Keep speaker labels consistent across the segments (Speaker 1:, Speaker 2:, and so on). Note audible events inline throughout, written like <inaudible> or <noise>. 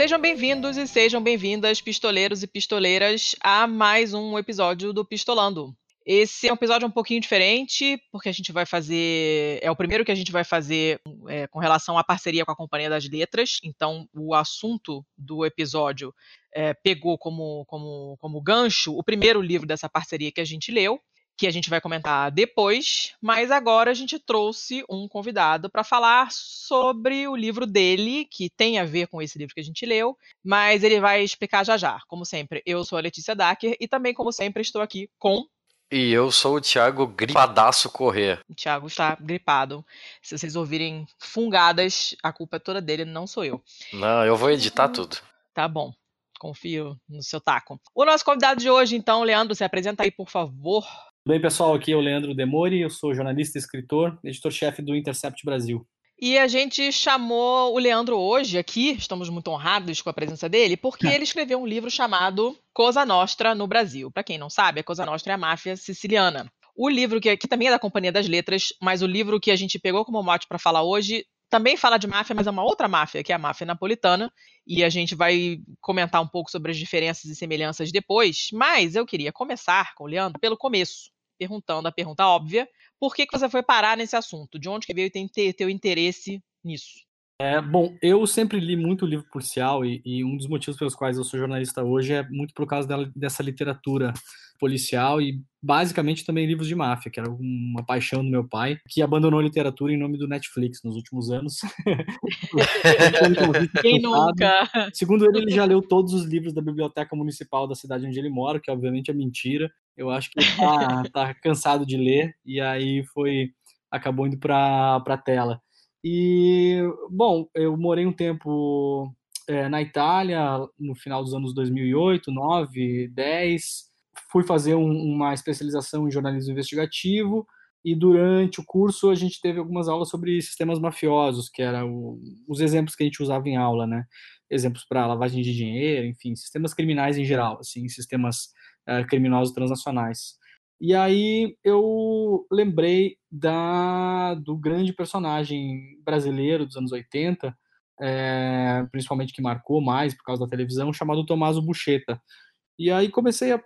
Speaker 1: Sejam bem-vindos e sejam bem-vindas, pistoleiros e pistoleiras, a mais um episódio do Pistolando. Esse é um episódio um pouquinho diferente, porque a gente vai fazer. É o primeiro que a gente vai fazer é, com relação à parceria com a Companhia das Letras. Então, o assunto do episódio é, pegou como, como, como gancho o primeiro livro dessa parceria que a gente leu que a gente vai comentar depois, mas agora a gente trouxe um convidado para falar sobre o livro dele, que tem a ver com esse livro que a gente leu, mas ele vai explicar já já. Como sempre, eu sou a Letícia Dacker e também, como sempre, estou aqui com.
Speaker 2: E eu sou o Thiago Gripadaço Correr.
Speaker 1: O Thiago está gripado. Se vocês ouvirem fungadas, a culpa é toda dele, não sou eu.
Speaker 2: Não, eu vou editar tudo.
Speaker 1: Tá bom confio no seu taco. O nosso convidado de hoje, então, Leandro, se apresenta aí, por favor.
Speaker 3: Tudo bem, pessoal? Aqui é o Leandro Demori, eu sou jornalista e escritor, editor-chefe do Intercept Brasil.
Speaker 1: E a gente chamou o Leandro hoje aqui, estamos muito honrados com a presença dele, porque ele escreveu um livro chamado Cosa Nostra no Brasil. Para quem não sabe, a Cosa Nostra é a máfia siciliana. O livro, que, que também é da Companhia das Letras, mas o livro que a gente pegou como mote para falar hoje também fala de máfia, mas é uma outra máfia, que é a máfia napolitana, e a gente vai comentar um pouco sobre as diferenças e semelhanças depois, mas eu queria começar com o Leandro pelo começo, perguntando a pergunta óbvia, por que, que você foi parar nesse assunto? De onde que veio ter teu interesse nisso?
Speaker 3: É, bom, eu sempre li muito livro policial e, e, um dos motivos pelos quais eu sou jornalista hoje é muito por causa dela, dessa literatura policial e basicamente também livros de máfia, que era uma paixão do meu pai, que abandonou a literatura em nome do Netflix nos últimos anos. <laughs>
Speaker 1: Quem nunca?
Speaker 3: Segundo ele, ele já leu todos os livros da biblioteca municipal da cidade onde ele mora, que obviamente é mentira. Eu acho que ele tá, <laughs> tá cansado de ler e aí foi acabou indo para a tela. E, bom, eu morei um tempo é, na Itália, no final dos anos 2008, 9, 10. Fui fazer um, uma especialização em jornalismo investigativo e durante o curso a gente teve algumas aulas sobre sistemas mafiosos, que eram os exemplos que a gente usava em aula, né? Exemplos para lavagem de dinheiro, enfim, sistemas criminais em geral, assim, sistemas uh, criminosos transnacionais. E aí eu lembrei da, do grande personagem brasileiro dos anos 80, é, principalmente que marcou mais por causa da televisão, chamado Tommaso Bucheta. E aí comecei a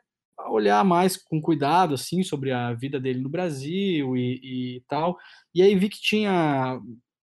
Speaker 3: olhar mais com cuidado assim sobre a vida dele no Brasil e, e tal. E aí vi que tinha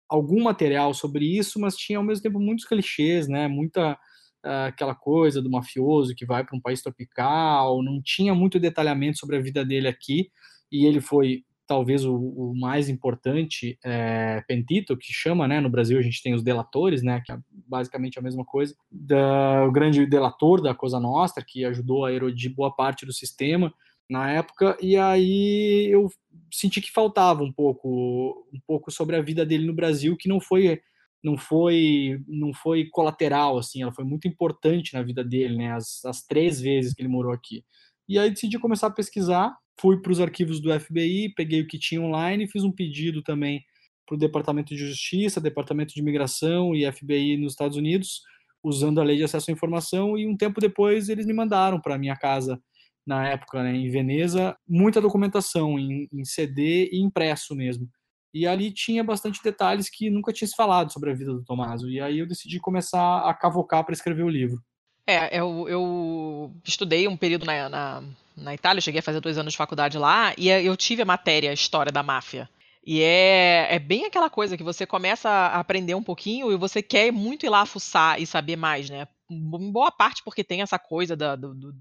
Speaker 3: algum material sobre isso, mas tinha ao mesmo tempo muitos clichês, né? Muita aquela coisa do mafioso que vai para um país tropical, não tinha muito detalhamento sobre a vida dele aqui, e ele foi talvez o, o mais importante é, pentito, que chama, né, no Brasil a gente tem os delatores, né, que é basicamente a mesma coisa, da, o grande delator da Cosa Nostra, que ajudou a erodir boa parte do sistema na época, e aí eu senti que faltava um pouco, um pouco sobre a vida dele no Brasil, que não foi não foi não foi colateral assim ela foi muito importante na vida dele né as, as três vezes que ele morou aqui. E aí decidi começar a pesquisar fui para os arquivos do FBI peguei o que tinha online fiz um pedido também para o Departamento de Justiça Departamento de Imigração e FBI nos Estados Unidos usando a lei de acesso à informação e um tempo depois eles me mandaram para minha casa na época né, em Veneza muita documentação em, em CD e impresso mesmo e ali tinha bastante detalhes que nunca tinha se falado sobre a vida do Tomaso. E aí eu decidi começar a cavocar para escrever o livro.
Speaker 1: É, eu, eu estudei um período na, na, na Itália, cheguei a fazer dois anos de faculdade lá, e eu tive a matéria História da Máfia. E é, é bem aquela coisa que você começa a aprender um pouquinho e você quer muito ir lá fuçar e saber mais, né? Em boa parte porque tem essa coisa da, do, do,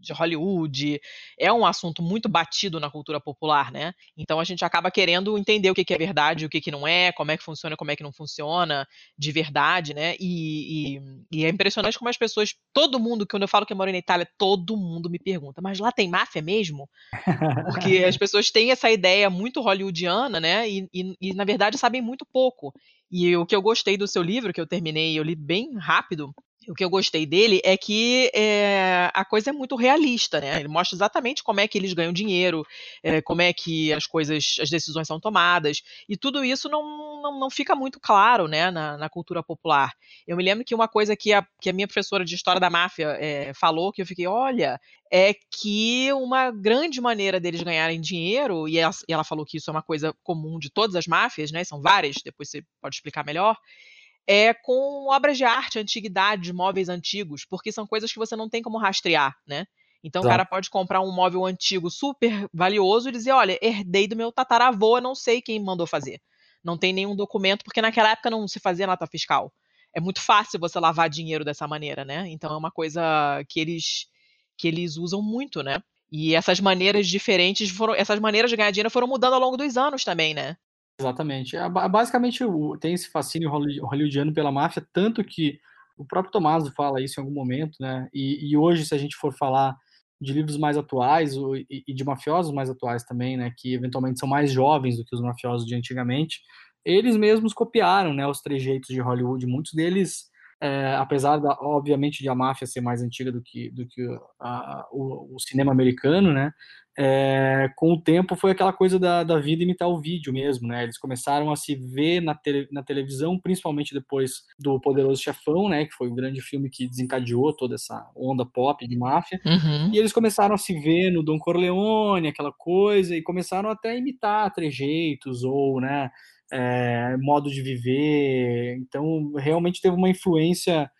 Speaker 1: de Hollywood, é um assunto muito batido na cultura popular, né? Então a gente acaba querendo entender o que, que é verdade, o que, que não é, como é que funciona, como é que não funciona de verdade, né? E, e, e é impressionante como as pessoas, todo mundo, quando eu falo que eu moro na Itália, todo mundo me pergunta, mas lá tem máfia mesmo? Porque <laughs> as pessoas têm essa ideia muito hollywoodiana, né? E, e, e na verdade sabem muito pouco. E o que eu gostei do seu livro, que eu terminei, eu li bem rápido, o que eu gostei dele é que é, a coisa é muito realista, né? Ele mostra exatamente como é que eles ganham dinheiro, é, como é que as coisas, as decisões são tomadas, e tudo isso não, não, não fica muito claro, né, na, na, cultura popular. Eu me lembro que uma coisa que a, que a minha professora de História da Máfia é, falou, que eu fiquei, olha, é que uma grande maneira deles ganharem dinheiro, e ela, e ela falou que isso é uma coisa comum de todas as máfias, né? São várias, depois você pode explicar melhor, é com obras de arte, antiguidades, móveis antigos, porque são coisas que você não tem como rastrear, né? Então o cara pode comprar um móvel antigo super valioso e dizer, olha, herdei do meu tataravô, não sei quem mandou fazer. Não tem nenhum documento, porque naquela época não se fazia nota fiscal. É muito fácil você lavar dinheiro dessa maneira, né? Então é uma coisa que eles que eles usam muito, né? E essas maneiras diferentes foram, essas maneiras de ganhar dinheiro foram mudando ao longo dos anos também, né?
Speaker 3: Exatamente. É, basicamente tem esse fascínio hollywoodiano pela máfia, tanto que o próprio Tomás fala isso em algum momento, né? E, e hoje, se a gente for falar de livros mais atuais e, e de mafiosos mais atuais também, né? Que eventualmente são mais jovens do que os mafiosos de antigamente, eles mesmos copiaram, né? Os trejeitos de Hollywood. Muitos deles é, apesar da, obviamente de a máfia ser mais antiga do que, do que a, o, o, cinema americano, né, é, com o tempo foi aquela coisa da, da vida imitar o vídeo mesmo, né, eles começaram a se ver na, na televisão, principalmente depois do Poderoso Chefão, né, que foi o grande filme que desencadeou toda essa onda pop de máfia,
Speaker 1: uhum.
Speaker 3: e eles começaram a se ver no Don Corleone, aquela coisa, e começaram até a imitar trejeitos ou, né, é, modo de viver. Então, realmente teve uma influência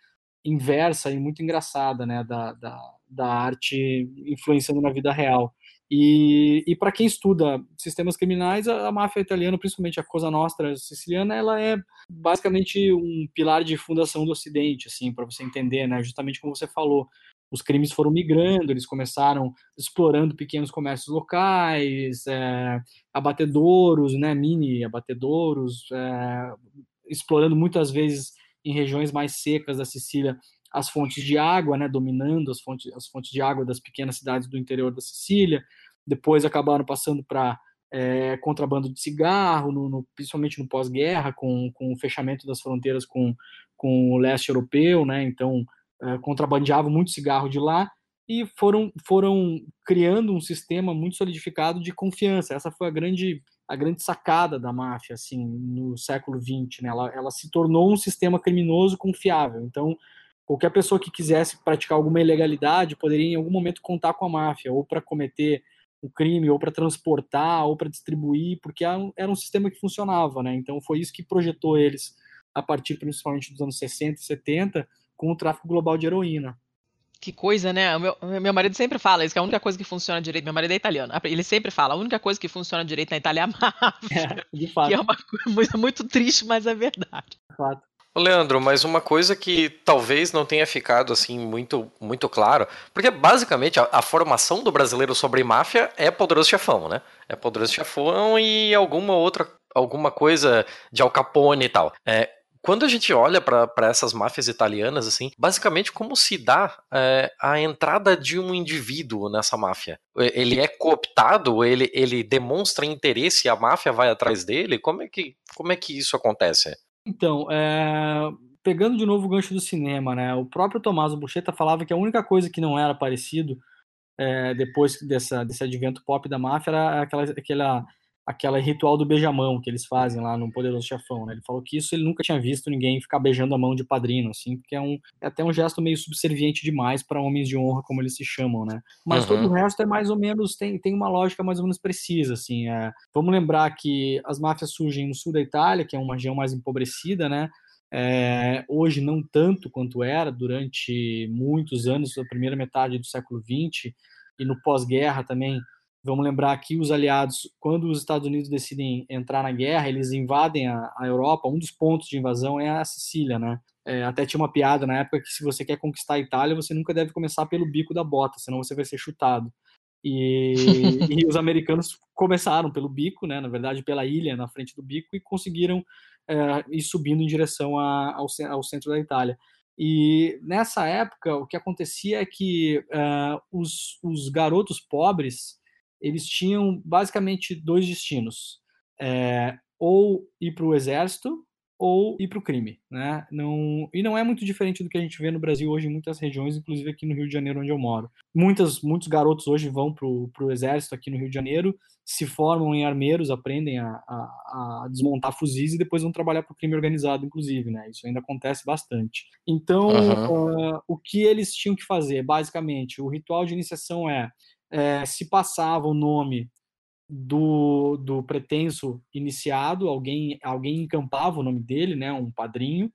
Speaker 3: inversa e muito engraçada né, da, da, da arte influenciando na vida real. E, e para quem estuda sistemas criminais, a, a, máfia italiana, principalmente a Cosa Nostra siciliana, ela é basicamente um pilar de fundação do Ocidente, assim, para você entender, né? Justamente como você falou, os crimes foram migrando, eles começaram explorando pequenos comércios locais, é, abatedouros, né, mini abatedouros, é, explorando muitas vezes em regiões mais secas da Sicília as fontes de água, né, dominando as fontes, as fontes de água das pequenas cidades do interior da Sicília. Depois acabaram passando para é, contrabando de cigarro, no, no, principalmente no pós-guerra, com, com o fechamento das fronteiras com, com o leste europeu, né? Então é, contrabandeavam muito cigarro de lá e foram, foram criando um sistema muito solidificado de confiança. Essa foi a grande, a grande sacada da máfia assim, no século XX. Né? Ela, ela se tornou um sistema criminoso confiável. Então, qualquer pessoa que quisesse praticar alguma ilegalidade poderia em algum momento contar com a máfia, ou para cometer o crime, ou para transportar, ou para distribuir, porque era um, sistema que funcionava. Né? Então, foi isso que projetou eles a partir principalmente dos anos 60 e 70 com o tráfico global de heroína.
Speaker 1: Que coisa, né? Meu, meu marido sempre fala isso, que a única coisa que funciona direito. Meu marido é italiano. Ele sempre fala: a única coisa que funciona direito na Itália é a máfia. <laughs> É, de fato. Que é uma coisa <laughs> muito triste, mas é verdade.
Speaker 3: De fato.
Speaker 2: Leandro, mas uma coisa que talvez não tenha ficado assim muito, muito claro, porque basicamente a, a, formação do brasileiro sobre máfia é poderoso chefão, né? É poderoso chefão e alguma outra alguma coisa de Al Capone e tal. É, quando a gente olha para essas máfias italianas, assim, basicamente como se dá é, a entrada de um indivíduo nessa máfia? Ele é cooptado? Ele, ele demonstra interesse e a máfia vai atrás dele? Como é que, como é que isso acontece?
Speaker 3: Então, é, pegando de novo o gancho do cinema, né? O próprio Tommaso Buscetta falava que a única coisa que não era parecido é, depois dessa, desse advento pop da máfia era aquela, aquela aquela ritual do beijamão que eles fazem lá no Poderoso Chefão, né? Ele falou que isso ele nunca tinha visto ninguém ficar beijando a mão de padrino, assim, porque é, um, é até um gesto meio subserviente demais para homens de honra, como eles se chamam, né? Mas uhum. todo o resto é mais ou menos, tem, tem uma lógica mais ou menos precisa, assim. É, vamos lembrar que as máfias surgem no sul da Itália, que é uma região mais empobrecida, né? É, hoje não tanto quanto era durante muitos anos, a primeira metade do século XX, e no pós-guerra também Vamos lembrar que os aliados, quando os Estados Unidos decidem entrar na guerra, eles invadem a, a Europa. Um dos pontos de invasão é a Sicília, né? É, até tinha uma piada na época que se você quer conquistar a Itália, você nunca deve começar pelo bico da bota, senão você vai ser chutado. E, <laughs> e os americanos começaram pelo bico, né? Na verdade, pela ilha na frente do bico e conseguiram é, ir subindo em direção a, ao, ao centro da Itália. E nessa época, o que acontecia é que uh, os, os garotos pobres eles tinham basicamente dois destinos: é, ou ir para o exército ou ir para o crime, né? Não, e não é muito diferente do que a gente vê no Brasil hoje em muitas regiões, inclusive aqui no Rio de Janeiro, onde eu moro. Muitas, muitos garotos hoje vão para o exército aqui no Rio de Janeiro, se formam em armeiros, aprendem a, a, a desmontar fuzis e depois vão trabalhar para o crime organizado, inclusive, né? Isso ainda acontece bastante. Então, uhum. uh, o que eles tinham que fazer, basicamente, o ritual de iniciação é é, se passava o nome do, do pretenso iniciado, alguém, alguém encampava o nome dele, né, um padrinho,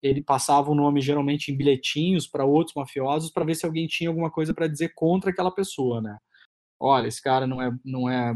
Speaker 3: ele passava o nome geralmente em bilhetinhos para outros mafiosos para ver se alguém tinha alguma coisa para dizer contra aquela pessoa, né? Olha, esse cara não é não é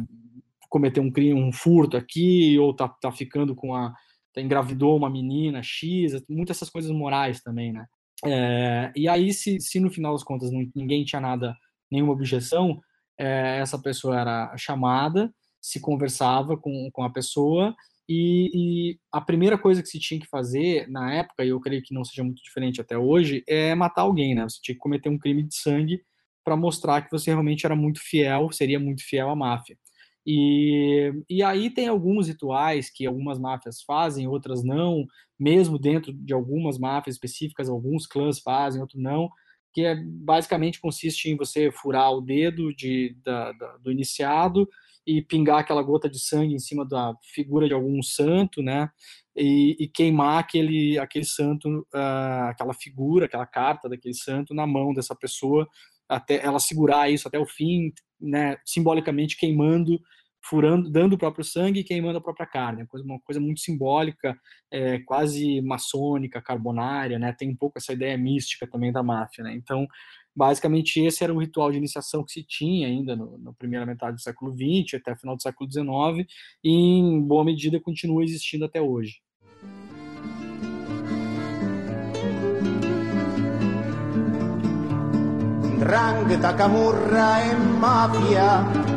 Speaker 3: cometer um crime, um furto aqui ou tá, tá ficando com a tá, engravidou uma menina X, muitas essas coisas morais também, né? É, e aí se, se no final das contas ninguém tinha nada, nenhuma objeção, é, essa pessoa era chamada, se conversava com, com a pessoa e, e, a primeira coisa que se tinha que fazer na época, e eu creio que não seja muito diferente até hoje, é matar alguém, né? Você tinha que cometer um crime de sangue para mostrar que você realmente era muito fiel, seria muito fiel à máfia. E, e aí tem alguns rituais que algumas máfias fazem, outras não, mesmo dentro de algumas máfias específicas, alguns clãs fazem, outros não, que é, basicamente consiste em você furar o dedo de, da, da, do iniciado e pingar aquela gota de sangue em cima da figura de algum santo, né? E, e queimar aquele, aquele santo, uh, aquela figura, aquela carta daquele santo na mão dessa pessoa, até ela segurar isso até o fim, né? Simbolicamente queimando furando, dando o próprio sangue e queimando a própria carne, coisa, uma coisa muito simbólica, é, quase maçônica, carbonária, né? Tem um pouco essa ideia mística também da máfia, né? Então, Basicamente, esse era o ritual de iniciação que se tinha ainda no, na primeira metade do século XX, até o final do século XIX, e em boa medida continua existindo até hoje.
Speaker 4: E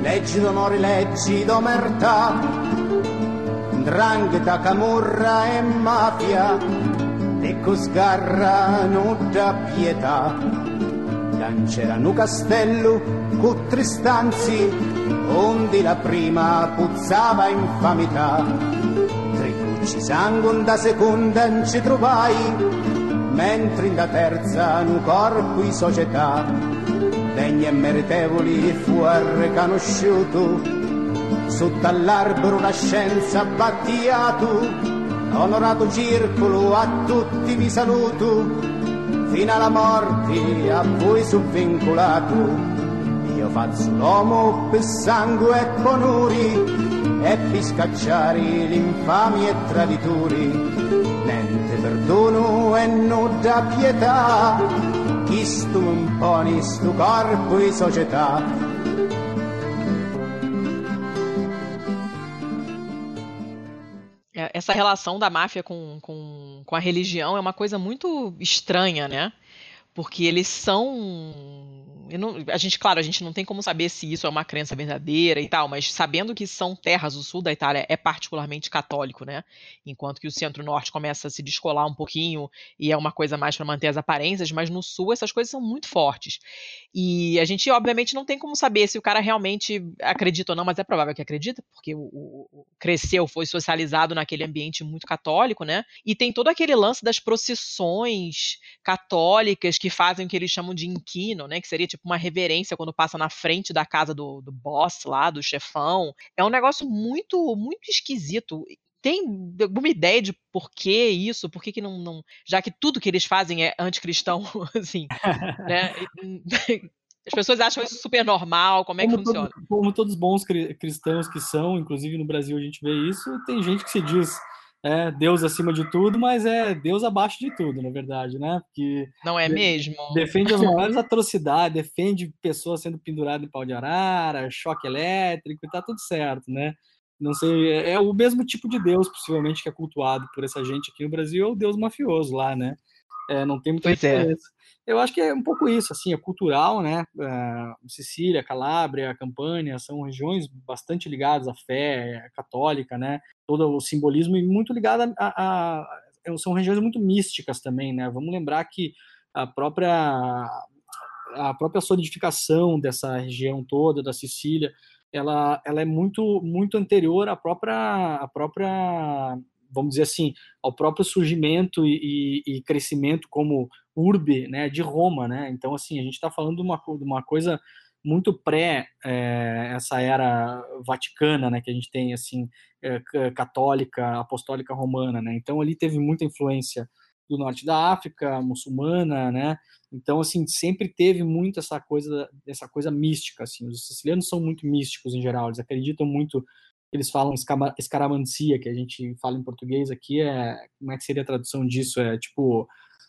Speaker 4: leggi d'onore, leggi d'omertà. Drangheta, camurra e mafia, ecco sgarrano da pietà. Lancerano castello cu tristanzi, onde la prima puzzava infamità. Tricucci sangue da seconda non ci trovai, mentre in da terza nu corpo in società. Degni e meritevoli fu riconosciuto, sotto all'albero la scienza battiato, onorato circolo, a tutti vi saluto, fino alla morte a voi subvincolato. Io faccio l'uomo per sangue e conuri, e per scacciare l'infamia e tradituri. Niente perdono e non da pietà, chi stu imponi stu corpo e società.
Speaker 1: essa relação da máfia com, com, com a religião é uma coisa muito estranha, né? Porque eles são não, a gente, claro, a gente não tem como saber se isso é uma crença verdadeira e tal, mas sabendo que são terras, o sul da Itália é particularmente católico, né? Enquanto que o centro-norte começa a se descolar um pouquinho e é uma coisa mais para manter as aparências, mas no sul essas coisas são muito fortes. E a gente, obviamente, não tem como saber se o cara realmente acredita ou não, mas é provável que acredita, porque o, o cresceu, foi socializado naquele ambiente muito católico, né? E tem todo aquele lance das procissões católicas que fazem o que eles chamam de inquino, né? Que seria tipo uma reverência quando passa na frente da casa do, do boss lá, do chefão. É um negócio muito, muito esquisito tem alguma ideia de por que isso? Por que, que não, não, Já que tudo que eles fazem é anticristão, <laughs> assim, né? <laughs> As pessoas acham isso super normal, como é como que funciona?
Speaker 3: Todo, como todos bons cristãos que são, inclusive no Brasil a gente vê isso, tem gente que se diz é Deus acima de tudo, mas é Deus abaixo de tudo, na verdade, né? Porque
Speaker 1: não é mesmo?
Speaker 3: Defende as <laughs> maiores atrocidades, defende pessoas sendo penduradas em pau de arara, choque elétrico, e tá tudo certo, né? Não sei, é, é o mesmo tipo de Deus, possivelmente, que é cultuado por essa gente aqui no Brasil, é o Deus mafioso lá, né? É, não tem muita pois é. diferença. É. Eu acho que é um pouco isso, assim, é cultural, né? Uh, Sicília, Calábria, Campânia são regiões bastante ligadas à fé católica, né? Todo o simbolismo e muito ligado a, a, a, são regiões muito místicas também, né? Vamos lembrar que a própria a própria solidificação dessa região toda da Sicília, ela, ela é muito muito anterior à própria à própria vamos dizer assim, ao próprio surgimento e, e, crescimento como urbe né, de Roma. Né? Então, assim, a gente está falando de uma, de uma coisa muito pré é, essa era vaticana, né, que a gente tem assim é, católica, apostólica romana, né? Então ali teve muita influência do norte da África, muçulmana, né? Então assim sempre teve muito essa coisa essa coisa mística, assim. Os sicilianos são muito místicos em geral, eles acreditam muito eles falam escaramancia, que a gente fala em português aqui, é como é que seria a tradução disso? É tipo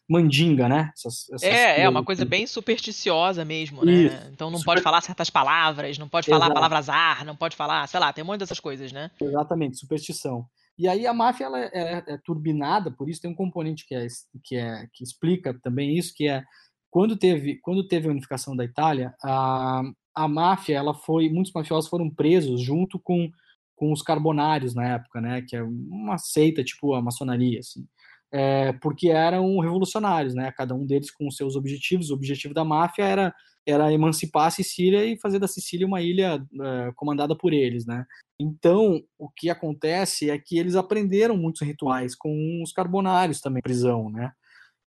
Speaker 3: mandinga, né?
Speaker 1: Essas, essas é, é uma coisa bem supersticiosa mesmo, né? Isso. Então não Super... pode falar certas palavras, não pode falar Exato. palavras ar, não pode falar, sei lá, tem um monte dessas coisas, né?
Speaker 3: Exatamente, superstição. E aí a máfia ela é, é, é, turbinada, por isso tem um componente que, é, que, é, que explica também isso, que é quando teve, quando teve a unificação da Itália, a, a máfia, ela foi, muitos mafiosos foram presos junto com, com os carbonários na época, né, que é uma seita tipo a maçonaria, assim, é, porque eram revolucionários, né, cada um deles com seus objetivos. O objetivo da máfia era era emancipar a Sicília e fazer da Sicília uma ilha é, comandada por eles, né? Então, o que acontece é que eles aprenderam muitos rituais com os carbonários também, prisão, né?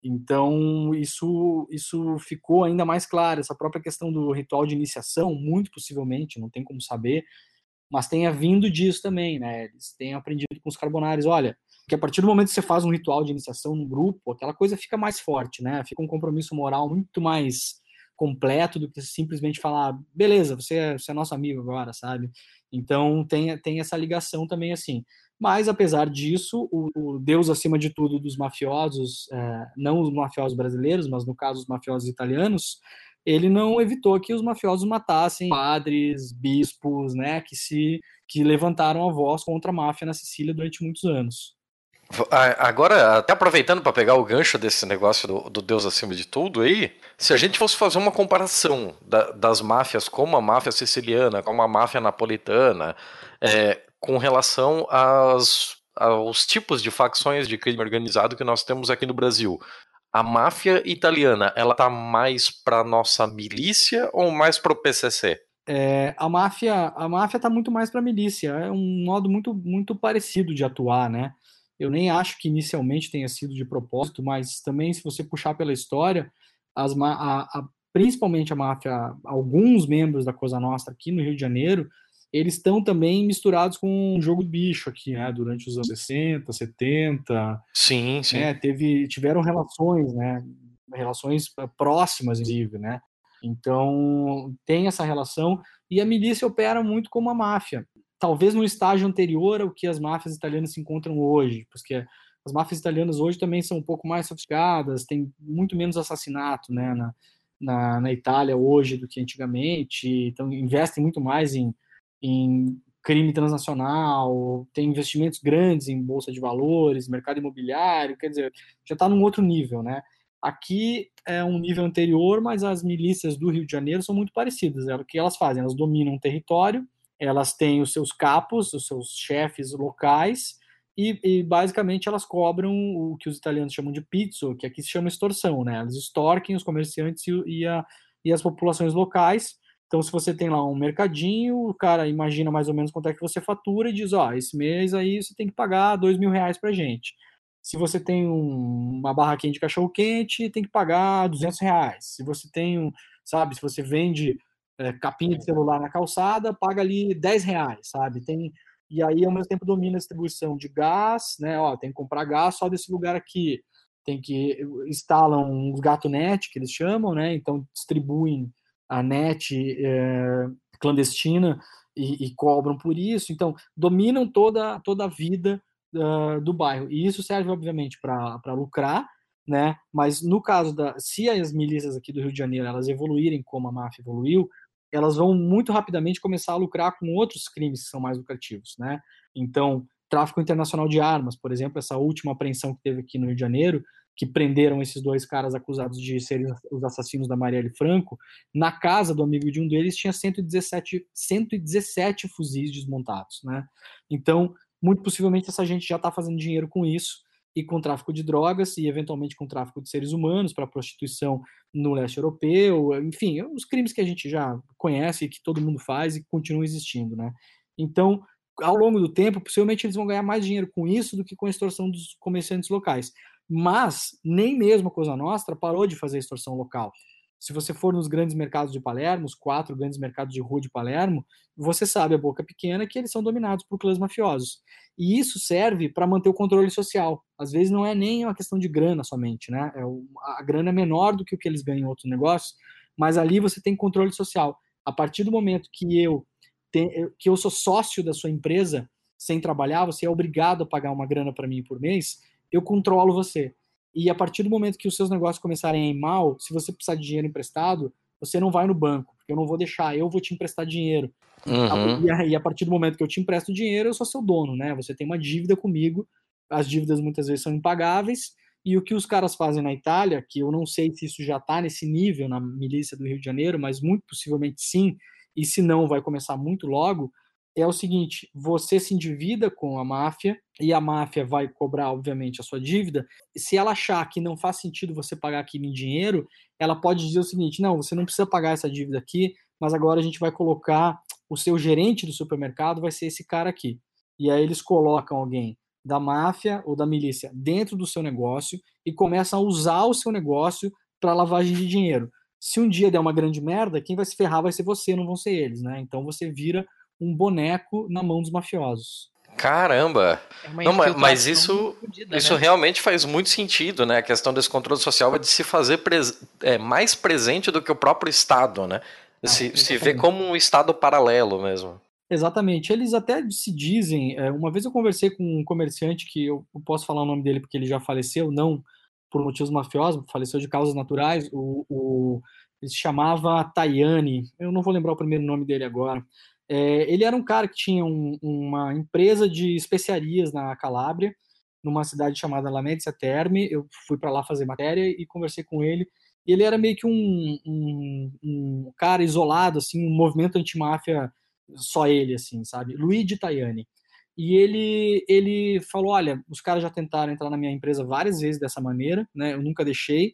Speaker 3: Então, isso, isso ficou ainda mais claro. Essa própria questão do ritual de iniciação, muito possivelmente, não tem como saber, mas tenha vindo disso também, né? Eles têm aprendido com os carbonários, olha, que a partir do momento que você faz um ritual de iniciação no grupo, aquela coisa fica mais forte, né? Fica um compromisso moral muito mais completo do que simplesmente falar, beleza, você é, você é nosso amigo agora, sabe? Então tem, tem essa ligação também assim. Mas, apesar disso, o, o Deus acima de tudo dos mafiosos, é, não os mafiosos brasileiros, mas no caso os mafiosos italianos, ele não evitou que os mafiosos matassem padres, bispos, né, que se que levantaram a voz contra a máfia na Sicília durante muitos anos.
Speaker 2: Agora, até aproveitando para pegar o gancho desse negócio do, do, Deus acima de tudo aí, se a gente fosse fazer uma comparação da, das máfias, como a máfia siciliana, como a máfia napolitana, é, com relação às, aos tipos de facções de crime organizado que nós temos aqui no Brasil, a máfia italiana, ela tá mais para nossa milícia ou mais para o PCC?
Speaker 3: É, a máfia, a máfia tá muito mais para milícia. É um modo muito, muito parecido de atuar, né? Eu nem acho que inicialmente tenha sido de propósito, mas também, se você puxar pela história, as, a, a, principalmente a máfia, alguns membros da Cosa Nostra aqui no Rio de Janeiro, eles estão também misturados com um jogo de bicho aqui, né? Durante os anos 60, 70.
Speaker 2: Sim, sim.
Speaker 3: Né, teve, tiveram relações, né? Relações eh, próximas, inclusive, né? Então, tem essa relação. E a milícia opera muito como a máfia talvez no estágio anterior ao que as máfias italianas se encontram hoje, porque as máfias italianas hoje também são um pouco mais sofisticadas, tem muito menos assassinato né, na, na, na Itália hoje do que antigamente, então investem muito mais em, em crime transnacional, tem investimentos grandes em bolsa de valores, mercado imobiliário, quer dizer, já está num outro nível, né? Aqui é um nível anterior, mas as milícias do Rio de Janeiro são muito parecidas. É o que elas fazem? Elas dominam o território, elas têm os seus capos, os seus chefes locais, e, e, basicamente elas cobram o que os italianos chamam de pizzo, que aqui se chama extorsão, né? Elas extorquem os comerciantes e, a, e as populações locais. Então, se você tem lá um mercadinho, o cara imagina mais ou menos quanto é que você fatura e diz, ó, esse mês aí você tem que pagar dois mil reais pra gente. Se você tem um, uma barraquinha de cachorro quente, tem que pagar 200 reais. Se você tem um, sabe, se você vende é, capinha de celular na calçada, paga ali 10 reais, sabe? Tem, e aí, ao mesmo tempo, domina a distribuição de gás, né? Ó, tem que comprar gás só desse lugar aqui. Tem que instalam uns gato net, que eles chamam, né? Então, distribuem a net é, clandestina e, e, cobram por isso. Então, dominam toda, toda a vida uh, do bairro. E isso serve, obviamente, para lucrar, né? Mas no caso da, se as milícias aqui do Rio de Janeiro elas evoluírem como a máfia evoluiu, elas vão muito rapidamente começar a lucrar com outros crimes que são mais lucrativos, né? Então, tráfico internacional de armas, por exemplo, essa última apreensão que teve aqui no Rio de Janeiro, que prenderam esses dois caras acusados de serem os assassinos da Marielle Franco, na casa do amigo de um deles tinha 117, 117 fuzis desmontados, né? Então, muito possivelmente essa gente já está fazendo dinheiro com isso e com tráfico de drogas e eventualmente com tráfico de seres humanos para prostituição no leste europeu, enfim, os crimes que a gente já conhece que todo mundo faz e continuam existindo, né? Então, ao longo do tempo, possivelmente eles vão ganhar mais dinheiro com isso do que com a extorsão dos comerciantes locais. Mas nem mesmo a Cosa Nostra parou de fazer extorsão local. Se você for nos grandes mercados de Palermo, os quatro grandes mercados de rua de Palermo, você sabe a boca pequena que eles são dominados por clãs mafiosos. E isso serve para manter o controle social. Às vezes não é nem uma questão de grana somente, né? É a grana é menor do que o que eles ganham em outros negócios, mas ali você tem controle social. A partir do momento que eu que eu sou sócio da sua empresa sem trabalhar, você é obrigado a pagar uma grana para mim por mês, eu controlo você. E a partir do momento que os seus negócios começarem a ir mal, se você precisar de dinheiro emprestado, você não vai no banco, porque eu não vou deixar, eu vou te emprestar dinheiro. Uhum. E, a, partir do momento que eu te empresto dinheiro, eu sou seu dono, né? Você tem uma dívida comigo, as dívidas muitas vezes são impagáveis, e o que os caras fazem na Itália, que eu não sei se isso já está nesse nível na milícia do Rio de Janeiro, mas muito possivelmente sim, e se não, vai começar muito logo, é o seguinte: você se endivida com a máfia e a máfia vai cobrar, obviamente, a sua dívida. Se ela achar que não faz sentido você pagar aquilo em dinheiro, ela pode dizer o seguinte: não, você não precisa pagar essa dívida aqui, mas agora a gente vai colocar o seu gerente do supermercado, vai ser esse cara aqui. E aí eles colocam alguém da máfia ou da milícia dentro do seu negócio e começam a usar o seu negócio para lavagem de dinheiro. Se um dia der uma grande merda, quem vai se ferrar vai ser você, não vão ser eles, né? Então você vira um boneco na mão dos mafiosos.
Speaker 2: Caramba! É não, mas isso, fodida, isso né? realmente faz muito sentido, né? A questão desse controle social é de se fazer pres é, mais presente do que o próprio Estado, né? Ah, se, se vê como um Estado paralelo mesmo.
Speaker 3: Exatamente. Eles até se dizem. É, uma vez eu conversei com um comerciante que eu, eu posso falar o nome dele porque ele já faleceu, não por motivos mafiosos, faleceu de causas naturais. O, o, ele se chamava Tayane, eu não vou lembrar o primeiro nome dele agora. É, ele era um cara que tinha um, uma empresa de especiarias na Calábria, numa cidade chamada La Medicea Terme. Eu fui para lá fazer matéria e conversei com ele. E ele era meio que um, um, um cara isolado, assim, um movimento antimáfia só ele, assim, sabe? Luigi Tayani. E ele, ele falou: olha, os caras já tentaram entrar na minha empresa várias vezes dessa maneira, né? Eu nunca deixei.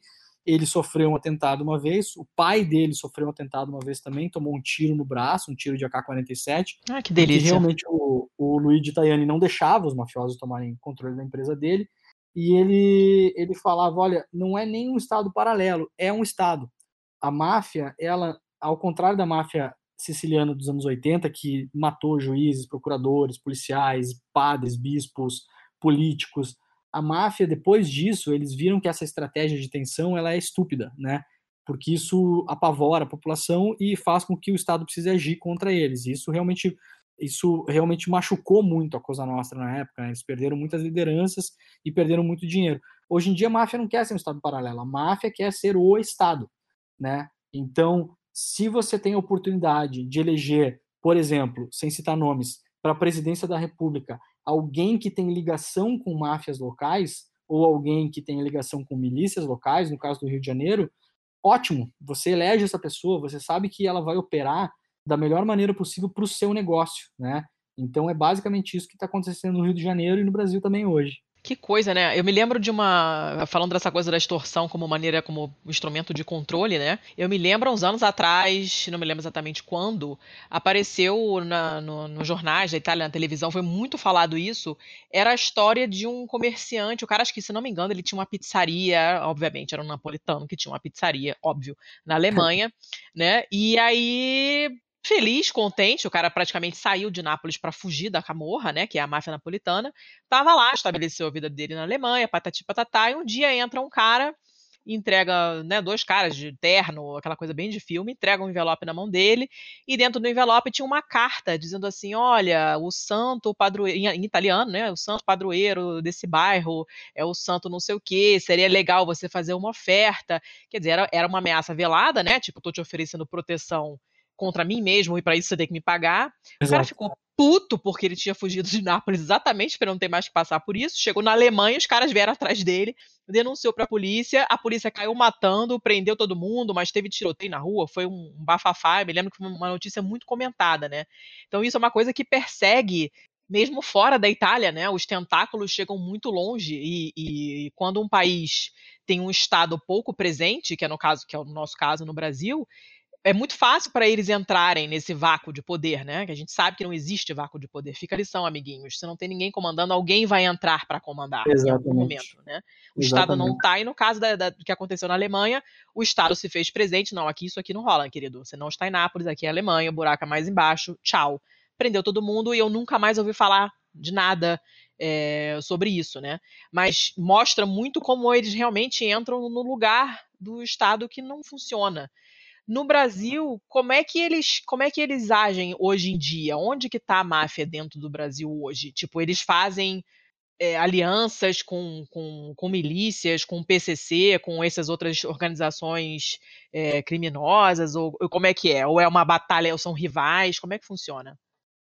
Speaker 3: Ele sofreu um atentado uma vez, o pai dele sofreu um atentado uma vez também, tomou um tiro no braço, um tiro de AK-47.
Speaker 1: Ah, que delícia.
Speaker 3: E realmente o, o Luigi Tayani não deixava os mafiosos tomarem controle da empresa dele. E ele, ele falava: olha, não é nem um estado paralelo, é um estado. A máfia, ela, ao contrário da máfia siciliano dos anos 80 que matou juízes, procuradores, policiais, padres, bispos, políticos. A máfia, depois disso, eles viram que essa estratégia de tensão ela é estúpida, né? Porque isso apavora a população e faz com que o Estado precise agir contra eles. Isso realmente isso realmente machucou muito a Cosa Nostra na época. Né? Eles perderam muitas lideranças e perderam muito dinheiro. Hoje em dia, a máfia não quer ser um Estado paralelo. A máfia quer ser o Estado, né? Então, se você tem a oportunidade de eleger, por exemplo, sem citar nomes, para a presidência da República, alguém que tem ligação com máfias locais ou alguém que tem ligação com milícias locais, no caso do Rio de Janeiro, ótimo, você elege essa pessoa, você sabe que ela vai operar da melhor maneira possível para o seu negócio, né? Então é basicamente isso que está acontecendo no Rio de Janeiro e no Brasil também hoje.
Speaker 1: Que coisa, né? Eu me lembro de uma. Falando dessa coisa da extorsão como maneira, como instrumento de controle, né? Eu me lembro uns anos atrás, não me lembro exatamente quando, apareceu na, no, nos jornais da Itália, na televisão, foi muito falado isso. Era a história de um comerciante. O cara, acho que, se não me engano, ele tinha uma pizzaria, obviamente, era um napolitano que tinha uma pizzaria, óbvio, na Alemanha, né? E aí feliz, contente, o cara praticamente saiu de Nápoles para fugir da Camorra, né, que é a máfia napolitana, tava lá, estabeleceu a vida dele na Alemanha, patati patatá, e um dia entra um cara, entrega, né, dois caras de terno, aquela coisa bem de filme, entrega um envelope na mão dele, e dentro do envelope tinha uma carta dizendo assim, olha, o santo padroeiro, em, italiano, né, o santo padroeiro desse bairro é o santo não sei o que, seria legal você fazer uma oferta, quer dizer, era, era uma ameaça velada, né, tipo, tô te oferecendo proteção contra mim mesmo e para isso você tem que me pagar. Exato. O cara ficou puto porque ele tinha fugido de Nápoles exatamente para não ter mais que passar por isso. Chegou na Alemanha, os caras vieram atrás dele, denunciou para a polícia, a polícia caiu matando, prendeu todo mundo, mas teve tiroteio na rua, foi um bafafá. Eu me lembro que foi uma notícia muito comentada, né? Então isso é uma coisa que persegue mesmo fora da Itália, né? Os tentáculos chegam muito longe e, e, quando um país tem um estado pouco presente, que é no caso, que é o nosso caso no Brasil, é muito fácil para eles entrarem nesse vácuo de poder, né? Que a gente sabe que não existe vácuo de poder. Fica a lição, amiguinhos. Se não tem ninguém comandando, alguém vai entrar para comandar
Speaker 3: Exatamente. em
Speaker 1: algum momento, né? O Exatamente. Estado não está, e no caso da, da, do que aconteceu na Alemanha, o Estado se fez presente. Não, aqui isso aqui não rola, querido. Você não está em Nápoles, aqui é Alemanha, o buraco é mais embaixo. Tchau. Prendeu todo mundo e eu nunca mais ouvi falar de nada é, sobre isso, né? Mas mostra muito como eles realmente entram no lugar do Estado que não funciona No Brasil, como é que eles, como é que eles agem hoje em dia? Onde que está a máfia dentro do Brasil hoje? Tipo, eles fazem é, alianças com, com, com, milícias, com o PCC, com essas outras organizações é, criminosas? Ou, ou, como é que é? Ou é uma batalha, ou são rivais? Como é que funciona?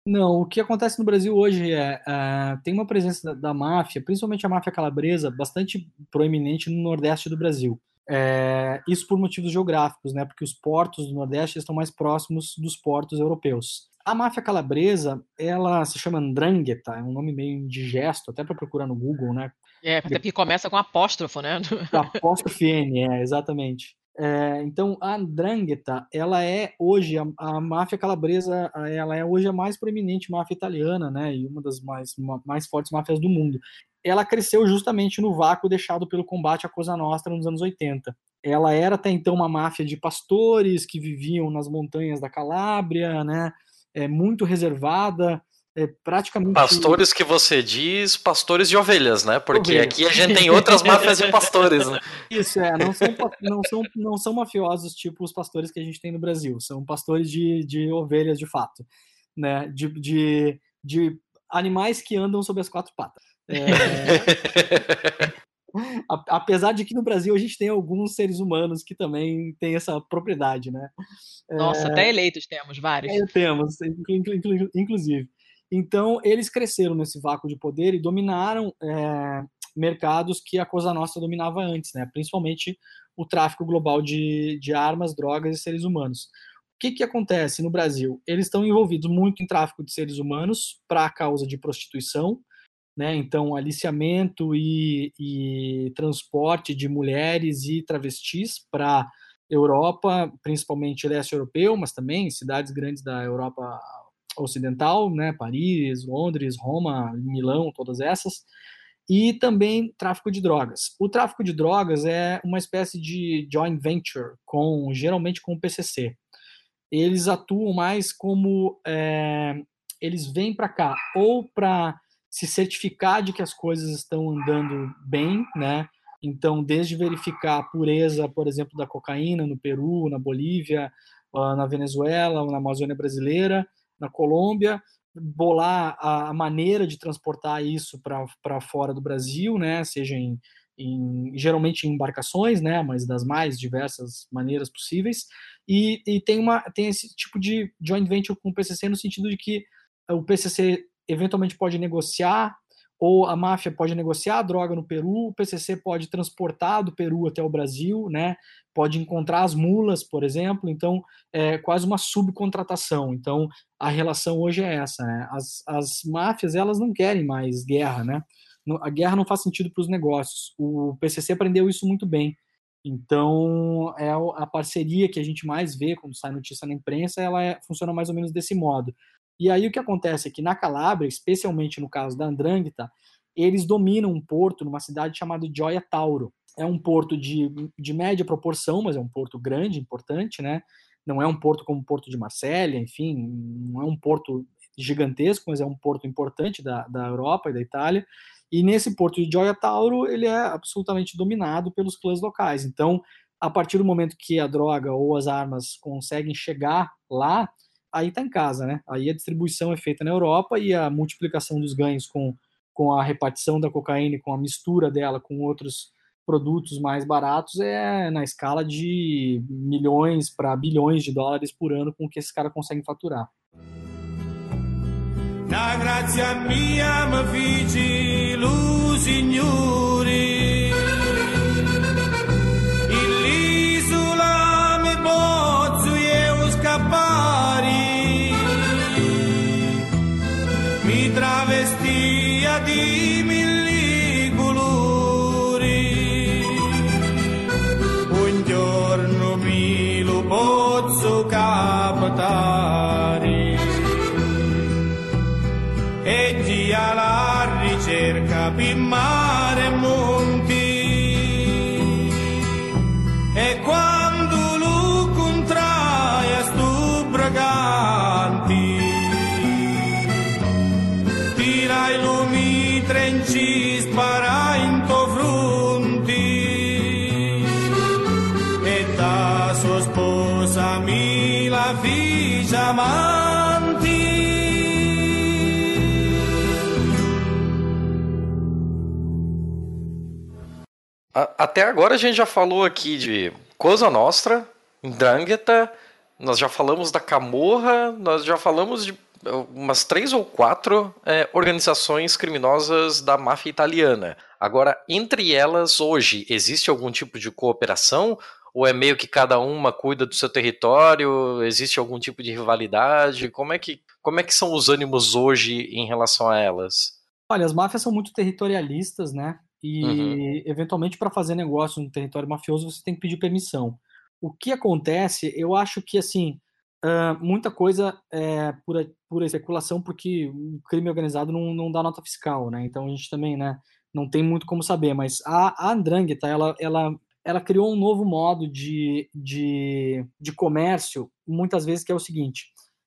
Speaker 3: Não, o que acontece no Brasil hoje é, é tem uma presença da, da, máfia, principalmente a máfia calabresa, bastante proeminente no Nordeste do Brasil. É, isso por motivos geográficos, né? Porque os portos do Nordeste estão mais próximos dos portos europeus. A máfia calabresa, ela se chama Andrangheta, é um nome meio indigesto, até para procurar no Google, né?
Speaker 1: É, até porque começa com apóstrofo, né?
Speaker 3: Apóstrofo N, é, exatamente. É, então, a Andrangheta, ela é hoje, a, a, máfia calabresa, ela é hoje a mais proeminente máfia italiana, né? E uma das mais, mais fortes máfias do mundo. Ela cresceu justamente no vácuo deixado pelo combate à Cosa Nostra nos anos 80. Ela era até então uma máfia de pastores que viviam nas montanhas da Calábria, né? é muito reservada, é praticamente.
Speaker 2: Pastores que você diz, pastores de ovelhas, né? Porque ovelhas. aqui a gente tem outras máfias de <laughs> pastores, né?
Speaker 3: Isso, é, não são, não, são, não são mafiosos tipo os pastores que a gente tem no Brasil, são pastores de, de ovelhas de fato, né? De, de, de animais que andam sobre as quatro patas. É... <laughs> Apesar de que no Brasil a gente tem alguns seres humanos que também têm essa propriedade, né?
Speaker 1: Nossa, é... até eleitos temos vários. É,
Speaker 3: temos, inclusive. Então, eles cresceram nesse vácuo de poder e dominaram é, mercados que a Cosa Nostra dominava antes, né? principalmente o tráfico global de, de armas, drogas e seres humanos. O que, que acontece no Brasil? Eles estão envolvidos muito em tráfico de seres humanos para a causa de prostituição, né? Então, aliciamento e, e transporte de mulheres e travestis para Europa, principalmente leste europeu, mas também cidades grandes da Europa ocidental, né? Paris, Londres, Roma, Milão, todas essas. E também tráfico de drogas. O tráfico de drogas é uma espécie de joint venture com geralmente com o PCC. Eles atuam mais como é, eles vêm para cá ou para se certificar de que as coisas estão andando bem, né? Então, desde verificar a pureza, por exemplo, da cocaína no Peru, na Bolívia, na Venezuela, na Amazônia brasileira, na Colômbia, bolar a maneira de transportar isso para fora do Brasil, né? Seja em, em, geralmente em embarcações, né? Mas das mais diversas maneiras possíveis. E, e tem uma tem esse tipo de joint venture com o PCC no sentido de que o PCC eventualmente pode negociar, ou a máfia pode negociar a droga no Peru, o PCC pode transportar do Peru até o Brasil, né? Pode encontrar as mulas, por exemplo. Então, é quase uma subcontratação. Então, a relação hoje é essa. Né? As, as máfias elas não querem mais guerra, né? A guerra não faz sentido para os negócios. O PCC aprendeu isso muito bem. Então, é a parceria que a gente mais vê quando sai notícia na imprensa, ela é, funciona mais ou menos desse modo. E aí o que acontece é que na Calábria, especialmente no caso da Andrangheta, eles dominam um porto numa cidade chamada Gioia Tauro. É um porto de, de média proporção, mas é um porto grande, importante, né? Não é um porto como o Porto de Marsella, enfim, não é um porto gigantesco, mas é um porto importante da, da Europa e da Itália. E nesse porto de Gioia Tauro, ele é absolutamente dominado pelos clãs locais. Então, a partir do momento que a droga ou as armas conseguem chegar lá, aí está em casa, né? Aí a distribuição é feita na Europa e a multiplicação dos ganhos com, com a repartição da cocaína e com a mistura dela com outros produtos mais baratos é na escala de milhões para bilhões de dólares por ano com que esses caras conseguem faturar. Na grazia mia
Speaker 5: per mare e monti. E quando lo contrai a stu braganti tirai lo trenci spara in to fronti e da sua sposa amanti.
Speaker 2: Até agora a gente já falou aqui de Cosa Nostra, Ndrangheta, nós já falamos da Camorra, nós já falamos de umas três ou quatro é, organizações criminosas da máfia italiana. Agora, entre elas, hoje, existe algum tipo de cooperação? Ou é meio que cada uma cuida do seu território? Existe algum tipo de rivalidade? Como é que, como é que são os ânimos hoje em relação a elas?
Speaker 3: Olha, as máfias são muito territorialistas, né? E, uhum. eventualmente, para fazer negócio no território mafioso, você tem que pedir permissão. O que acontece, eu acho que, assim, uh, muita coisa é pura, pura especulação, porque o crime organizado não, não dá nota fiscal, né? Então, a gente também, né, não tem muito como saber. Mas a, a Andrangheta, ela, ela, ela criou um novo modo de, de, de comércio, muitas vezes, que é o seguinte.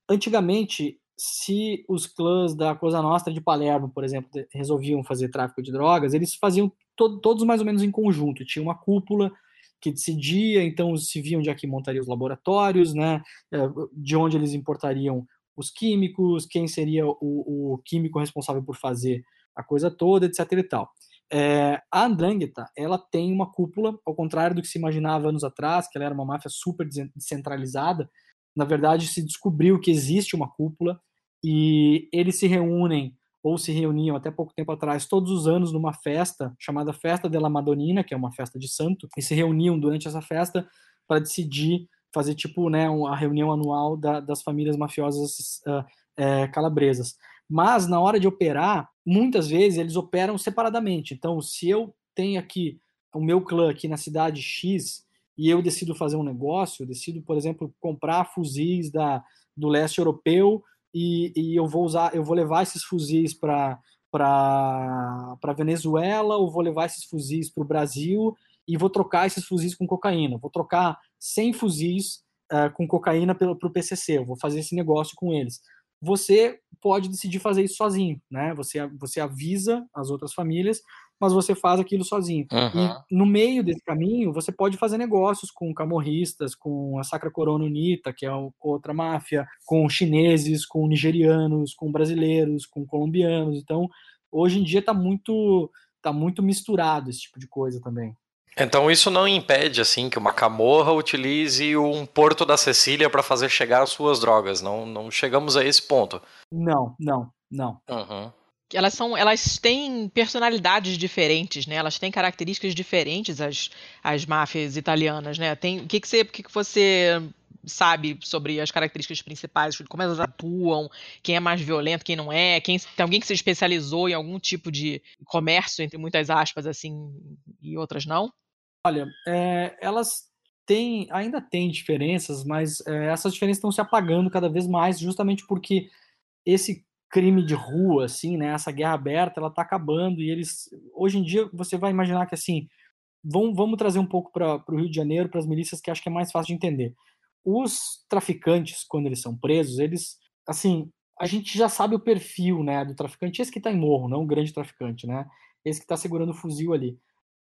Speaker 3: Antigamente, se os clãs da Cosa Nostra de Palermo, por exemplo, resolviam fazer tráfico de drogas, eles faziam to todos mais ou menos em conjunto. Tinha uma cúpula que decidia, então se viam de aqui montariam os laboratórios, né, é, de onde eles importariam os químicos, quem seria o, o químico responsável por fazer a coisa toda, etc e tal. É, a Andrangheta, ela tem uma cúpula, ao contrário do que se imaginava anos atrás, que ela era uma máfia super descentralizada, na verdade, se descobriu que existe uma cúpula e eles se reúnem ou se reuniam até pouco tempo atrás todos os anos numa festa chamada Festa della Madonnina, que é uma festa de santo, e se reuniam durante essa festa para decidir fazer tipo né a reunião anual da, das famílias mafiosas uh, é, calabresas. Mas na hora de operar, muitas vezes eles operam separadamente. Então, se eu tenho aqui o meu clã aqui na cidade X e eu decido fazer um negócio, eu decido, por exemplo, comprar fuzis da, do leste europeu e, e eu vou usar, eu vou levar esses fuzis para para Venezuela, ou vou levar esses fuzis para o Brasil e vou trocar esses fuzis com cocaína. Vou trocar 100 fuzis uh, com cocaína para o PCC. Eu vou fazer esse negócio com eles. Você pode decidir fazer isso sozinho, né? Você, você avisa as outras famílias, mas você faz aquilo sozinho. Uhum. E no meio desse caminho, você pode fazer negócios com camorristas, com a Sacra Corona Unita, que é outra máfia, com chineses, com nigerianos, com brasileiros, com colombianos. Então, hoje em dia está muito, tá muito misturado esse tipo de coisa também.
Speaker 2: Então isso não impede assim que uma camorra utilize um porto da Sicília para fazer chegar as suas drogas. Não, não chegamos a esse ponto.
Speaker 3: Não, não, não.
Speaker 2: Uhum
Speaker 1: elas são elas têm personalidades diferentes né? Elas têm características diferentes as, as máfias italianas né? Tem o que que você o que que você sabe sobre as características principais? Como elas atuam? Quem é mais violento quem não é? Quem tem alguém que se especializou em algum tipo de comércio entre muitas aspas assim e outras não?
Speaker 3: Olha é, elas têm ainda têm diferenças mas é, essas diferenças estão se apagando cada vez mais justamente porque esse crime de rua, assim, né? Essa guerra aberta, ela tá acabando e eles, hoje em dia, você vai imaginar que assim, vamos, vamos trazer um pouco para o Rio de Janeiro, para as milícias, que acho que é mais fácil de entender. Os traficantes, quando eles são presos, eles, assim, a gente já sabe o perfil, né, do traficante, esse que está em morro, não o grande traficante, né? Esse que está segurando o fuzil ali.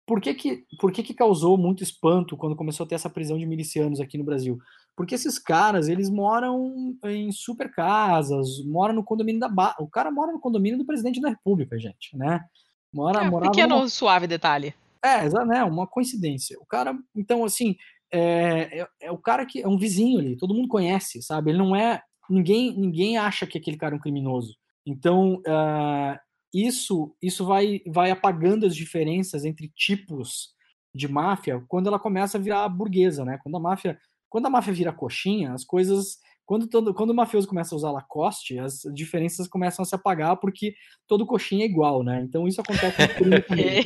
Speaker 3: Por que que, por que que causou muito espanto quando começou a ter essa prisão de milicianos aqui no Brasil? Porque esses caras, eles moram em super casas, moram no condomínio da ba... O cara mora no condomínio do presidente da República, gente, né?
Speaker 1: Mora, é, pequeno numa... suave detalhe.
Speaker 3: É, né? Uma coincidência. O cara, então, assim, é, é, é, o cara que é um vizinho ali, todo mundo conhece, sabe? Ele não é. Ninguém, ninguém acha que aquele cara é um criminoso. Então, uh, isso, isso vai, vai apagando as diferenças entre tipos de máfia quando ela começa a virar burguesa, né? Quando a máfia quando a máfia vira coxinha, as coisas. Quando, todo, quando o mafioso começa a usar Lacoste, as diferenças começam a se apagar porque todo coxinha é igual, né? Então isso acontece no <laughs> também.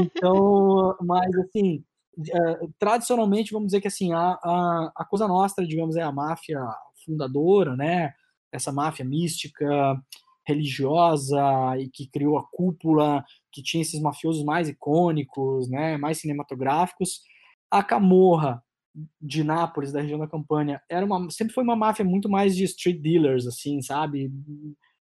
Speaker 3: Então, mas assim, uh, tradicionalmente, vamos dizer que assim, a, a, a Cosa Nostra, digamos, é a máfia fundadora, né? Essa máfia mística, religiosa e que criou a cúpula, que tinha esses mafiosos mais icônicos, né? Mais cinematográficos. A Camorra de Nápoles, da região da Campânia, era uma, sempre foi uma máfia muito mais de street dealers, assim, sabe?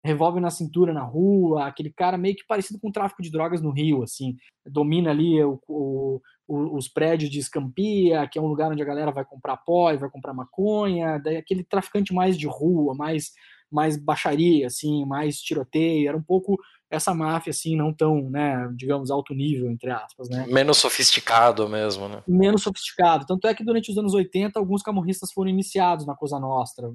Speaker 3: revólver na cintura na rua, aquele cara meio que parecido com o tráfico de drogas no Rio, assim, domina ali o, o, os prédios de Escampia, que é um lugar onde a galera vai comprar pó e vai comprar maconha, daí aquele traficante mais de rua, mais mais baixaria, assim, mais tiroteio, era um pouco essa máfia, assim, não tão, né, digamos, alto nível, entre aspas, né.
Speaker 2: Menos sofisticado mesmo, né.
Speaker 3: Menos sofisticado. Tanto é que durante os anos 80, alguns camorristas foram iniciados na Cosa Nostra,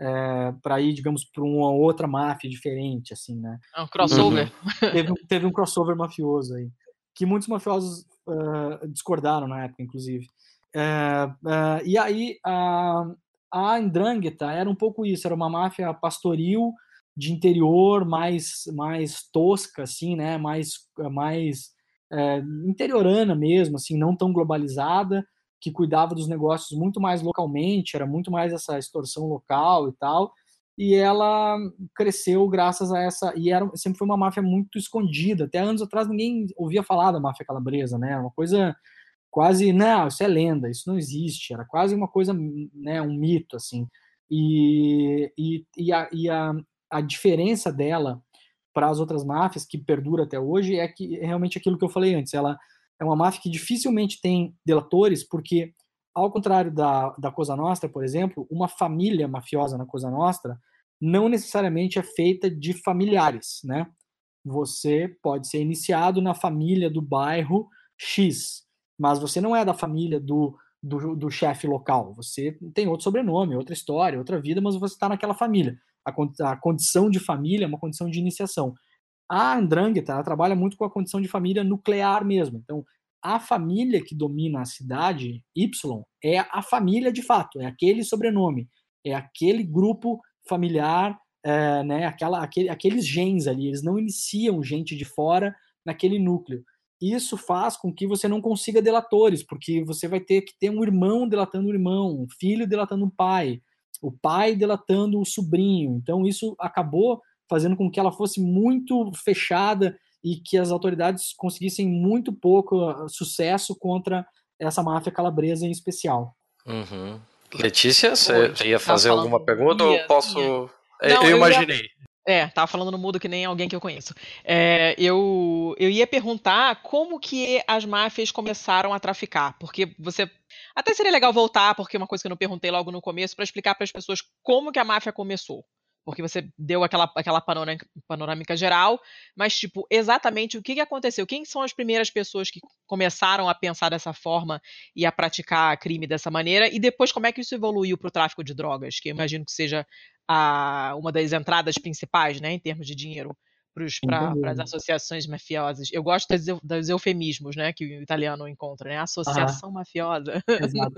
Speaker 3: é, para ir, digamos, para uma outra máfia diferente, assim, né.
Speaker 1: É um crossover.
Speaker 3: Teve, teve, um crossover mafioso aí, que muitos mafiosos uh, discordaram na época, inclusive. É, uh, e aí, uh, a Andrangheta era um pouco isso, era uma máfia pastoril de interior, mais mais tosca assim, né, mais mais é, interiorana mesmo, assim, não tão globalizada, que cuidava dos negócios muito mais localmente, era muito mais essa extorsão local e tal. E ela cresceu graças a essa. E era, sempre foi uma máfia muito escondida. Até anos atrás ninguém ouvia falar da máfia calabresa, né? Uma coisa quase, não, isso é lenda, isso não existe, era quase uma coisa, né, um mito, assim. E, e, e, a, e a, a diferença dela para as outras máfias, que perdura até hoje, é que é realmente aquilo que eu falei antes, ela é uma máfia que dificilmente tem delatores, porque, ao contrário da, da Cosa Nostra, por exemplo, uma família mafiosa na Cosa Nostra não necessariamente é feita de familiares, né? Você pode ser iniciado na família do bairro X, mas você não é da família do, do, do chefe local. Você tem outro sobrenome, outra história, outra vida, mas você está naquela família. A, condição de família é uma condição de iniciação. A Andrangheta trabalha muito com a condição de família nuclear mesmo. Então, a família que domina a cidade Y é a família de fato, é aquele sobrenome, é aquele grupo familiar, é, né, aquela, aquele, aqueles genes ali. Eles não iniciam gente de fora naquele núcleo isso faz com que você não consiga delatores, porque você vai ter que ter um irmão delatando um irmão, um filho delatando um pai, o pai delatando o sobrinho. Então, isso acabou fazendo com que ela fosse muito fechada e que as autoridades conseguissem muito pouco ah, sucesso contra essa máfia calabresa em especial.
Speaker 2: Uhum. Letícia, você ia fazer alguma pergunta ou posso. Não, eu, eu imaginei. Ia...
Speaker 1: É, tava falando no mudo que nem alguém que eu conheço. É, eu, eu ia perguntar como que as máfias começaram a traficar, porque você até seria legal voltar, porque é uma coisa que eu não perguntei logo no começo, para explicar para as pessoas como que a máfia começou. Porque você deu aquela, aquela panorâmica, panorâmica geral, mas, tipo, exatamente o que, que aconteceu? Quem são as primeiras pessoas que começaram a pensar dessa forma e a praticar crime dessa maneira? E depois, como é que isso evoluiu para o tráfico de drogas? Que eu imagino que seja a, uma das entradas principais, né, em termos de dinheiro para as associações mafiosas. Eu gosto dos, dos, eufemismos, né, que o italiano encontra, né, associação mafiosa.
Speaker 3: Exato.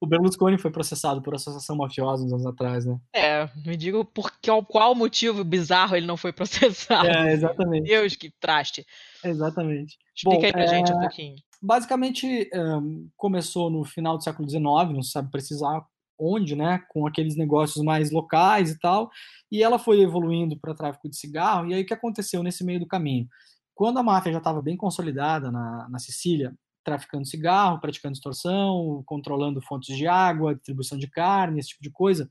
Speaker 3: O Berlusconi foi processado por associação mafiosa uns anos atrás, né?
Speaker 1: É, me digo por qual, qual motivo bizarro ele não foi <laughs> processado.
Speaker 3: É, exatamente.
Speaker 1: Deus, que traste.
Speaker 3: Exatamente.
Speaker 1: Explica Bom, aí pra é... gente um pouquinho.
Speaker 3: Basicamente, um, começou no final do século XIX, não se sabe precisar onde, né, com aqueles negócios mais locais e tal, e ela foi evoluindo para tráfico de cigarro, e aí o que aconteceu nesse meio do caminho? Quando a máfia já estava bem consolidada na, na Sicília, traficando cigarro, praticando extorsão, controlando fontes de água, distribuição de carne, esse tipo de coisa,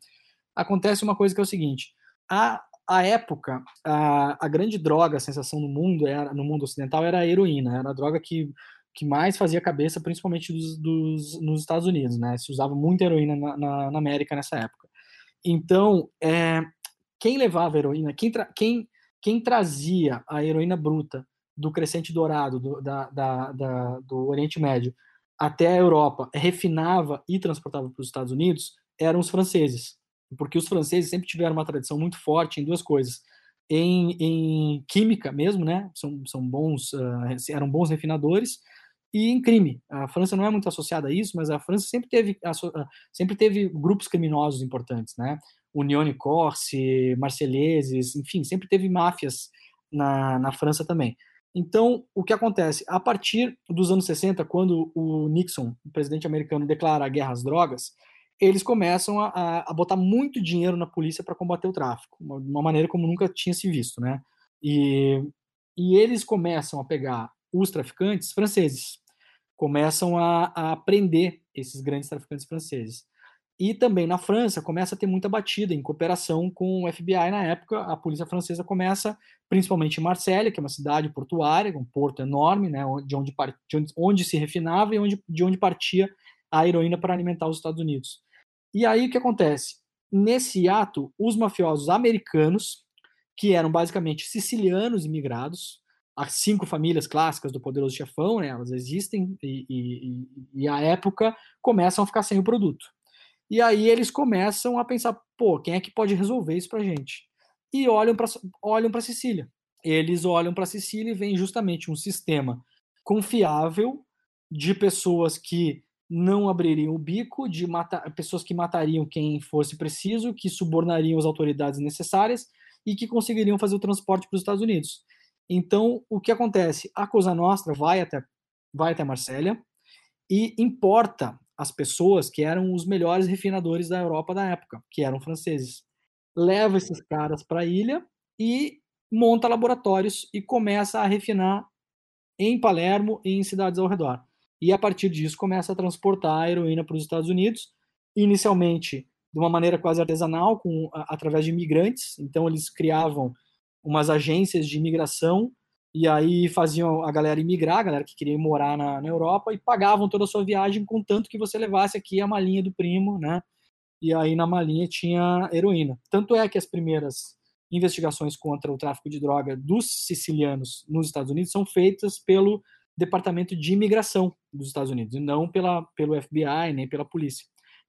Speaker 3: acontece uma coisa que é o seguinte, a, a época, a, a grande droga, a sensação no mundo, era, no mundo ocidental, era a heroína, era a droga que que mais fazia cabeça, principalmente dos, dos, nos Estados Unidos, né? Se usava muita heroína na, na, na América nessa época. Então, é, quem levava a heroína, quem, tra, quem, quem trazia a heroína bruta do Crescente Dourado, do, da, da, da, do Oriente Médio, até a Europa, refinava e transportava para os Estados Unidos, eram os franceses. Porque os franceses sempre tiveram uma tradição muito forte em duas coisas. Em, em química mesmo, né? São, são bons, uh, eram bons refinadores, e em crime. A França não é muito associada a isso, mas a França sempre teve, sempre teve grupos criminosos importantes, né? Unione Corse, Marselheses, enfim, sempre teve máfias na, na França também. Então, o que acontece? A partir dos anos 60, quando o Nixon, o presidente americano, declara a guerra às drogas, eles começam a, a botar muito dinheiro na polícia para combater o tráfico, de uma maneira como nunca tinha se visto, né? E, e eles começam a pegar os traficantes franceses começam a, a prender esses grandes traficantes franceses. E também na França começa a ter muita batida em cooperação com o FBI na época. A polícia francesa começa, principalmente em Marselha, que é uma cidade portuária, um porto enorme, né, de, onde, de onde, onde se refinava e onde, de onde partia a heroína para alimentar os Estados Unidos. E aí o que acontece? Nesse ato, os mafiosos americanos, que eram basicamente sicilianos imigrados, as cinco famílias clássicas do poderoso chefão, né, elas existem e, e, e, a época começam a ficar sem o produto. E aí eles começam a pensar, pô, quem é que pode resolver isso pra gente? E olham para olham para Sicília. Eles olham para Sicília e veem justamente um sistema confiável de pessoas que não abririam o bico, de matar, pessoas que matariam quem fosse preciso, que subornariam as autoridades necessárias e que conseguiriam fazer o transporte para os Estados Unidos. Então, o que acontece? A Cosa Nostra vai até, vai até Marsella e importa as pessoas que eram os melhores refinadores da Europa da época, que eram franceses. Leva esses caras para a ilha e monta laboratórios e começa a refinar em Palermo e em cidades ao redor. E a partir disso começa a transportar a heroína para os Estados Unidos, inicialmente de uma maneira quase artesanal, com, através de imigrantes. Então eles criavam umas agências de imigração e aí faziam a galera imigrar, a galera que queria morar na, na Europa, e pagavam toda a sua viagem com tanto que você levasse aqui a malinha do primo, né? E aí na malinha tinha heroína. Tanto é que as primeiras investigações contra o tráfico de droga dos sicilianos nos Estados Unidos são feitas pelo Departamento de Imigração dos Estados Unidos, e não pela, pelo FBI, nem pela polícia,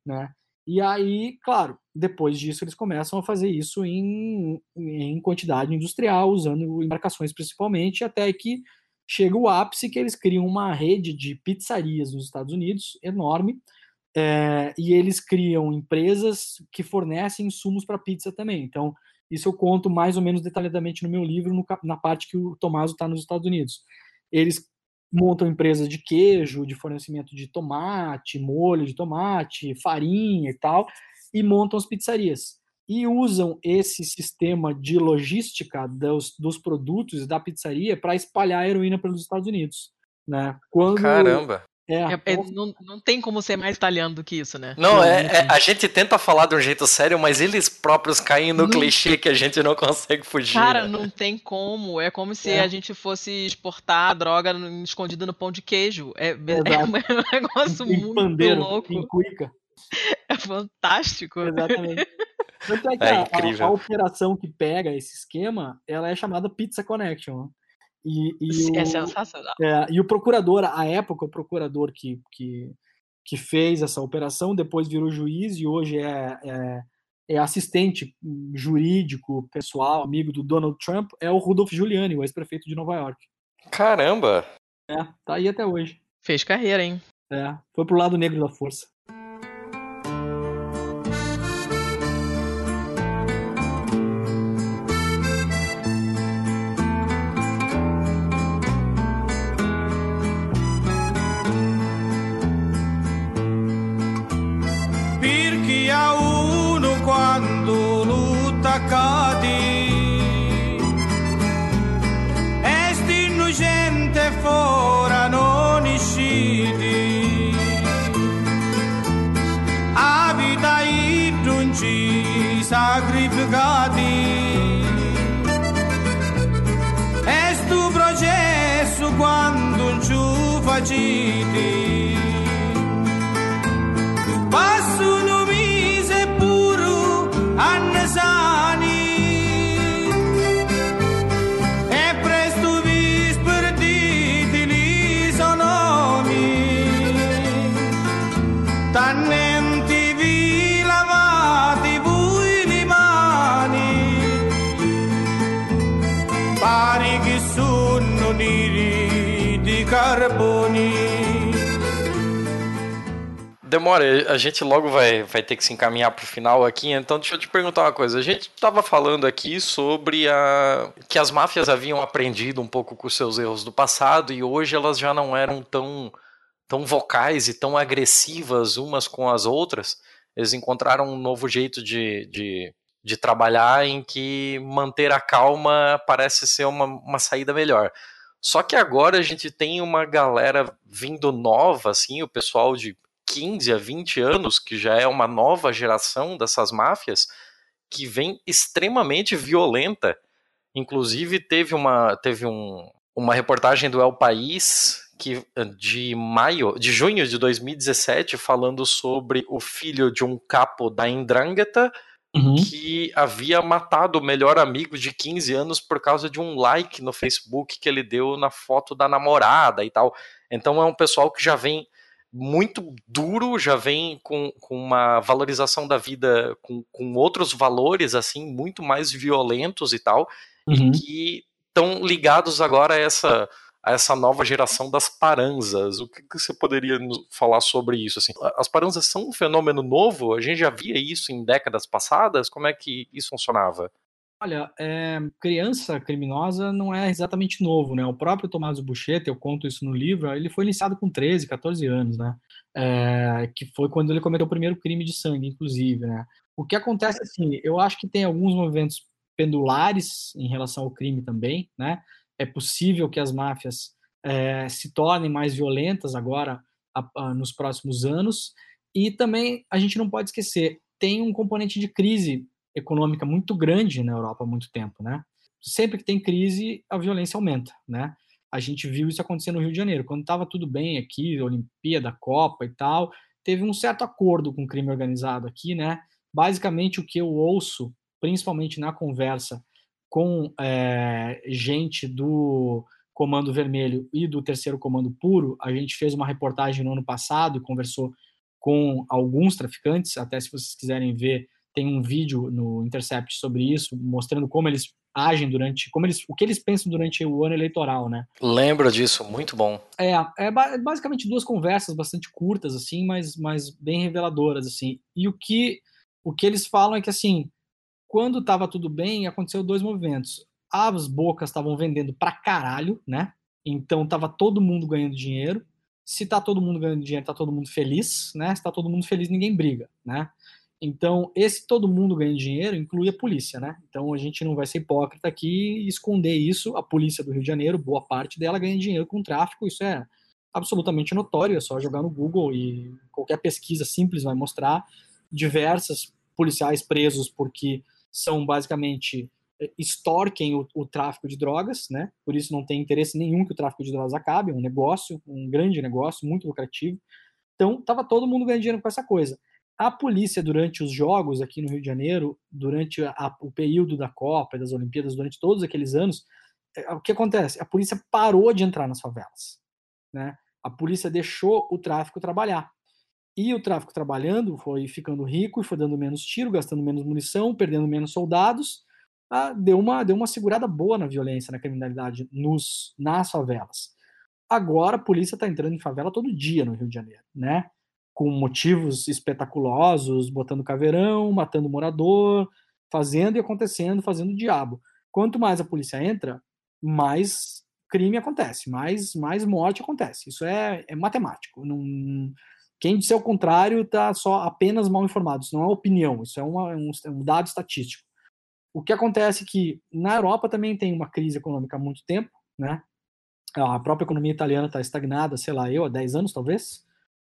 Speaker 3: né? E aí, claro, depois disso eles começam a fazer isso em, em quantidade industrial, usando embarcações principalmente, até que chega o ápice que eles criam uma rede de pizzarias nos Estados Unidos enorme, é, e eles criam empresas que fornecem insumos para pizza também. Então, isso eu conto mais ou menos detalhadamente no meu livro, no, na parte que o Tomaso está nos Estados Unidos. Eles montam empresas de queijo, de fornecimento de tomate, molho de tomate, farinha e tal, e montam as pizzarias. E usam esse sistema de logística dos, dos produtos da pizzaria para espalhar a heroína pelos Estados Unidos. Né?
Speaker 2: Quando, Caramba!
Speaker 1: É, é, é, não, não tem como ser mais italiano do que isso, né?
Speaker 2: Não, é, é, a gente tenta falar de um jeito sério, mas eles próprios caem no não, clichê que a gente não consegue fugir.
Speaker 1: Cara,
Speaker 2: né?
Speaker 1: não tem como. É como se é. a gente fosse exportar a droga escondida no pão de queijo. É, é um <laughs> negócio em muito pandeiro, louco.
Speaker 3: Em cuica.
Speaker 1: É fantástico.
Speaker 3: Exatamente. <laughs> Tanto é que a, a, a, operação que pega esse esquema, ela é chamada Pizza Connection. E,
Speaker 1: e é o, sensacional.
Speaker 3: É, e o procurador, à época, o procurador que, que, que fez essa operação, depois virou juiz e hoje é, é, é assistente jurídico, pessoal, amigo do Donald Trump, é o Rudolph Giuliani, o ex-prefeito de Nova York.
Speaker 2: Caramba!
Speaker 3: É, tá aí até hoje.
Speaker 1: Fez carreira, hein?
Speaker 3: É, foi pro lado negro da força.
Speaker 5: giustificati. E sto processo quando non ci facevi
Speaker 2: Demora, a gente logo vai, vai ter que se encaminhar para o final aqui, então deixa eu te perguntar uma coisa. A gente estava falando aqui sobre a que as máfias haviam aprendido um pouco com seus erros do passado e hoje elas já não eram tão, tão vocais e tão agressivas umas com as outras. Eles encontraram um novo jeito de, de, de trabalhar em que manter a calma parece ser uma, uma saída melhor. Só que agora a gente tem uma galera vindo nova, assim, o pessoal de
Speaker 6: 15 a 20 anos, que já é uma nova geração dessas máfias, que vem extremamente violenta. Inclusive, teve uma, teve um, uma reportagem do El País que, de maio, de junho de 2017, falando sobre o filho de um capo da Indrangheta uhum. que havia matado o melhor amigo de 15 anos por causa de um like no Facebook que ele deu na foto da namorada e tal. Então é um pessoal que já vem muito duro, já vem com, com uma valorização da vida com, com outros valores, assim, muito mais violentos e tal, uhum. e que estão ligados agora a essa a essa nova geração das paranzas. O que, que, você poderia falar sobre isso? Assim, as paranzas são um fenômeno novo? A gente já via isso em décadas passadas? Como é que isso funcionava?
Speaker 3: Olha, é, criança criminosa não é exatamente novo, né? O próprio Tomás Bucheta, eu conto isso no livro, ele foi iniciado com 13, 14 anos, né? É, que foi quando ele cometeu o primeiro crime de sangue, inclusive, né? O que acontece, assim, eu acho que tem alguns movimentos pendulares em relação ao crime também, né? É possível que as máfias é, se tornem mais violentas agora, a, a, nos próximos anos, e também a gente não pode esquecer, tem um componente de crise econômica muito grande na Europa há muito tempo, né? Sempre que tem crise, a violência aumenta, né? A gente viu isso acontecer no Rio de Janeiro. Quando estava tudo bem aqui, Olimpíada, Copa e tal, teve um certo acordo com o crime organizado aqui, né? Basicamente, o que eu ouço, principalmente na conversa com é, gente do Comando Vermelho e do Terceiro Comando Puro, a gente fez uma reportagem no ano passado e conversou com alguns traficantes, até se vocês quiserem ver, tem um vídeo no Intercept sobre isso, mostrando como eles agem durante, como eles, o que eles pensam durante o ano eleitoral, né?
Speaker 6: Lembro disso, muito bom.
Speaker 3: É, é basicamente duas conversas bastante curtas assim, mas, mas bem reveladoras assim. E o que o que eles falam é que assim, quando estava tudo bem, aconteceu dois movimentos. As bocas estavam vendendo pra caralho, né? Então tava todo mundo ganhando dinheiro. Se tá todo mundo ganhando dinheiro, tá todo mundo feliz, né? Se tá todo mundo feliz, ninguém briga, né? Então, esse todo mundo ganha dinheiro inclui a polícia, né? Então, a gente não vai ser hipócrita aqui e esconder isso. A polícia do Rio de Janeiro, boa parte dela ganha dinheiro com tráfico, isso é absolutamente notório, é só jogar no Google e qualquer pesquisa simples vai mostrar diversas policiais presos porque são basicamente eh, extorquem o, o, tráfico de drogas, né? Por isso não tem interesse nenhum que o tráfico de drogas acabe, é um negócio, um grande negócio, muito lucrativo. Então, tava todo mundo ganhando dinheiro com essa coisa. A polícia, durante os jogos aqui no Rio de Janeiro, durante a, o período da Copa e das Olimpíadas, durante todos aqueles anos, é, o que acontece? A polícia parou de entrar nas favelas. Né? A polícia deixou o tráfico trabalhar. E o tráfico trabalhando foi ficando rico e foi dando menos tiro, gastando menos munição, perdendo menos soldados. Ah, deu, uma, deu uma segurada boa na violência, na criminalidade nos, nas favelas. Agora a polícia está entrando em favela todo dia no Rio de Janeiro, né? Com motivos espetaculosos, botando caveirão, matando morador, fazendo e acontecendo, fazendo o diabo. Quanto mais a polícia entra, mais crime acontece, mais, mais morte acontece. Isso é, é matemático. Não, quem disser o contrário está só apenas mal informado. Isso não é opinião, isso é, uma, um, é um dado estatístico. O que acontece é que na Europa também tem uma crise econômica há muito tempo, né? A própria economia italiana está estagnada, sei lá, eu, há 10 anos talvez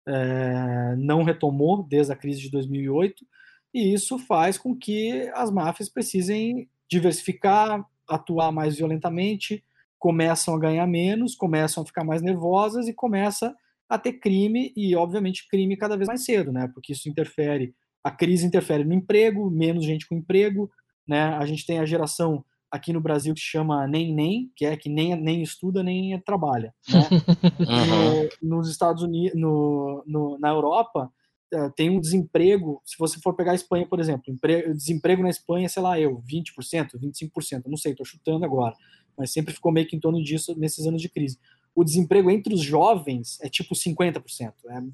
Speaker 3: é, não retomou desde a crise de 2008, e isso faz com que as máfias precisem diversificar, atuar mais violentamente, começam a ganhar menos, começam a ficar mais nervosas e começa a ter crime e, obviamente, crime cada vez mais cedo, né? Porque isso interfere, a crise interfere no emprego, menos gente com emprego, né? A gente tem a geração aqui no Brasil que se chama nem nem, que é que nem, nem estuda nem trabalha. <laughs> Né? uhum. no, nos Estados Unidos, no, no, na Europa, é, tem um desemprego, se você for pegar a Espanha, por exemplo, emprego, desemprego na Espanha, sei lá, eu, 20%, 25%, não sei, estou chutando agora, mas sempre ficou meio que em torno disso nesses anos de crise. O desemprego entre os jovens é tipo 50%,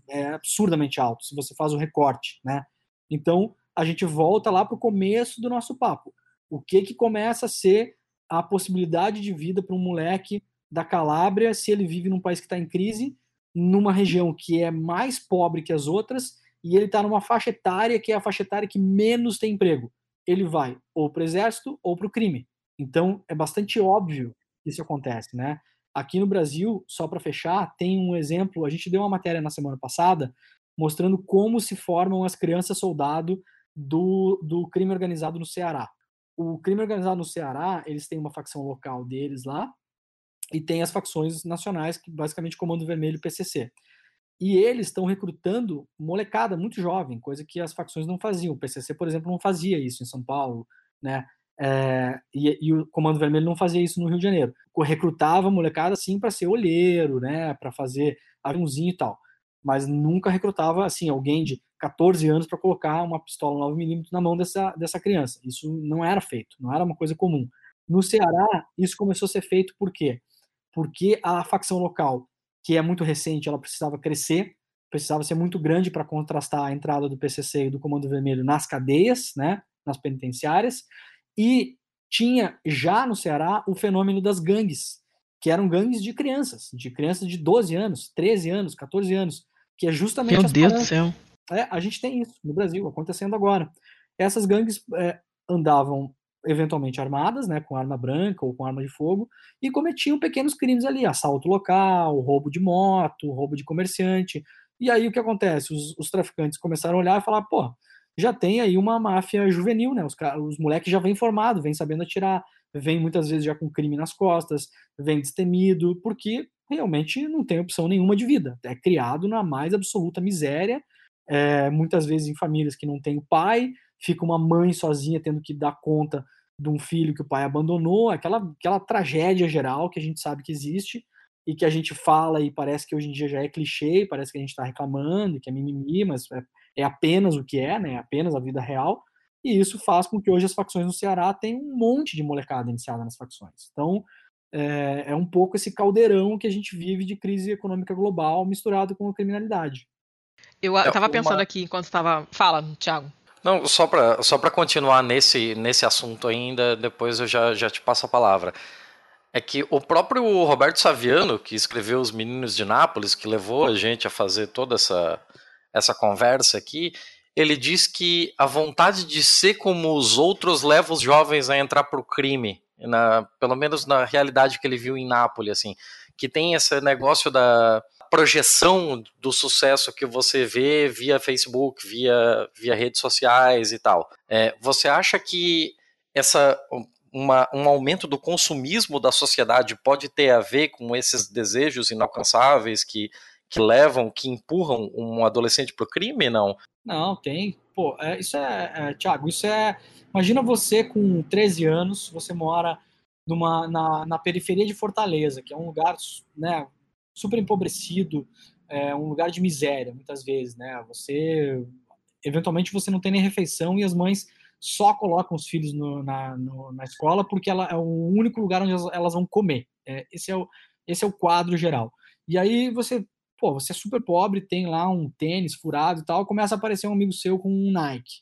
Speaker 3: é, é absurdamente alto, se você faz o recorte, né? Então, a gente volta lá para o começo do nosso papo o que que começa a ser a possibilidade de vida para um moleque da Calábria se ele vive num país que está em crise, numa região que é mais pobre que as outras e ele está numa faixa etária que é a faixa etária que menos tem emprego. Ele vai ou para o exército ou para o crime. Então é bastante óbvio que isso acontece, né? Aqui no Brasil, só para fechar, tem um exemplo. A gente deu uma matéria na semana passada mostrando como se formam as crianças soldado do, do crime organizado no Ceará. O crime organizado no Ceará, eles têm uma facção local deles lá, e tem as facções nacionais, que basicamente Comando Vermelho e PCC. E eles estão recrutando molecada muito jovem, coisa que as facções não faziam. O PCC, por exemplo, não fazia isso em São Paulo, né? É, e, e, o Comando Vermelho não fazia isso no Rio de Janeiro. Recrutava molecada assim para ser olheiro, né? Para fazer aviãozinho e tal. Mas nunca recrutava assim alguém de 14 anos para colocar uma pistola 9mm na mão dessa, dessa criança. Isso não era feito, não era uma coisa comum. No Ceará, isso começou a ser feito por quê? Porque a facção local que é muito recente, ela precisava crescer, precisava ser muito grande para contrastar a entrada do PCC e do Comando Vermelho nas cadeias, né, nas penitenciárias, e tinha já no Ceará o fenômeno das gangues, que eram gangues de crianças, de crianças de 12 anos, 13 anos, 14 anos, que é justamente
Speaker 1: Meu Deus do céu.
Speaker 3: É, a gente tem isso no Brasil, acontecendo agora. Essas gangues é, andavam eventualmente armadas, né, com arma branca ou com arma de fogo, e cometiam pequenos crimes ali, assalto local, roubo de moto, roubo de comerciante. E aí o que acontece? Os, os traficantes começaram a olhar e falar, pô, já tem aí uma máfia juvenil, né? Os, os moleques já vêm formados, vêm sabendo atirar, vêm muitas vezes já com crime nas costas, vêm destemido, porque realmente não tem opção nenhuma de vida. É criado na mais absoluta miséria, é, muitas vezes em famílias que não tem o pai, fica uma mãe sozinha tendo que dar conta de um filho que o pai abandonou, aquela, aquela tragédia geral que a gente sabe que existe e que a gente fala e parece que hoje em dia já é clichê, parece que a gente está reclamando, que é mimimi, mas é, é, apenas o que é, né? É apenas a vida real. E isso faz com que hoje as facções no Ceará tenham um monte de molecada iniciada nas facções. Então, é, é um pouco esse caldeirão que a gente vive de crise econômica global misturado com a criminalidade.
Speaker 1: Eu estava é, pensando aqui enquanto estava. Fala, Thiago.
Speaker 2: Não, só para só continuar nesse, nesse assunto ainda, depois eu já, já te passo a palavra. É que o próprio Roberto Saviano, que escreveu Os Meninos de Nápoles, que levou a gente a fazer toda essa, essa conversa aqui, ele diz que a vontade de ser como os outros leva os jovens a entrar para o crime, na, pelo menos na realidade que ele viu em Nápoles, assim, que tem esse negócio da, projeção do sucesso que você vê via Facebook, via, via redes sociais e tal. É, você acha que essa uma, um aumento do consumismo da sociedade pode ter a ver com esses desejos inalcançáveis que, que levam, que empurram um adolescente para o crime, não?
Speaker 3: Não, tem. Pô, é, isso é, é, Thiago, isso é. Imagina você com 13 anos, você mora numa, na, na periferia de Fortaleza, que é um lugar né, super empobrecido, é um lugar de miséria, muitas vezes, né? Você, eventualmente, você não tem nem refeição e as mães só colocam os filhos no, na, no, na escola porque ela é o único lugar onde elas, vão comer. É, esse, é o, esse é o quadro geral. E aí você, pô, você é super pobre, tem lá um tênis furado e tal, começa a aparecer um amigo seu com um Nike.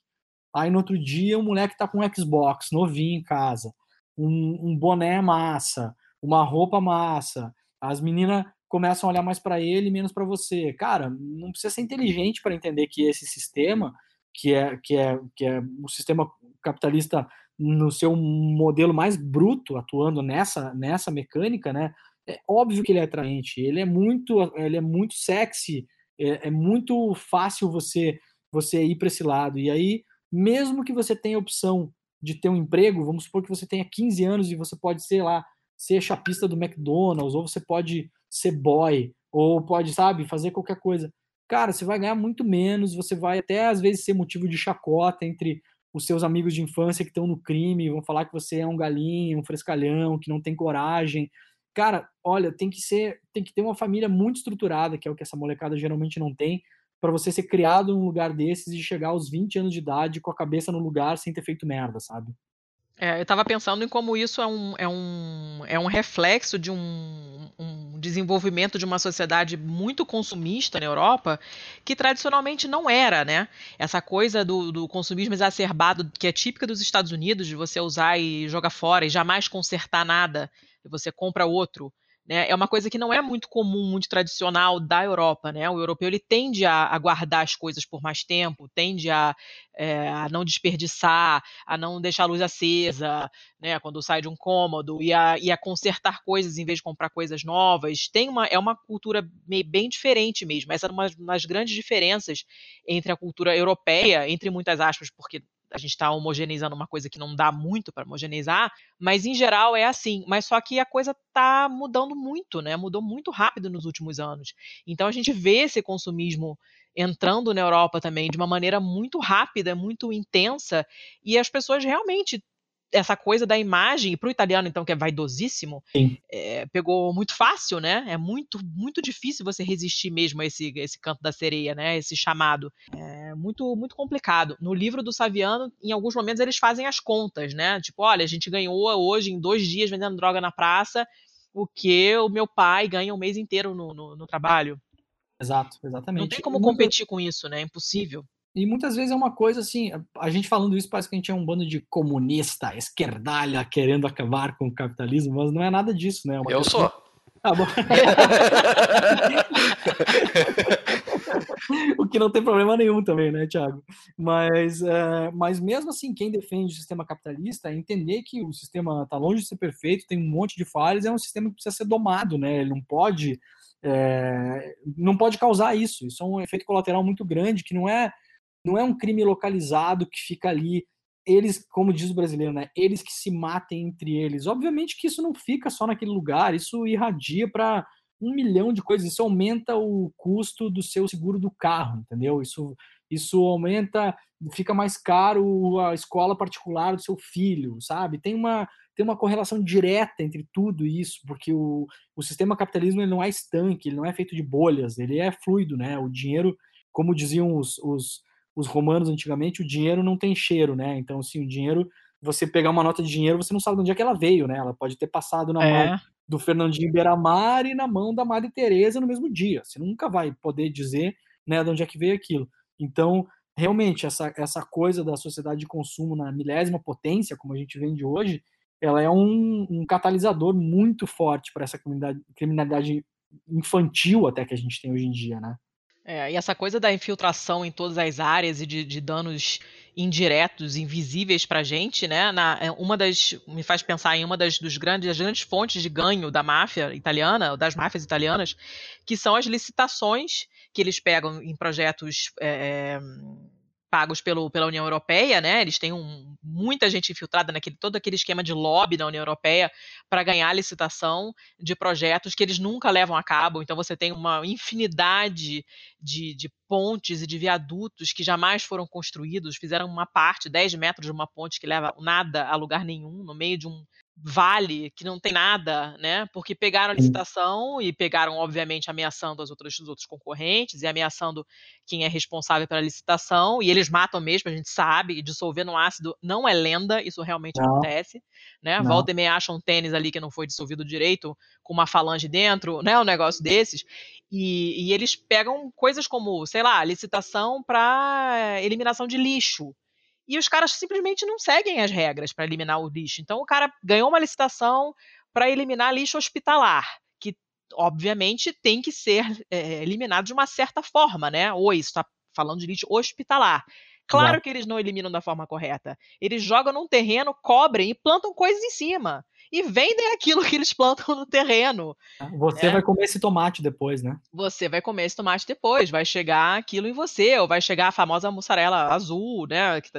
Speaker 3: Aí no outro dia o moleque tá com um Xbox novinho em casa, um, um boné massa, uma roupa massa, as meninas começam a olhar mais para ele menos para você. Cara, não precisa ser inteligente para entender que esse sistema, que é, que é, que é o sistema capitalista no seu modelo mais bruto, atuando nessa, nessa mecânica, né? É óbvio que ele é atraente, ele é muito, ele é muito sexy, é, é muito fácil você você ir para esse lado. E aí, mesmo que você tenha a opção de ter um emprego, vamos supor que você tenha 15 anos e você pode ser lá, ser chapista do McDonald's, ou você pode ser boy, ou pode, sabe, fazer qualquer coisa. Cara, você vai ganhar muito menos, você vai até às vezes ser motivo de chacota entre os seus amigos de infância que estão no crime, vão falar que você é um galinho, um frescalhão, que não tem coragem. Cara, olha, tem que ser, tem que ter uma família muito estruturada, que é o que essa molecada geralmente não tem, para você ser criado num lugar desses e chegar aos 20 anos de idade com a cabeça no lugar sem ter feito merda, sabe?
Speaker 1: É, eu estava pensando em como isso é um, é um, é um reflexo de um, um, desenvolvimento de uma sociedade muito consumista na Europa, que tradicionalmente não era, né? Essa coisa do, do consumismo exacerbado, que é típica dos Estados Unidos, de você usar e jogar fora e jamais consertar nada, você compra outro. Né? É uma coisa que não é muito comum, muito tradicional da Europa. Né? O europeu ele tende a, a guardar as coisas por mais tempo, tende a, é, a, não desperdiçar, a não deixar a luz acesa né? quando sai de um cômodo, e a, e a consertar coisas em vez de comprar coisas novas. Tem uma, é uma cultura bem diferente mesmo. Essa é uma das grandes diferenças entre a cultura europeia, entre muitas aspas, porque a gente está homogeneizando uma coisa que não dá muito para homogeneizar, mas em geral é assim. Mas só que a coisa está mudando muito, né? Mudou muito rápido nos últimos anos. Então a gente vê esse consumismo entrando na Europa também de uma maneira muito rápida, muito intensa, e as pessoas realmente essa coisa da imagem, e para o italiano, então, que é vaidosíssimo, é, pegou muito fácil, né? É muito, muito difícil você resistir mesmo a esse, esse canto da sereia, né? Esse chamado. É muito, muito complicado. No livro do Saviano, em alguns momentos, eles fazem as contas, né? Tipo, olha, a gente ganhou hoje, em dois dias, vendendo droga na praça, o que o meu pai ganha um mês inteiro no, no, no trabalho.
Speaker 3: Exato, exatamente.
Speaker 1: Não tem como competir com isso, né? É impossível.
Speaker 3: E muitas vezes é uma coisa assim, a gente falando isso parece que a gente é um bando de comunista, esquerdalha, querendo acabar com o capitalismo, mas não é nada disso, né? É
Speaker 2: Eu sou.
Speaker 3: Ah, bom. <laughs> o que não tem problema nenhum também, né, Thiago? Mas, é, mas mesmo assim, quem defende o sistema capitalista entender que o sistema está longe de ser perfeito, tem um monte de falhas, é um sistema que precisa ser domado, né? Ele não pode, é, não pode causar isso. Isso é um efeito colateral muito grande que não é não é um crime localizado que fica ali, eles, como diz o brasileiro, né, eles que se matem entre eles. Obviamente que isso não fica só naquele lugar, isso irradia para um milhão de coisas, isso aumenta o custo do seu seguro do carro, entendeu? Isso, isso aumenta, fica mais caro a escola particular do seu filho, sabe? Tem uma, tem uma correlação direta entre tudo isso, porque o, o sistema capitalismo ele não é estanque, ele não é feito de bolhas, ele é fluido, né? O dinheiro, como diziam os, os os romanos antigamente, o dinheiro não tem cheiro, né? Então, assim, o dinheiro, você pegar uma nota de dinheiro, você não sabe de onde é que ela veio, né? Ela pode ter passado na é. mão do Fernandinho Beiramar e na mão da Madre Teresa no mesmo dia. Você nunca vai poder dizer, né, de onde é que veio aquilo. Então, realmente, essa, essa coisa da sociedade de consumo na milésima potência, como a gente vende hoje, ela é um, um catalisador muito forte para essa criminalidade, criminalidade infantil até que a gente tem hoje em dia, né?
Speaker 1: É, e essa coisa da infiltração em todas as áreas e de, de danos indiretos, invisíveis para a gente, né? Na, é, uma das me faz pensar em uma das, dos grandes, das grandes fontes de ganho da máfia italiana, das máfias italianas, que são as licitações que eles pegam em projetos é, pagos pelo, pela União Europeia, né? Eles têm um, muita gente infiltrada naquele todo aquele esquema de lobby da União Europeia para ganhar licitação de projetos que eles nunca levam a cabo. Então você tem uma infinidade de, de pontes e de viadutos que jamais foram construídos, fizeram uma parte, 10 metros de uma ponte que leva nada a lugar nenhum, no meio de um vale que não tem nada, né? Porque pegaram a licitação e pegaram, obviamente, ameaçando as outras, os outros concorrentes e ameaçando quem é responsável pela licitação, e eles matam mesmo, a gente sabe, dissolver no ácido não é lenda, isso realmente não. acontece, né? Não. Volta e meia acha um tênis ali que não foi dissolvido direito, com uma falange dentro, né? Um negócio desses. E, e eles pegam coisas como, sei lá, licitação para eliminação de lixo e os caras simplesmente não seguem as regras para eliminar o lixo. Então o cara ganhou uma licitação para eliminar lixo hospitalar, que obviamente tem que ser é, eliminado de uma certa forma, né? Oi, está falando de lixo hospitalar. Claro Exato. que eles não eliminam da forma correta. Eles jogam num terreno, cobrem e plantam coisas em cima e vendem aquilo que eles plantam no terreno.
Speaker 3: Você é. vai comer esse tomate depois, né?
Speaker 1: Você vai comer esse tomate depois, vai chegar aquilo em você, ou vai chegar a famosa mussarela azul, né? Que,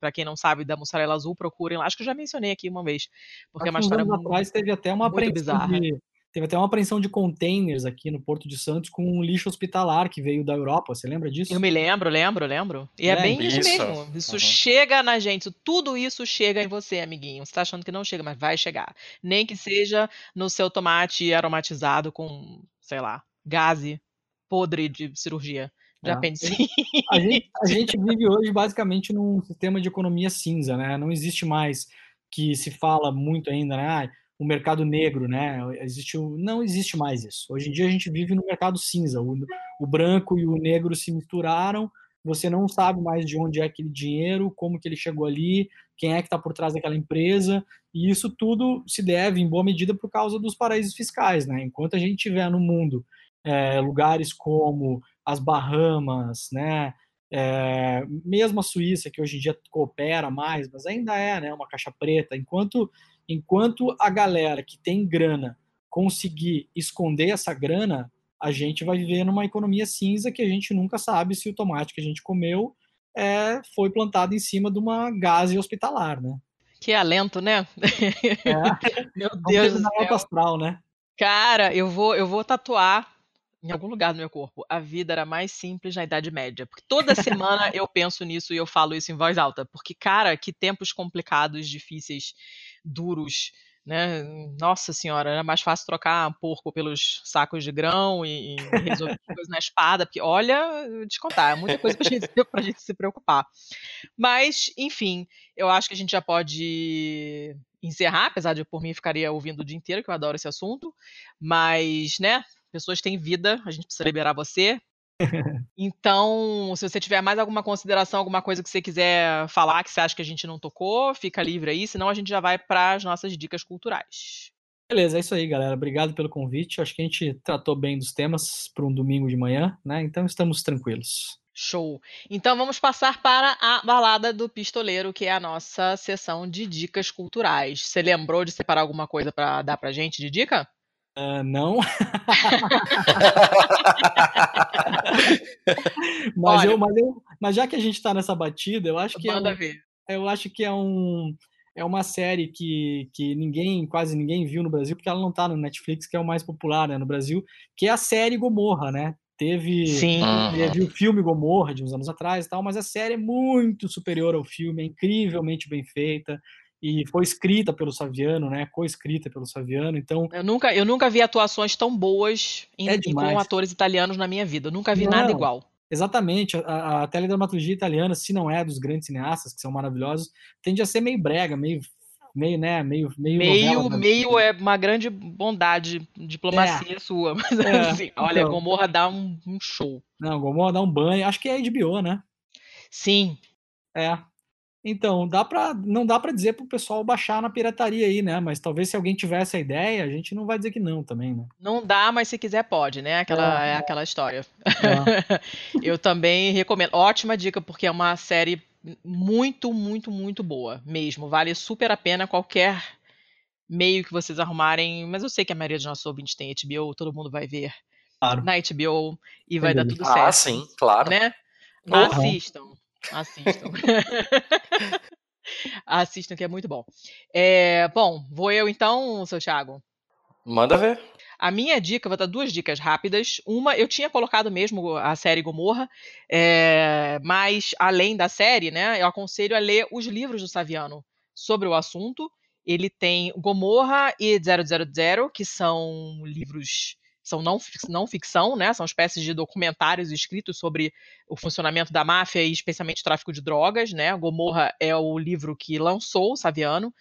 Speaker 1: para quem não sabe da mussarela azul, procurem lá. Acho que eu já mencionei aqui uma vez, porque Há é uma história
Speaker 3: muito, atrás teve até uma bizarra. De Teve até uma apreensão de containers aqui no Porto de Santos com um lixo hospitalar que veio da Europa. Você lembra disso?
Speaker 1: Eu me lembro, lembro, lembro. E é, é bem isso, mesmo. Isso uhum. chega na gente. Tudo isso chega em você, amiguinho. Você tá achando que não chega, mas vai chegar. Nem que seja no seu tomate aromatizado com, sei lá, gase podre de cirurgia. Já é. pensei.
Speaker 3: A gente, a gente vive hoje basicamente num sistema de economia cinza, né? Não existe mais que se fala muito ainda, né? Ah, o mercado negro, né? Existe, não existe mais isso. Hoje em dia a gente vive no mercado cinza. O, o branco e o negro se misturaram você não sabe mais de onde é aquele dinheiro, como que ele chegou ali, quem é que está por trás daquela empresa, e isso tudo se deve, em boa medida, por causa dos paraísos fiscais. Né? Enquanto a gente tiver no mundo é, lugares como as Bahamas, né, é, mesmo a Suíça, que hoje em dia coopera mais, mas ainda é né, uma caixa preta, enquanto, enquanto a galera que tem grana conseguir esconder essa grana, a gente vai viver numa economia cinza que a gente nunca sabe se o tomate que a gente comeu é, foi plantado em cima de uma gase hospitalar, né?
Speaker 1: Que alento, né?
Speaker 3: É. <laughs> Meu Deus do céu. astral, né?
Speaker 1: Cara, eu vou, eu vou tatuar em algum lugar do meu corpo. A vida era mais simples na Idade Média. Porque toda <laughs> semana eu penso nisso e eu falo isso em voz alta. Porque, cara, que tempos complicados, difíceis, duros né? Nossa senhora, era mais fácil trocar porco pelos sacos de grão e, e resolver coisas na espada, porque olha, descontar, é muita coisa pra gente, <laughs> pra gente se preocupar. Mas, enfim, eu acho que a gente já pode encerrar, apesar de por mim ficaria ouvindo o dia inteiro, que eu adoro esse assunto. Mas, né, pessoas têm vida, a gente precisa liberar você. Então, se você tiver mais alguma consideração, alguma coisa que você quiser falar que você acha que a gente não tocou, fica livre aí, senão a gente já vai para as nossas dicas culturais.
Speaker 3: Beleza, é isso aí, galera. Obrigado pelo convite. Acho que a gente tratou bem dos temas para um domingo de manhã, né? Então estamos tranquilos.
Speaker 1: Show. Então vamos passar para a balada do pistoleiro, que é a nossa sessão de dicas culturais. Você lembrou de separar alguma coisa para dar para gente de dica?
Speaker 3: Uh, não. <laughs> mas, Olha, eu, mas, eu, mas já que a gente está nessa batida, eu acho que é, um, eu acho que é um é uma série que, que ninguém quase ninguém viu no Brasil porque ela não está no Netflix, que é o mais popular né, no Brasil, que é a série Gomorra, né? Teve,
Speaker 1: Sim.
Speaker 3: teve o filme Gomorra de uns anos atrás e tal, mas a série é muito superior ao filme, é incrivelmente bem feita e foi escrita pelo Saviano, né? Co-escrita pelo Saviano. Então
Speaker 1: eu nunca, eu nunca vi atuações tão boas em, é com atores italianos na minha vida. Eu nunca vi não, nada igual.
Speaker 3: Exatamente, a, a teledramaturgia italiana, se não é dos grandes cineastas que são maravilhosos, tende a ser meio brega, meio meio, né, meio meio
Speaker 1: meio, novela, meio é uma grande bondade, diplomacia é. sua, <laughs> mas é, assim, olha, então, Gomorra dá um, um, show.
Speaker 3: Não, Gomorra dá um banho, acho que é HBO, né?
Speaker 1: Sim.
Speaker 3: É, então, dá pra, não dá para dizer pro pessoal baixar na pirataria aí, né? Mas talvez se alguém tivesse a ideia, a gente não vai dizer que não também, né?
Speaker 1: Não dá, mas se quiser pode, né? Aquela, é, é aquela história. É. <laughs> Eu também recomendo. Ótima dica, porque é uma série muito, muito, muito boa mesmo. Vale super a pena qualquer meio que vocês arrumarem. Mas eu sei que a maioria dos nossos ouvintes tem HBO, todo mundo vai ver claro. na HBO e vai dar tudo certo.
Speaker 2: Ah, sim, claro.
Speaker 1: Né? Uhum. Assistam. Assistam. <laughs> Assistam, que é muito bom. É, bom, vou eu então, seu Thiago.
Speaker 2: Manda ver.
Speaker 1: A minha dica, vou dar duas dicas rápidas. Uma, eu tinha colocado mesmo a série Gomorra, é, mas além da série, né, eu aconselho a ler os livros do Saviano sobre o assunto. Ele tem Gomorra e 000, que são livros são não, não ficção, né? São espécies de documentários escritos sobre o funcionamento da máfia e especialmente o tráfico de drogas, né? Gomorra é o livro que lançou o Saviano,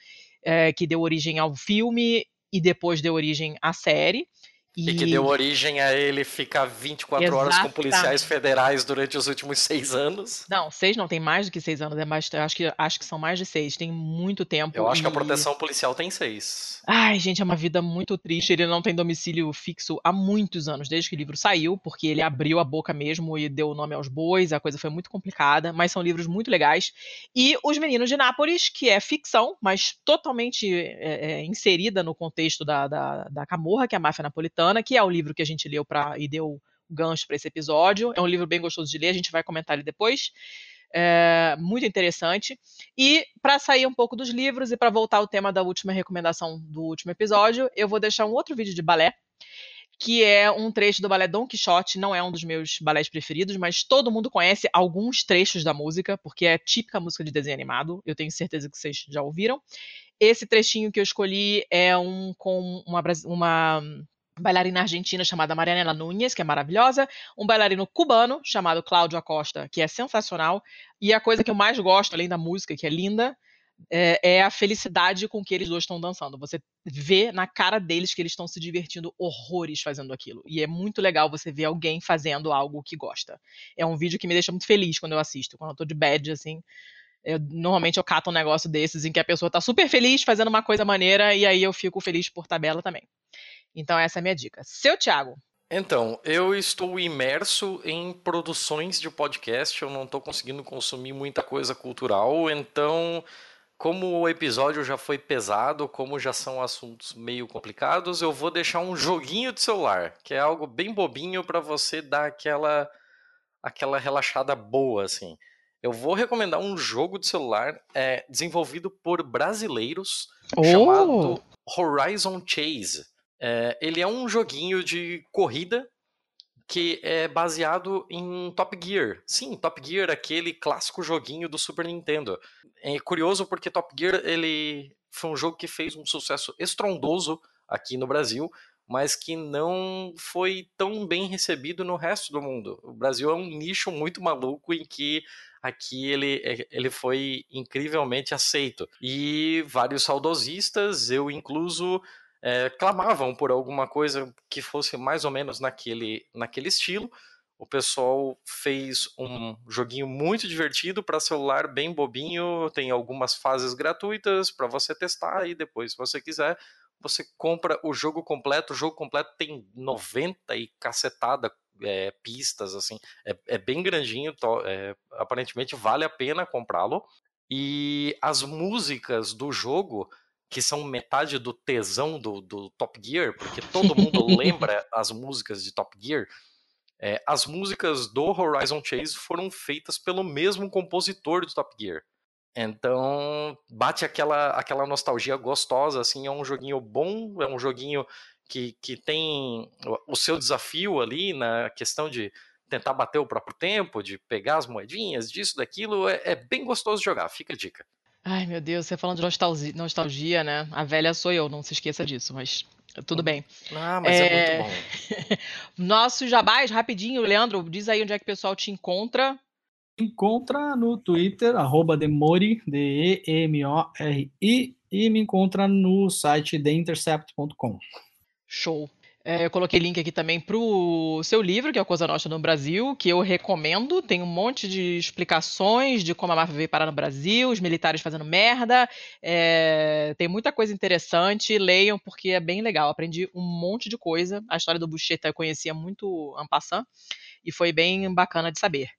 Speaker 1: é, que deu origem ao filme e depois deu origem à série.
Speaker 2: E... e, que deu origem a ele ficar 24 Exatamente. horas com policiais federais durante os últimos seis anos.
Speaker 1: Não, seis não, tem mais do que seis anos, é mais, acho, que, acho que são mais de seis, tem muito tempo.
Speaker 2: Eu acho
Speaker 1: e...
Speaker 2: que a proteção policial tem seis.
Speaker 1: Ai, gente, é uma vida muito triste, ele não tem domicílio fixo há muitos anos, desde que o livro saiu, porque ele abriu a boca mesmo e deu o nome aos bois, a coisa foi muito complicada, mas são livros muito legais. E Os Meninos de Nápoles, que é ficção, mas totalmente é, é, inserida no contexto da, da, da Camorra, que é a máfia napolitana, que é o livro que a gente leu para e deu gancho para esse episódio. É um livro bem gostoso de ler, a gente vai comentar ele depois. É, muito interessante. E para sair um pouco dos livros e para voltar ao tema da última recomendação do último episódio, eu vou deixar um outro vídeo de balé, que é um trecho do balé Don Quixote. Não é um dos meus balés preferidos, mas todo mundo conhece alguns trechos da música, porque é típica música de desenho animado. Eu tenho certeza que vocês já ouviram. Esse trechinho que eu escolhi é um com uma, uma bailarina argentina chamada Marianela Núñez, que é maravilhosa, um bailarino cubano chamado Cláudio Acosta, que é sensacional, e a coisa que eu mais gosto, além da música, que é linda, é, é, a felicidade com que eles dois estão dançando. Você vê na cara deles que eles estão se divertindo horrores fazendo aquilo. E é muito legal você ver alguém fazendo algo que gosta. É um vídeo que me deixa muito feliz quando eu assisto. Quando eu tô de bad, assim, eu, normalmente eu cato um negócio desses em que a pessoa tá super feliz fazendo uma coisa maneira e aí eu fico feliz por tabela também. Então essa é a minha dica. Seu Thiago.
Speaker 6: Então, eu estou imerso em produções de podcast, eu não estou conseguindo consumir muita coisa cultural, então como o episódio já foi pesado, como já são assuntos meio complicados, eu vou deixar um joguinho de celular, que é algo bem bobinho para você dar aquela aquela relaxada boa assim. Eu vou recomendar um jogo de celular é, desenvolvido por brasileiros oh. chamado Horizon Chase. É, ele é um joguinho de corrida que é baseado em Top Gear. Sim, Top Gear, aquele clássico joguinho do Super Nintendo. É curioso porque Top Gear ele foi um jogo que fez um sucesso estrondoso aqui no Brasil, mas que não foi tão bem recebido no resto do mundo. O Brasil é um nicho muito maluco em que aqui ele, ele foi incrivelmente aceito. E vários saudosistas, eu incluso, é, clamavam por alguma coisa que fosse mais ou menos naquele, naquele estilo. O pessoal fez um joguinho muito divertido para celular, bem bobinho. Tem algumas fases gratuitas para você testar e depois, se você quiser, você compra o jogo completo. O jogo completo tem 90 e cacetada é, pistas, assim. É, é bem grandinho, é, aparentemente vale a pena comprá-lo. E as músicas do jogo que são metade do tesão do, do Top Gear, porque <laughs> todo mundo lembra as músicas de Top Gear. É, as músicas do Horizon Chase foram feitas pelo mesmo compositor do Top Gear. Então, bate aquela, aquela nostalgia gostosa, assim, é um joguinho bom, é um joguinho que, que tem o seu desafio ali na questão de tentar bater o próprio tempo, de pegar as moedinhas, disso, daquilo, é, é bem gostoso de jogar, fica a dica.
Speaker 1: Ai, meu Deus, você falando de nostalgia, nostalgia, né? A velha sou eu, não se esqueça disso, mas tudo bem.
Speaker 6: Ah, mas é, é muito bom. <laughs>
Speaker 1: Nosso jabás, rapidinho, Leandro, diz aí onde é que o pessoal te encontra.
Speaker 3: Encontra no Twitter, arroba Demori, D-E-M-O-R-I, e me encontra no site theintercept.com.
Speaker 1: Show. É, eu coloquei link aqui também para o seu livro, que é o Coisa Nostra no Brasil, que eu recomendo. Tem um monte de explicações de como a máfia veio parar no Brasil, os militares fazendo merda. É, tem muita coisa interessante. Leiam, porque é bem legal. Aprendi um monte de coisa. A história do Bucheta eu conhecia muito en passant, e foi bem bacana de saber.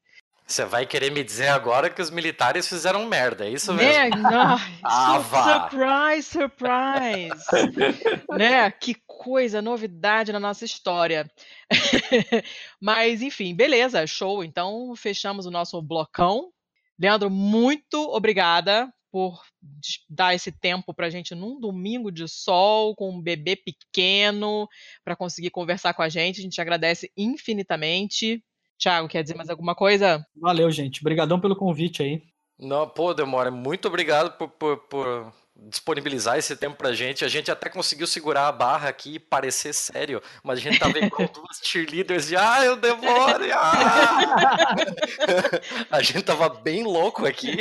Speaker 6: Você vai querer me dizer agora que os militares fizeram merda, é isso mesmo?
Speaker 1: Né? <laughs> ah, surprise, surprise! <laughs> né? Que coisa, novidade na nossa história. <laughs> Mas, enfim, beleza, show. Então, fechamos o nosso blocão. Leandro, muito obrigada por dar esse tempo para a gente num domingo de sol, com um bebê pequeno, para conseguir conversar com a gente. A gente agradece infinitamente. Tiago, quer dizer mais alguma coisa?
Speaker 3: Valeu, gente. Obrigadão pelo convite aí.
Speaker 6: Não, pô, Demora, muito obrigado por, por, por disponibilizar esse tempo pra gente. A gente até conseguiu segurar a barra aqui e parecer sério, mas a gente tava igual <laughs> duas cheerleaders de ah, eu demore! Ah! a gente tava bem louco aqui.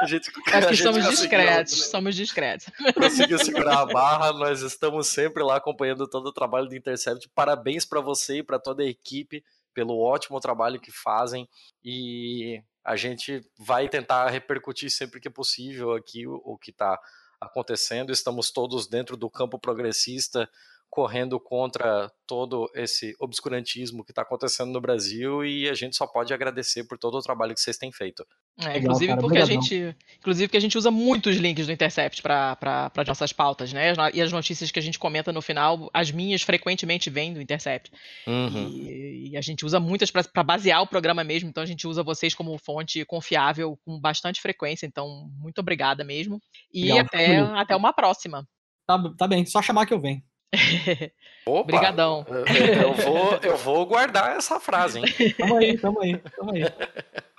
Speaker 1: a gente, <laughs> que somos discretos, somos discretos.
Speaker 6: Conseguiu segurar a <laughs> barra, nós estamos sempre lá acompanhando todo o trabalho do Intercept. Parabéns para você e para toda a equipe pelo ótimo trabalho que fazem e a gente vai tentar repercutir sempre que possível aqui o, o que está acontecendo. Estamos todos dentro do campo progressista, correndo contra todo esse obscurantismo que está acontecendo no Brasil e a gente só pode agradecer por todo o trabalho que vocês têm feito.
Speaker 1: É, inclusive Legal, porque a gente, inclusive que a gente usa muitos links do Intercept para nossas pautas, né? E as notícias que a gente comenta no final, as minhas frequentemente vêm do Intercept. Uhum. E, e, a gente usa muitas para basear o programa mesmo, então a gente usa vocês como fonte confiável com bastante frequência, então muito obrigada mesmo. E Legal. até, até uma próxima.
Speaker 3: Tá, tá bem, só chamar que eu venho.
Speaker 6: Opa,
Speaker 1: Obrigadão.
Speaker 6: Eu vou, eu vou guardar essa frase, hein?
Speaker 3: Tamo aí, tamo aí, tamo aí.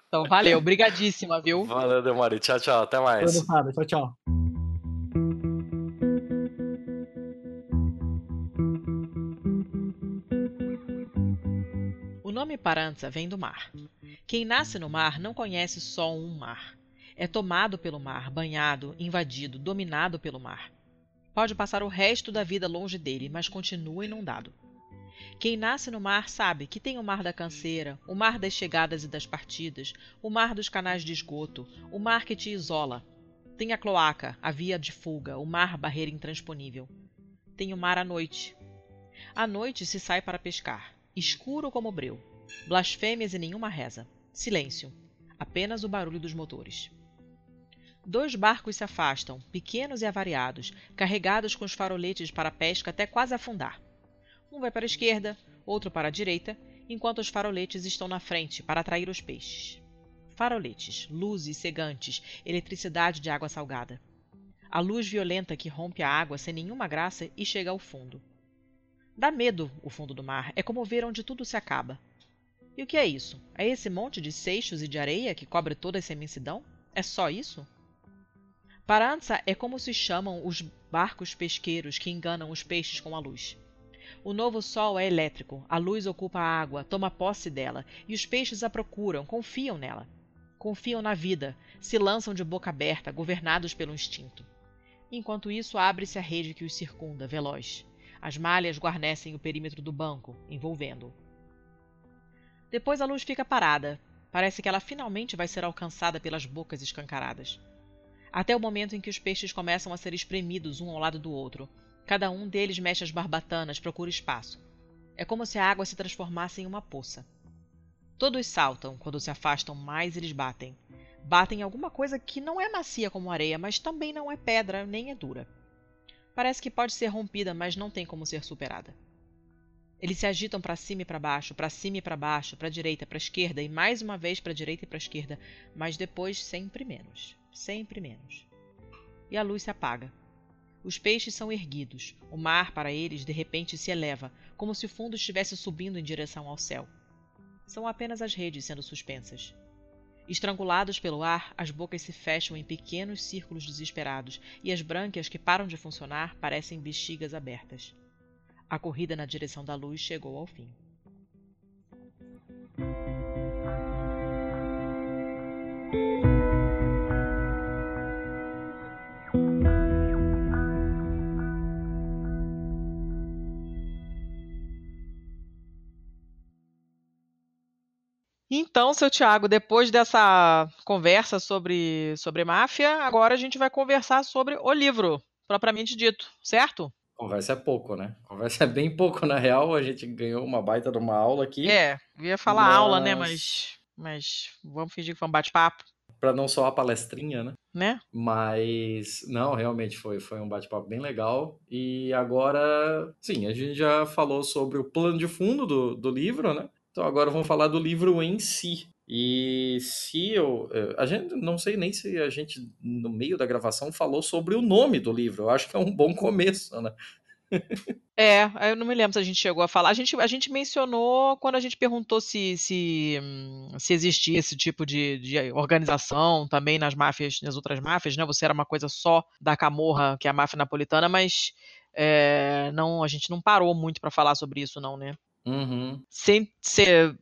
Speaker 1: Então, valeu. Obrigadíssima, viu?
Speaker 6: Valeu, Demari. Tchau, tchau. Até mais.
Speaker 3: Valeu, tchau, tchau.
Speaker 1: O nome Paranza vem do mar. Quem nasce no mar não conhece só um mar. É tomado pelo mar, banhado, invadido, dominado pelo mar. Pode passar o resto da vida longe dele, mas continua inundado. Quem nasce no mar sabe que tem o mar da canseira, o mar das chegadas e das partidas, o mar dos canais de esgoto, o mar que te isola. Tem a cloaca, a via de fuga, o mar barreira intransponível. Tem o mar à noite. À noite se sai para pescar, escuro como breu. Blasfêmias e nenhuma reza. Silêncio. Apenas o barulho dos motores. Dois barcos se afastam, pequenos e avariados, carregados com os faroletes para a pesca até quase afundar. Um vai para a esquerda, outro para a direita, enquanto os faroletes estão na frente para atrair os peixes. Faroletes, luzes cegantes, eletricidade de água salgada. A luz violenta que rompe a água sem nenhuma graça e chega ao fundo. Dá medo o fundo do mar, é como ver onde tudo se acaba. E o que é isso? É esse monte de seixos e de areia que cobre toda essa imensidão? É só isso? Parança é como se chamam os barcos pesqueiros que enganam os peixes com a luz. O novo sol é elétrico, a luz ocupa a água, toma posse dela, e os peixes a procuram, confiam nela. Confiam na vida, se lançam de boca aberta, governados pelo instinto. Enquanto isso, abre-se a rede que os circunda, veloz. As malhas guarnecem o perímetro do banco, envolvendo-o. Depois a luz fica parada. Parece que ela finalmente vai ser alcançada pelas bocas escancaradas. Até o momento em que os peixes começam a ser espremidos um ao lado do outro, Cada um deles mexe as barbatanas, procura espaço. É como se a água se transformasse em uma poça. Todos saltam, quando se afastam mais eles batem. Batem em alguma coisa que não é macia como areia, mas também não é pedra nem é dura. Parece que pode ser rompida, mas não tem como ser superada. Eles se agitam para cima e para baixo, para cima e para baixo, para direita, para esquerda e mais uma vez para direita e para esquerda, mas depois sempre menos, sempre menos. E a luz se apaga. Os peixes são erguidos. O mar, para eles, de repente se eleva, como se o fundo estivesse subindo em direção ao céu. São apenas as redes sendo suspensas. Estrangulados pelo ar, as bocas se fecham em pequenos círculos desesperados e as brânquias que param de funcionar parecem bexigas abertas. A corrida na direção da luz chegou ao fim. Então, seu Tiago, depois dessa conversa sobre, sobre máfia, agora a gente vai conversar sobre o livro, propriamente dito, certo?
Speaker 2: Conversa é pouco, né? Conversa é bem pouco, na real. A gente ganhou uma baita de uma aula aqui.
Speaker 1: É, ia falar mas... aula, né? Mas, mas vamos fingir que foi um bate-papo.
Speaker 2: Para não só a palestrinha, né?
Speaker 1: Né?
Speaker 2: Mas, não, realmente foi, foi um bate-papo bem legal. E agora, sim, a gente já falou sobre o plano de fundo do, do livro, né? Então agora vamos falar do livro em si. E se eu. Eh, a gente não sei nem se a gente, no meio da gravação, falou sobre o nome do livro. Eu acho que é um bom começo, né?
Speaker 1: É, eu não me lembro se a gente chegou a falar. A gente, a gente mencionou quando a gente perguntou se, se, se existia esse tipo de, de organização também nas máfias, nas outras máfias, né? Você era uma coisa só da Camorra, que é a máfia napolitana, mas é, não, a gente não parou muito para falar sobre isso, não, né?
Speaker 2: Uhum.
Speaker 1: Sem ser.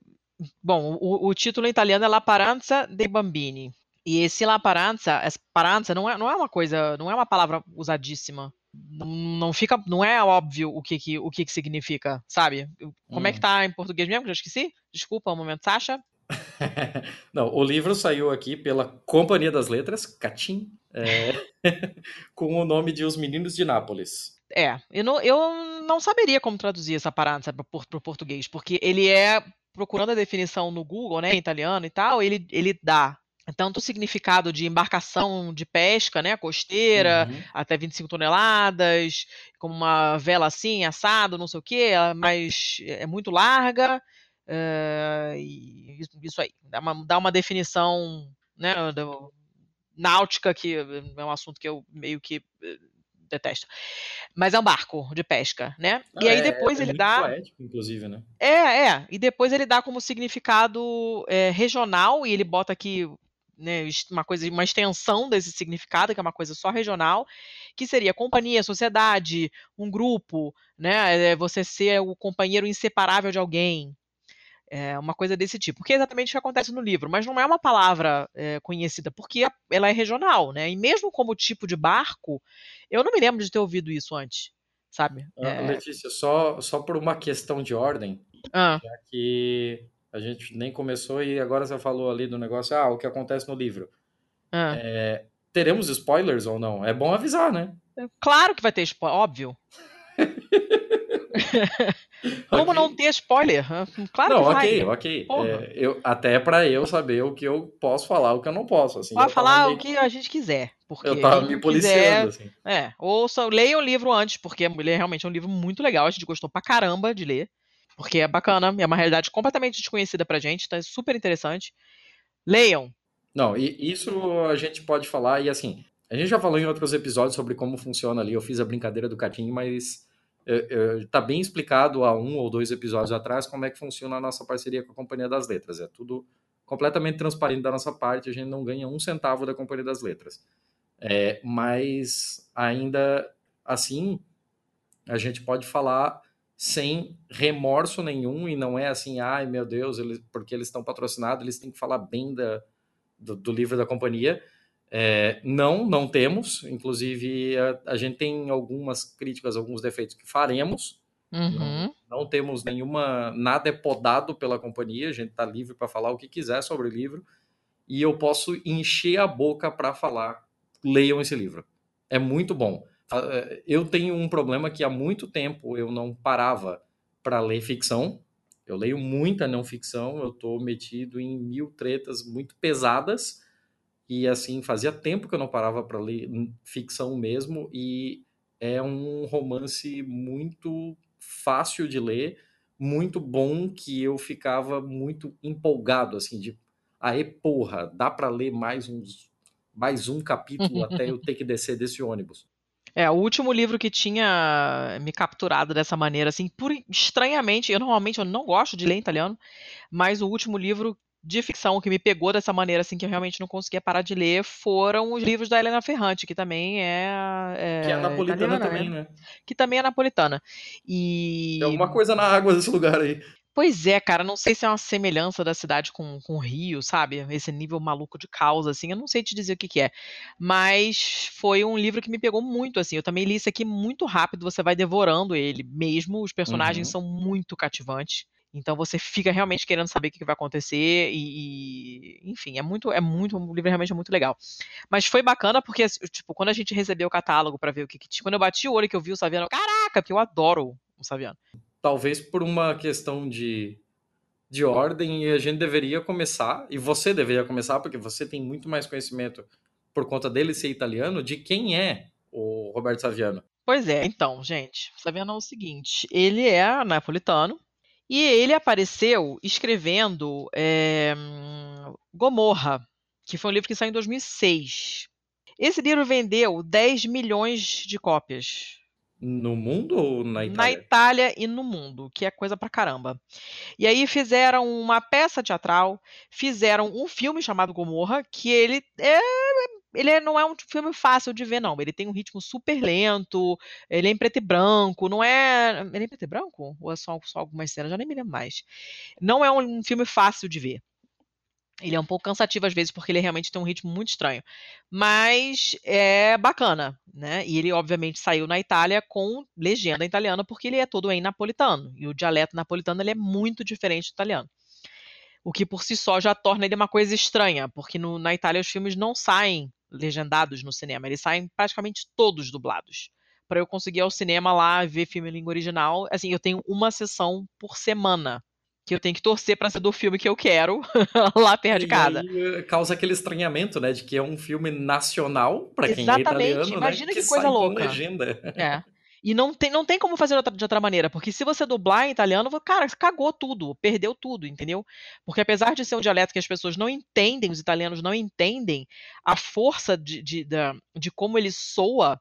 Speaker 1: Bom, o, o, título em italiano é La Paranza dei Bambini. E esse La Paranza, paranza não é, não é uma coisa, não é uma palavra usadíssima. Não, não fica, não é óbvio o que que, o que, que significa, sabe? Como uhum. é que hum. tá em português mesmo? Já esqueci? Desculpa, um momento, Sasha. <laughs>
Speaker 2: não, o livro saiu aqui pela Companhia das Letras, Catim, é, <laughs> com o nome de Os Meninos de Nápoles.
Speaker 1: É, eu não, eu não saberia como traduzir essa parada para o português, porque ele é, procurando a definição no Google, né, em italiano e tal, ele, ele dá tanto o significado de embarcação de pesca, né, costeira, uhum. até 25 toneladas, como uma vela assim, assado, não sei o quê, mas é muito larga, uh, e isso aí, dá uma, dá uma definição né, náutica, que é um assunto que eu meio que eh, detesto. Mas é um barco de pesca, né? Ah, e aí é, depois
Speaker 2: é,
Speaker 1: ele dá.
Speaker 2: Poético, inclusive, né?
Speaker 1: É, é. E depois ele dá como significado é, regional, e ele bota aqui né, uma coisa, uma extensão desse significado, que é uma coisa só regional, que seria companhia, sociedade, um grupo, né? É você ser o companheiro inseparável de alguém. É uma coisa desse tipo. Porque é exatamente o que acontece no livro, mas não é uma palavra é, conhecida, porque ela é regional, né? E mesmo como tipo de barco, eu não me lembro de ter ouvido isso antes, sabe?
Speaker 6: Ah, é... Letícia, só, só por uma questão de ordem,
Speaker 1: ah.
Speaker 6: já que a gente nem começou e agora você falou ali do negócio, ah, o que acontece no livro.
Speaker 1: Ah.
Speaker 6: É, teremos spoilers ou não? É bom avisar, né?
Speaker 1: Claro que vai ter spoiler, óbvio. <laughs> Como okay. não ter spoiler? Claro
Speaker 6: não,
Speaker 1: que vai.
Speaker 6: ok, ok. É, eu, até para eu saber o que eu posso falar, o que eu não posso. Assim,
Speaker 1: Pode falar o que a gente quiser. Porque
Speaker 6: eu tava me policiando. Quiser, assim.
Speaker 1: É, ouça, leia o livro antes, porque ele é realmente um livro muito legal. A gente gostou pra caramba de ler. Porque é bacana, é uma realidade completamente desconhecida pra gente, tá super interessante. Leiam.
Speaker 6: Não, e isso a gente pode falar, e assim, a gente já falou em outros episódios sobre como funciona ali. Eu fiz a brincadeira do Catinho, mas está bem explicado há um ou dois episódios atrás como é que funciona a nossa parceria com a Companhia das Letras. É tudo completamente transparente da nossa parte, a gente não ganha um centavo da Companhia das Letras. É, mas ainda assim, a gente pode falar sem remorso nenhum e não é assim, ai meu Deus, eles, porque eles estão patrocinados, eles têm que falar bem da, do, do livro da companhia. É, não, não temos. Inclusive, a, a, gente tem algumas críticas, alguns defeitos que faremos.
Speaker 1: Uhum.
Speaker 6: Não, não, temos nenhuma. Nada é podado pela companhia, a gente está livre para falar o que quiser sobre o livro. E eu posso encher a boca para falar. Leiam esse livro. É muito bom. É, eu tenho um problema que há muito tempo eu não parava para ler ficção. Eu leio muita não ficção, eu estou metido em mil tretas muito pesadas e assim, fazia tempo que eu não parava para ler ficção mesmo, e é um romance muito fácil de ler, muito bom, que eu ficava muito empolgado, assim, de aê, porra, dá para ler mais uns mais um capítulo até eu ter que descer desse ônibus.
Speaker 1: É, o último livro que tinha me capturado dessa maneira, assim, por estranhamente, eu normalmente eu não gosto de ler italiano, mas o último livro de ficção que me pegou dessa maneira, assim, que eu realmente não conseguia parar de ler, foram os livros da Helena Ferrante, que também é.
Speaker 6: é que é napolitana italiana, também, né? né?
Speaker 1: Que também é napolitana. E.
Speaker 6: Tem alguma coisa na água desse lugar aí.
Speaker 1: Pois é, cara, não sei se é uma semelhança da cidade com, com o Rio, sabe? Esse nível maluco de causa, assim, eu não sei te dizer o que, que é. Mas foi um livro que me pegou muito, assim. Eu também li isso aqui muito rápido, você vai devorando ele mesmo. Os personagens uhum. são muito cativantes. Então você fica realmente querendo saber o que vai acontecer e, e, enfim, é muito, é muito, o livro realmente é muito legal. Mas foi bacana porque, tipo, quando a gente recebeu o catálogo para ver o que, que tinha, quando eu bati o olho que eu vi o Saviano, caraca, porque eu adoro o Saviano.
Speaker 6: Talvez por uma questão de, de ordem, a gente deveria começar, e você deveria começar, porque você tem muito mais conhecimento por conta dele ser italiano, de quem é o Roberto Saviano.
Speaker 1: Pois é, então, gente, Saviano é o seguinte, ele é napolitano, e ele apareceu escrevendo é, Gomorra, que foi um livro que saiu em 2006. Esse livro vendeu 10 milhões de cópias.
Speaker 6: No mundo ou na Itália?
Speaker 1: Na Itália e no mundo, que é coisa pra caramba. E aí fizeram uma peça teatral, fizeram um filme chamado Gomorra, que ele é ele é, não é um filme fácil de ver, não. Ele tem um ritmo super lento, ele é em preto e branco, não é. Ele é em preto e branco? Ou é só, só algumas cenas? Já nem me lembro mais. Não é um filme fácil de ver. Ele é um pouco cansativo às vezes, porque ele realmente tem um ritmo muito estranho. Mas é bacana, né? E ele, obviamente, saiu na Itália com legenda italiana, porque ele é todo em napolitano. E o dialeto napolitano ele é muito diferente do italiano o que por si só já torna ele uma coisa estranha, porque no, na Itália os filmes não saem legendados no cinema, eles saem praticamente todos dublados. Para eu conseguir ir ao cinema lá ver filme em língua original, assim, eu tenho uma sessão por semana que eu tenho que torcer para ser do filme que eu quero <laughs> lá perto de casa.
Speaker 6: E causa aquele estranhamento, né, de que é um filme nacional para quem é italiano,
Speaker 1: né, Imagina
Speaker 6: né,
Speaker 1: que, que coisa louca.
Speaker 6: legenda.
Speaker 1: É. <laughs> E não tem, não tem como fazer de outra, maneira, porque se você dublar em italiano, cara, cagou tudo, perdeu tudo, entendeu? Porque apesar de ser um dialeto que as pessoas não entendem, os italianos não entendem, a força de, de, de, de como ele soa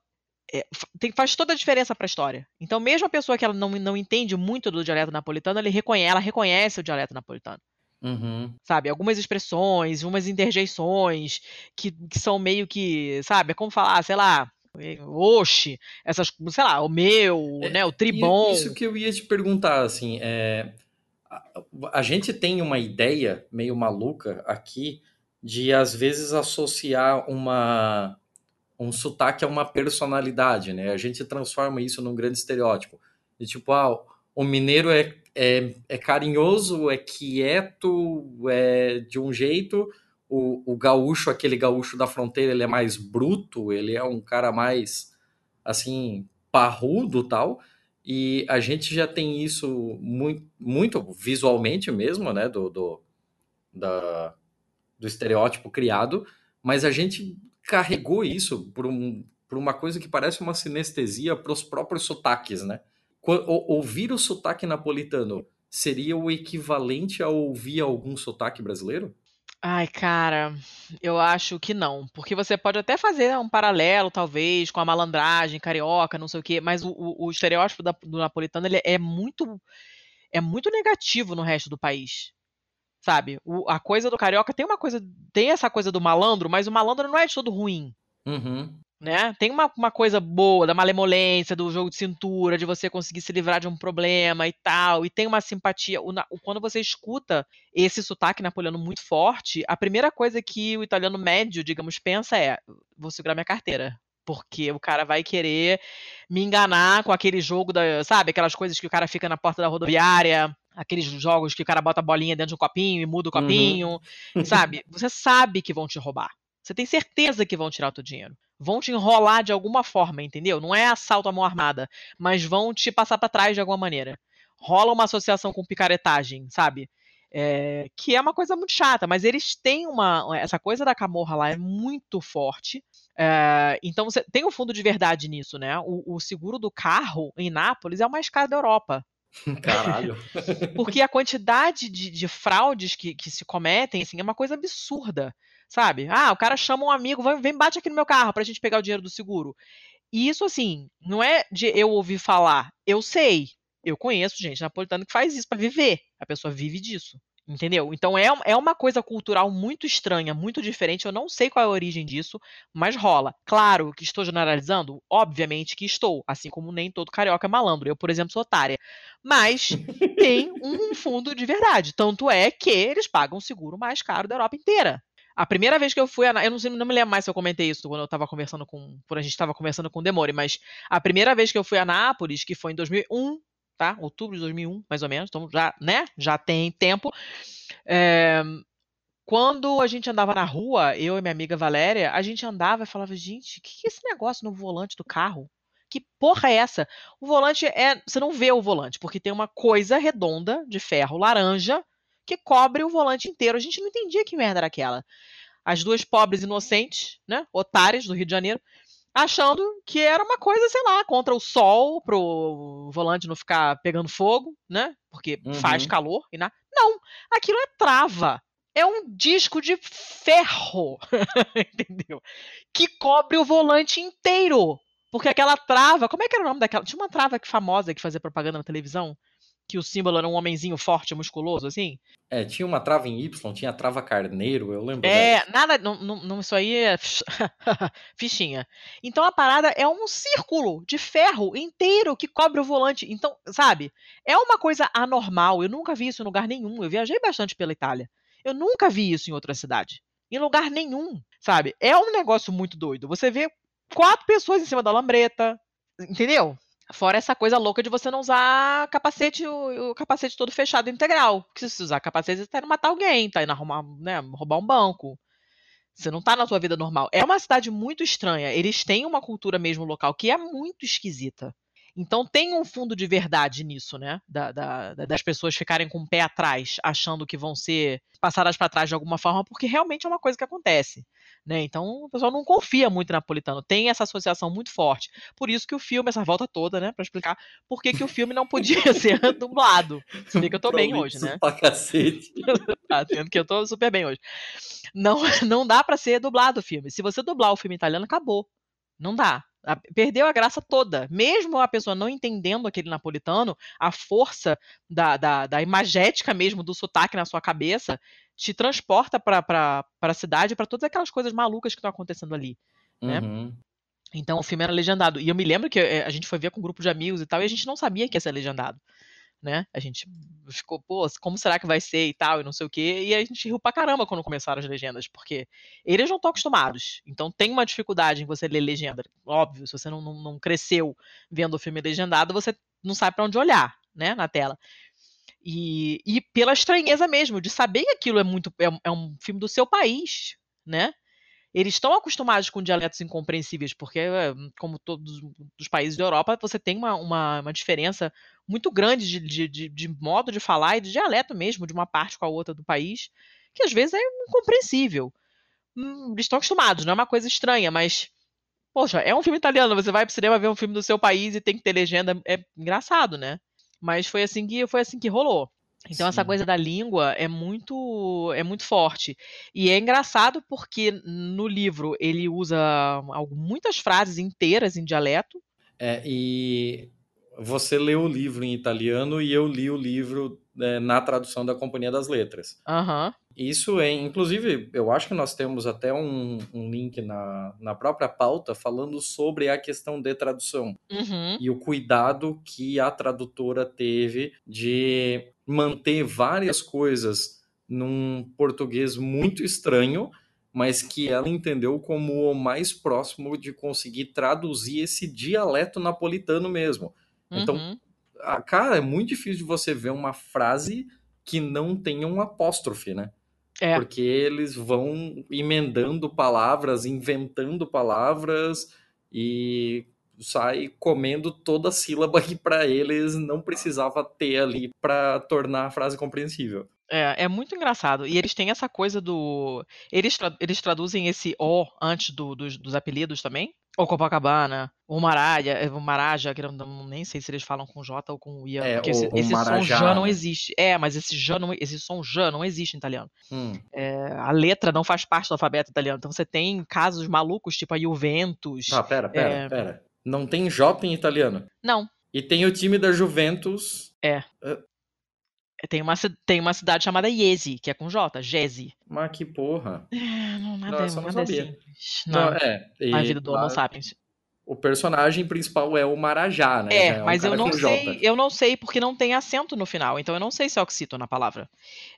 Speaker 1: é, tem, faz toda a diferença para a história. Então, mesmo a pessoa que ela não, não entende muito do dialeto napolitano, ele reconhece, ela reconhece o dialeto napolitano.
Speaker 6: Uhum.
Speaker 1: Sabe, algumas expressões, umas interjeições que, que são meio que, sabe, é como falar, sei lá, Oxe, essas, sei lá, o meu, é, né, o Tribom.
Speaker 6: Isso que eu ia te perguntar, assim, é, a gente tem uma ideia meio maluca aqui de às vezes associar uma um sotaque a uma personalidade, né? A gente transforma isso num grande estereótipo. De tipo, ah, o mineiro é, é, é carinhoso, é quieto, é de um jeito. O, o gaúcho, aquele gaúcho da fronteira, ele é mais bruto, ele é um cara mais, assim, parrudo tal. E a gente já tem isso muito, muito visualmente mesmo, né? Do, do, da, do estereótipo criado, mas a gente carregou isso por, um, por uma coisa que parece uma sinestesia para os próprios sotaques, né? Ouvir o sotaque napolitano seria o equivalente a ouvir algum sotaque brasileiro?
Speaker 1: Ai, cara, eu acho que não. Porque você pode até fazer um paralelo, talvez, com a malandragem carioca, não sei o quê, mas o, o, o estereótipo da, do napolitano ele é muito é muito negativo no resto do país. Sabe? O, a coisa do carioca tem uma coisa. Tem essa coisa do malandro, mas o malandro não é de todo ruim.
Speaker 6: Uhum.
Speaker 1: Né? Tem uma, uma coisa boa da malemolência, do jogo de cintura, de você conseguir se livrar de um problema e tal. E tem uma simpatia. O, quando você escuta esse sotaque napoleano muito forte, a primeira coisa que o italiano médio, digamos, pensa é: vou segurar minha carteira. Porque o cara vai querer me enganar com aquele jogo da. Sabe? Aquelas coisas que o cara fica na porta da rodoviária aqueles jogos que o cara bota a bolinha dentro de um copinho e muda o uhum. copinho, uhum. sabe? Você sabe que vão te roubar. Você tem certeza que vão tirar o teu dinheiro vão te enrolar de alguma forma, entendeu? Não é assalto à mão armada, mas vão te passar para trás de alguma maneira. Rola uma associação com picaretagem, sabe? É, que é uma coisa muito chata, mas eles têm uma. Essa coisa da camorra lá é muito forte. É, então você tem um fundo de verdade nisso, né? O, o, seguro do carro em Nápoles é o mais caro da Europa. <laughs>
Speaker 6: Caralho.
Speaker 1: Porque a quantidade de, de fraudes que, que, se cometem assim, é uma coisa absurda. Sabe? Ah, o cara chama um amigo, vem, vem bate aqui no meu carro pra gente pegar o dinheiro do seguro. E isso, assim, não é de eu ouvir falar. Eu sei. Eu conheço gente napolitana que faz isso para viver. A pessoa vive disso. Entendeu? Então é, é uma coisa cultural muito estranha, muito diferente. Eu não sei qual é a origem disso, mas rola. Claro que estou generalizando, obviamente que estou, assim como nem todo carioca é malandro. Eu, por exemplo, sou otária. Mas tem um fundo de verdade. Tanto é que eles pagam o seguro mais caro da Europa inteira. A primeira vez que eu fui a. Eu não, sei, não me lembro mais se eu comentei isso quando eu estava conversando com. Por a gente estava conversando com o Demore, mas a primeira vez que eu fui a Nápoles, que foi em 2001, tá? Outubro de 2001, mais ou menos. Então já, né? Já tem tempo. É, quando a gente andava na rua, eu e minha amiga Valéria, a gente andava e falava, gente, o que é esse negócio no volante do carro? Que porra é essa? O volante é. Você não vê o volante, porque tem uma coisa redonda de ferro laranja que cobre o volante inteiro. A gente não entendia que merda era aquela. As duas pobres inocentes, né, otárias do Rio de Janeiro, achando que era uma coisa, sei lá, contra o sol, pro volante não ficar pegando fogo, né? Porque uhum. faz calor e na... Não, aquilo é trava. É um disco de ferro, <laughs> entendeu? Que cobre o volante inteiro. Porque aquela trava, como é que era o nome daquela? Tinha uma trava que famosa que fazia propaganda na televisão que o símbolo era um homenzinho forte, musculoso, assim?
Speaker 6: É, tinha uma trava em Y, tinha trava carneiro, eu lembro.
Speaker 1: É, dela. nada, não, não, não, isso aí é <laughs> fichinha. Então a parada é um círculo de ferro inteiro que cobre o volante. Então, sabe, é uma coisa anormal. Eu nunca vi isso em lugar nenhum. Eu viajei bastante pela Itália. Eu nunca vi isso em outra cidade. Em lugar nenhum, sabe? É um negócio muito doido. Você vê quatro pessoas em cima da lambreta, entendeu? Fora essa coisa louca de você não usar capacete, o, o capacete todo fechado integral. Porque se você usar capacete, você tá indo matar alguém, tá indo arrumar, né, roubar um banco. Você não tá na sua vida normal. É uma cidade muito estranha. Eles têm uma cultura mesmo local que é muito esquisita. Então tem um fundo de verdade nisso, né? Da, da, das pessoas ficarem com o pé atrás, achando que vão ser passadas para trás de alguma forma, porque realmente é uma coisa que acontece. Né? Então o pessoal não confia muito em napolitano, tem essa associação muito forte. Por isso que o filme, essa volta toda, né, para explicar por que, que o filme não podia <laughs> ser dublado. Se vê que eu tô bem hoje, né?
Speaker 6: Pra cacete. <laughs>
Speaker 1: tá, sendo que eu tô super bem hoje. Não, <laughs> não dá para ser dublado o filme. Se você dublar o filme italiano, acabou. Não dá. Perdeu a graça toda. Mesmo a pessoa não entendendo aquele napolitano, a força da, da, da imagética mesmo do sotaque na sua cabeça te transporta para a cidade, para todas aquelas coisas malucas que estão acontecendo ali. Né?
Speaker 6: Uhum.
Speaker 1: Então o filme era legendado. E eu me lembro que eh, a gente foi ver com um grupo de amigos e tal, e a gente não sabia que ia ser legendado. Né? A gente ficou, pô, como será que vai ser e tal, e não sei o quê. E a gente riu pra caramba quando começaram as legendas, porque eles não estão acostumados. Então tem uma dificuldade em você ler legenda. Óbvio, se você não, não, não cresceu vendo o filme legendado, você não sabe para onde olhar, né, na tela. E, e pela estranheza mesmo, de saber que aquilo é muito. É, é um filme do seu país, né? Eles estão acostumados com dialetos incompreensíveis, porque, eh, como todos os países da Europa, você tem uma, uma, uma diferença muito grande de, de, de, de, modo de falar e de dialeto mesmo, de uma parte com a outra do país, que às vezes é incompreensível. Hum, eles estão acostumados, não é uma coisa estranha, mas. Poxa, é um filme italiano, você vai pro cinema ver um filme do seu país e tem que ter legenda, é engraçado, né? Mas foi assim que foi assim que rolou. Então Sim. essa coisa da língua é muito é muito forte. E é engraçado porque no livro ele usa muitas frases inteiras em dialeto.
Speaker 6: É, e você leu o livro em italiano e eu li o livro é, na tradução da Companhia das Letras.
Speaker 1: Uhum.
Speaker 6: Isso é, inclusive, eu acho que nós temos até um, um link na, na própria pauta falando sobre a questão de tradução
Speaker 1: uhum.
Speaker 6: e o cuidado que a tradutora teve de manter várias coisas num português muito estranho, mas que ela entendeu como o mais próximo de conseguir traduzir esse dialeto napolitano mesmo. Então,
Speaker 1: uhum.
Speaker 6: a, cara, é muito difícil de você ver uma frase que não tenha um apóstrofe, né?
Speaker 1: É.
Speaker 6: Porque eles vão emendando palavras, inventando palavras e sai comendo toda a sílaba que para eles não precisava ter ali para tornar a frase compreensível.
Speaker 1: É, é muito engraçado. E eles têm essa coisa do. Eles, tra... eles traduzem esse O antes do, dos, dos apelidos também? Ou Copacabana, o Maraja, é, o Maraja, que não, nem sei se eles falam com J ou com I,
Speaker 6: é,
Speaker 1: porque
Speaker 6: o,
Speaker 1: esse, esse som J não existe. É, mas esse, J não, esse som J não existe em italiano.
Speaker 6: Hum.
Speaker 1: É, a letra não faz parte do alfabeto italiano. Então você tem casos malucos, tipo a Juventus.
Speaker 6: Ah, pera, pera,
Speaker 1: é...
Speaker 6: pera. Não tem J em italiano.
Speaker 1: Não.
Speaker 6: E tem o time da Juventus.
Speaker 1: É.
Speaker 6: Uh...
Speaker 1: Tem uma, tem uma cidade chamada Iesi, que é com J, Jesi.
Speaker 6: Mas que porra.
Speaker 1: É, não, nada,
Speaker 6: Nossa,
Speaker 1: nada
Speaker 6: não
Speaker 1: é
Speaker 6: sabia.
Speaker 1: simples.
Speaker 6: Não,
Speaker 1: Não,
Speaker 6: é. E
Speaker 1: a vida do Homo sapiens.
Speaker 6: O personagem principal é o Marajá, né?
Speaker 1: É,
Speaker 6: um
Speaker 1: mas eu não sei,
Speaker 6: J.
Speaker 1: eu não sei porque não tem acento no final, então eu não sei se é oxito na palavra.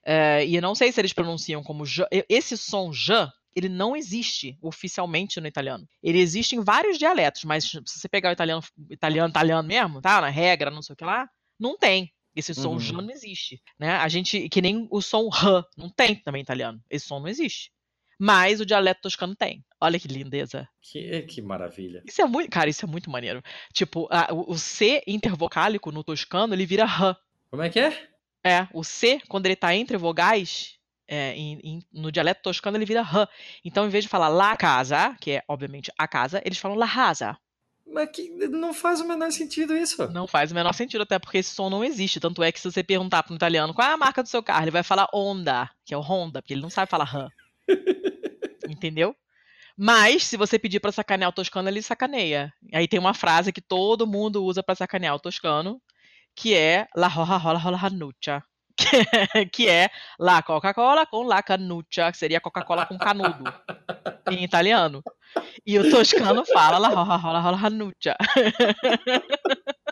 Speaker 1: É, e eu não sei se eles pronunciam como J. Esse som J, ele não existe oficialmente no italiano. Ele existe em vários dialetos, mas se você pegar o italiano, italiano, italiano mesmo, tá? Na regra, não sei o que lá, não tem. Esse som
Speaker 6: Uhum.
Speaker 1: J não existe, né? A gente, que nem o som R, não tem também em italiano. Esse som não existe. Mas o dialeto toscano tem. Olha que lindeza.
Speaker 6: Que, que maravilha.
Speaker 1: Isso é muito, cara, isso é muito maneiro. Tipo, a- o, o C intervocálico no toscano, ele vira R.
Speaker 6: Como é que é?
Speaker 1: É, o C, quando ele tá entre vogais, é, em- em- no dialeto toscano, ele vira R. Então, em vez de falar la casa, que é, obviamente, a casa, eles falam la casa.
Speaker 6: Mas que não faz o menor sentido isso.
Speaker 1: Não faz o menor sentido, até porque esse som não existe. Tanto é que se você perguntar para um italiano qual é a marca do seu carro, ele vai falar Honda, que é o Honda, porque ele não sabe falar RAM. <laughs> Entendeu? Mas, se você pedir para sacanear o toscano, ele sacaneia. Aí tem uma frase que todo mundo usa para sacanear o toscano, que é La roja rola rola ranuccia. <laughs> Que é La Coca-Cola com La Canuccia, que seria Coca-Cola com canudo, em italiano. E o toscano fala La roja rola rola ranuccia. <laughs>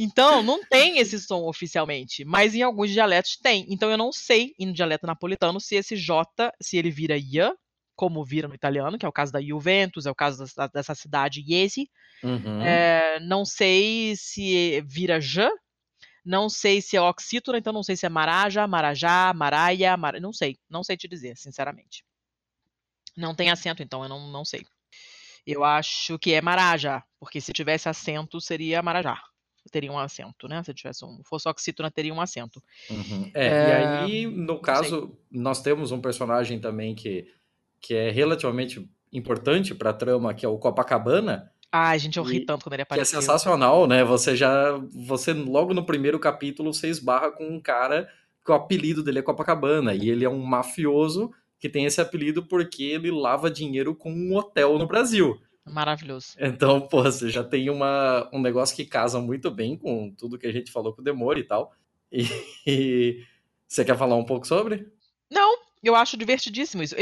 Speaker 1: Então, não tem esse som oficialmente, mas em alguns dialetos tem. Então, eu não sei, no dialeto napolitano, se esse J, se ele vira IA, como vira no italiano, que é o caso da Juventus, é o caso dessa, dessa cidade Iesi.
Speaker 6: Uhum.
Speaker 1: É, não sei se vira J, não sei se é oxítona, então não sei se é Maraja, Marajá, Maraia, Mar... não sei, não sei te dizer, sinceramente. Não tem acento, então eu não, não sei. Eu acho que é Maraja, porque se tivesse acento seria Marajá. Teria um acento, né? Se tivesse um, fosse oxítona, teria um acento.
Speaker 6: Uhum. É,
Speaker 1: É,
Speaker 6: e aí, no caso, nós temos um personagem também que, que é relativamente importante para a trama, que é o Copacabana,
Speaker 1: Ai, gente, eu ri
Speaker 6: E-
Speaker 1: tanto quando ele
Speaker 6: que é
Speaker 1: apareceu.
Speaker 6: sensacional, né? Você já, você logo no primeiro capítulo você esbarra com um cara que o apelido dele é Copacabana e ele é um mafioso que tem esse apelido porque ele lava dinheiro com um hotel no Brasil.
Speaker 1: Maravilhoso.
Speaker 6: Então, pô, você já tem uma, um negócio que casa muito bem com tudo que a gente falou com o Demore e tal. E, e você quer falar um pouco sobre?
Speaker 1: Não, eu acho divertidíssimo isso. O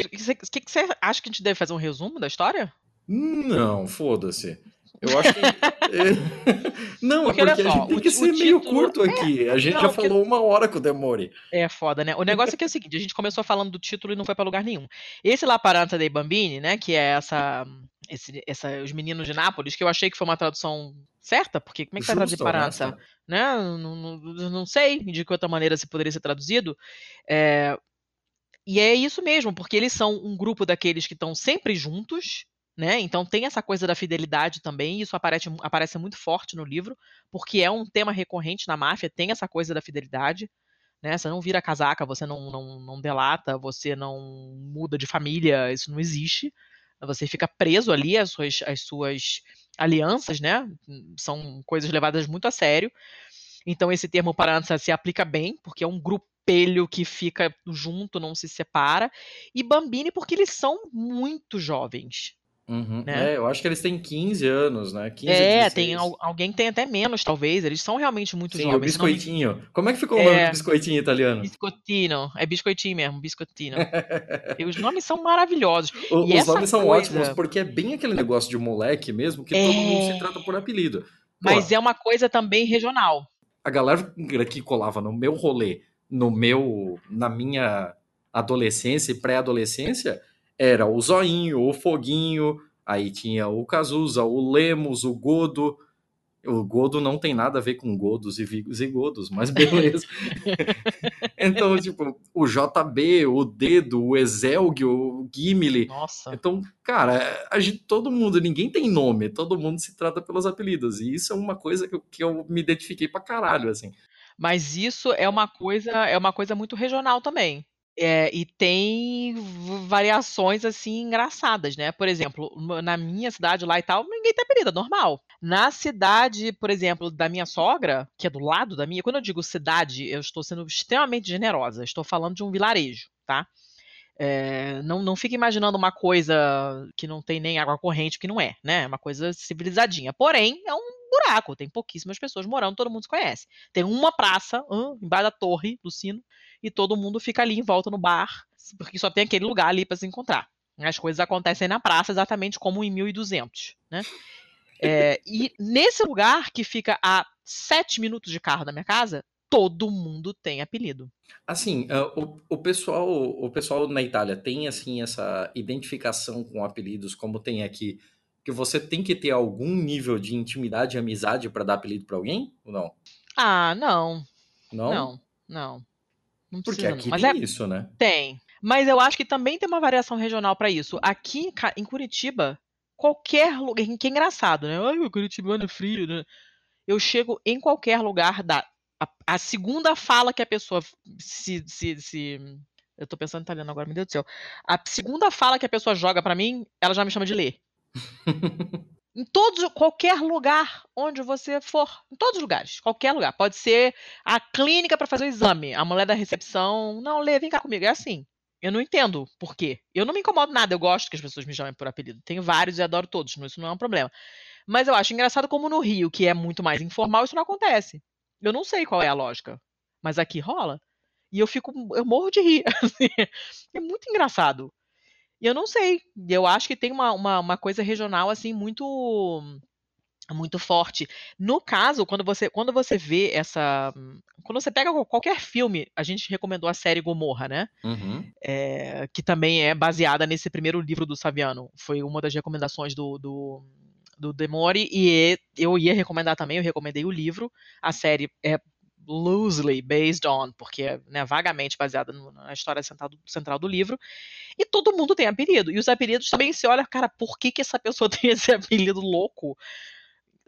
Speaker 1: que, que você acha que a gente deve fazer um resumo da história?
Speaker 6: Não, foda-se. Eu acho que. <laughs> <laughs> não, porque, porque só, a gente tem que ser meio curto é, aqui. A gente não, já falou uma hora com o Demore.
Speaker 1: É foda, né? O negócio é que é o seguinte: a gente começou falando do título e não foi para lugar nenhum. Esse La Paranza dei Bambini, né? Que é essa, esse, essa. Os Meninos de Nápoles, que eu achei que foi uma tradução certa, porque como é que vai traduzir Paranza? Né? Não, não, não sei de que outra maneira se poderia ser traduzido. É, e é isso mesmo, porque eles são um grupo daqueles que estão sempre juntos, né? Então tem essa coisa da fidelidade também, isso aparece, aparece muito forte no livro, porque é um tema recorrente na máfia, tem essa coisa da fidelidade. Né? Você não vira casaca, você não, não, não delata, você não muda de família, isso não existe. Você fica preso ali às suas, às suas alianças, né? São coisas levadas muito a sério. Então esse termo parança se aplica bem, porque é um grupelho que fica junto, não se separa. E Bambini, porque eles são muito jovens.
Speaker 6: Uhum. Né? É, eu acho que eles têm 15 anos, né? 15,
Speaker 1: é, 16. tem alguém que tem até menos, talvez. Eles são realmente muito
Speaker 6: Sim,
Speaker 1: jovens.
Speaker 6: o biscoitinho. Não... Como é que ficou é... o nome do biscoitinho italiano?
Speaker 1: Biscottino. É biscoitinho mesmo, biscottino. <laughs> e os nomes são maravilhosos.
Speaker 6: O, os nomes são coisa... ótimos, porque é bem aquele negócio de moleque mesmo, que é... todo mundo se trata por apelido.
Speaker 1: Pô, Mas é uma coisa também regional.
Speaker 6: A galera que colava no meu rolê, no meu, na minha adolescência e pré-adolescência, era o Zoinho, o Foguinho, aí tinha o Cazuza, o Lemos, o Godo. O Godo não tem nada a ver com Godos e Vigos e Godos, mas beleza. <laughs> então, tipo, o JB, o Dedo, o Ezelgio, o Gimli.
Speaker 1: Nossa.
Speaker 6: Então, cara, a gente, todo mundo, ninguém tem nome, todo mundo se trata pelos apelidos. E isso é uma coisa que eu, que eu me identifiquei pra caralho, assim.
Speaker 1: Mas isso é uma coisa, é uma coisa muito regional também. É, e tem variações assim engraçadas, né? Por exemplo, na minha cidade lá e tal, ninguém tem apelido, é normal. Na cidade, por exemplo, da minha sogra, que é do lado da minha, quando eu digo cidade, eu estou sendo extremamente generosa. Estou falando de um vilarejo, tá? É, não, não fique imaginando uma coisa que não tem nem água corrente, que não é, né? É uma coisa civilizadinha. Porém, é um buraco, tem pouquíssimas pessoas morando, todo mundo se conhece. Tem uma praça, hum, embaixo da torre do sino, e todo mundo fica ali em volta no bar, porque só tem aquele lugar ali para se encontrar. As coisas acontecem na praça exatamente como em 1200, né? É, e nesse lugar que fica a sete minutos de carro da minha casa, todo mundo tem apelido.
Speaker 6: Assim, uh, o, o, pessoal, o pessoal na Itália tem assim essa identificação com apelidos como tem aqui, que você tem que ter algum nível de intimidade e amizade para dar apelido para alguém ou não?
Speaker 1: Ah, não.
Speaker 6: Não.
Speaker 1: Não, não.
Speaker 6: Não Porque aqui Mas tem é... isso, né?
Speaker 1: Tem. Mas eu acho que também tem uma variação regional para isso. Aqui em Curitiba, qualquer lugar. Que é engraçado, né? Ai, o Curitibano é frio, né? Eu chego em qualquer lugar da. A, a segunda fala que a pessoa se, se, se. Eu tô pensando em italiano agora, meu Deus do céu. A segunda fala que a pessoa joga para mim, ela já me chama de ler. <laughs> Em todos, qualquer lugar onde você for, em todos os lugares, qualquer lugar. Pode ser a clínica para fazer o exame, a mulher da recepção, não, Lê, vem cá comigo, é assim. Eu não entendo por quê. Eu não me incomodo nada, eu gosto que as pessoas me chamem por apelido. Tenho vários e adoro todos, isso não é um problema. Mas eu acho engraçado como no Rio, que é muito mais informal, isso não acontece. Eu não sei qual é a lógica, mas aqui rola. E eu fico, eu morro de rir. <laughs> Assim. é muito engraçado. E eu não sei. Eu acho que tem uma, uma, uma coisa regional assim muito muito forte. No caso, quando você quando você vê essa, quando você pega qualquer filme, a gente recomendou a série Gomorra, né?
Speaker 6: Uhum.
Speaker 1: É, que também é baseada nesse primeiro livro do Saviano. Foi uma das recomendações do, do do Demore e eu ia recomendar também, eu recomendei o livro. A série é loosely based on, porque é né, vagamente baseada na história central do, central do, livro, e todo mundo tem apelido. E os apelidos também se olha, cara, por que, que essa pessoa <laughs> tem esse apelido louco?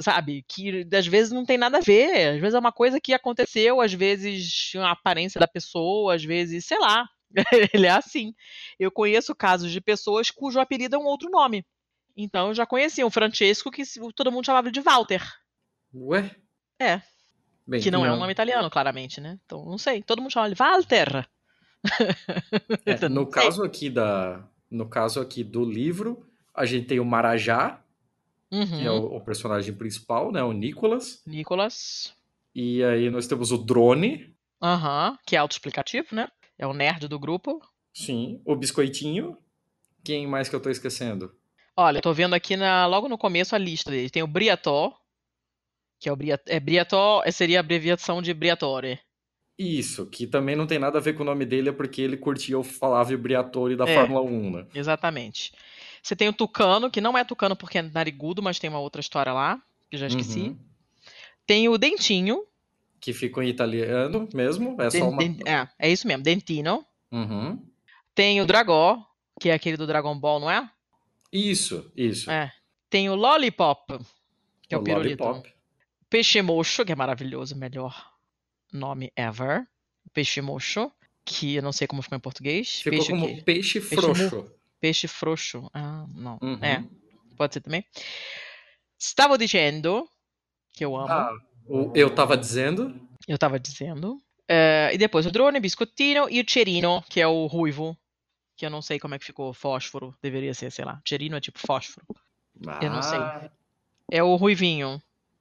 Speaker 1: Sabe? Que às vezes não tem nada a ver, às vezes é uma coisa que aconteceu, às vezes a aparência da pessoa, às vezes, sei lá. <laughs> Ele é assim. Eu conheço casos de pessoas cujo apelido é um outro nome. Então eu já conheci um Francesco que todo mundo chamava de Walter.
Speaker 6: Ué?
Speaker 1: É. Bem, que não, é um nome italiano, claramente, né? Então, não sei. Todo mundo chama de Walter.
Speaker 6: É, <laughs> então, no caso aqui da, no caso aqui do livro, a gente tem o Marajá, uhum. que é o, o, personagem principal, né? O Nicolas.
Speaker 1: Nicolas.
Speaker 6: E aí nós temos o Drone.
Speaker 1: Aham, uhum, que é autoexplicativo, né? É o nerd do grupo.
Speaker 6: Sim. O Biscoitinho. Quem mais que eu tô esquecendo?
Speaker 1: Olha, eu tô vendo aqui na, logo no começo a lista dele. Tem o Briató, que é o é, Briató, é, seria a abreviação de Briatore.
Speaker 6: Isso, que também não tem nada a ver com o nome dele, é porque ele curtia o Flávio Briatore da
Speaker 1: É.
Speaker 6: Fórmula 1, né?
Speaker 1: Exatamente. Você tem o Tucano, que não é Tucano porque é narigudo, mas tem uma outra história lá, que eu já esqueci.
Speaker 6: Uhum.
Speaker 1: Tem o Dentinho.
Speaker 6: Que ficou em italiano mesmo, é só
Speaker 1: Den-
Speaker 6: uma...
Speaker 1: Den- é, é isso mesmo, Dentino.
Speaker 6: Uhum.
Speaker 1: Tem o Dragó, que é aquele do Dragon Ball, não é?
Speaker 6: Isso, isso.
Speaker 1: É. Tem o Lollipop, que é o, pirulito.
Speaker 6: Lollipop.
Speaker 1: Peixe Mocho, que é maravilhoso, melhor nome ever. Peixe Mocho, que eu não sei como ficou em português.
Speaker 6: Ficou
Speaker 1: Peixe o
Speaker 6: como
Speaker 1: quê?
Speaker 6: peixe frouxo.
Speaker 1: Peixe frouxo. Ah, não.
Speaker 6: Uhum.
Speaker 1: É, pode ser também. Stavo dicendo, que eu amo.
Speaker 6: Ah, o- eu tava dizendo.
Speaker 1: Eu tava dizendo. Eh, e depois o drone, biscottino e o Cerino, que é o ruivo. Que eu não sei como é que ficou. Fósforo. Deveria ser, sei lá. Cerino é tipo fósforo. Eu não sei.
Speaker 6: Ah,
Speaker 1: É o ruivinho,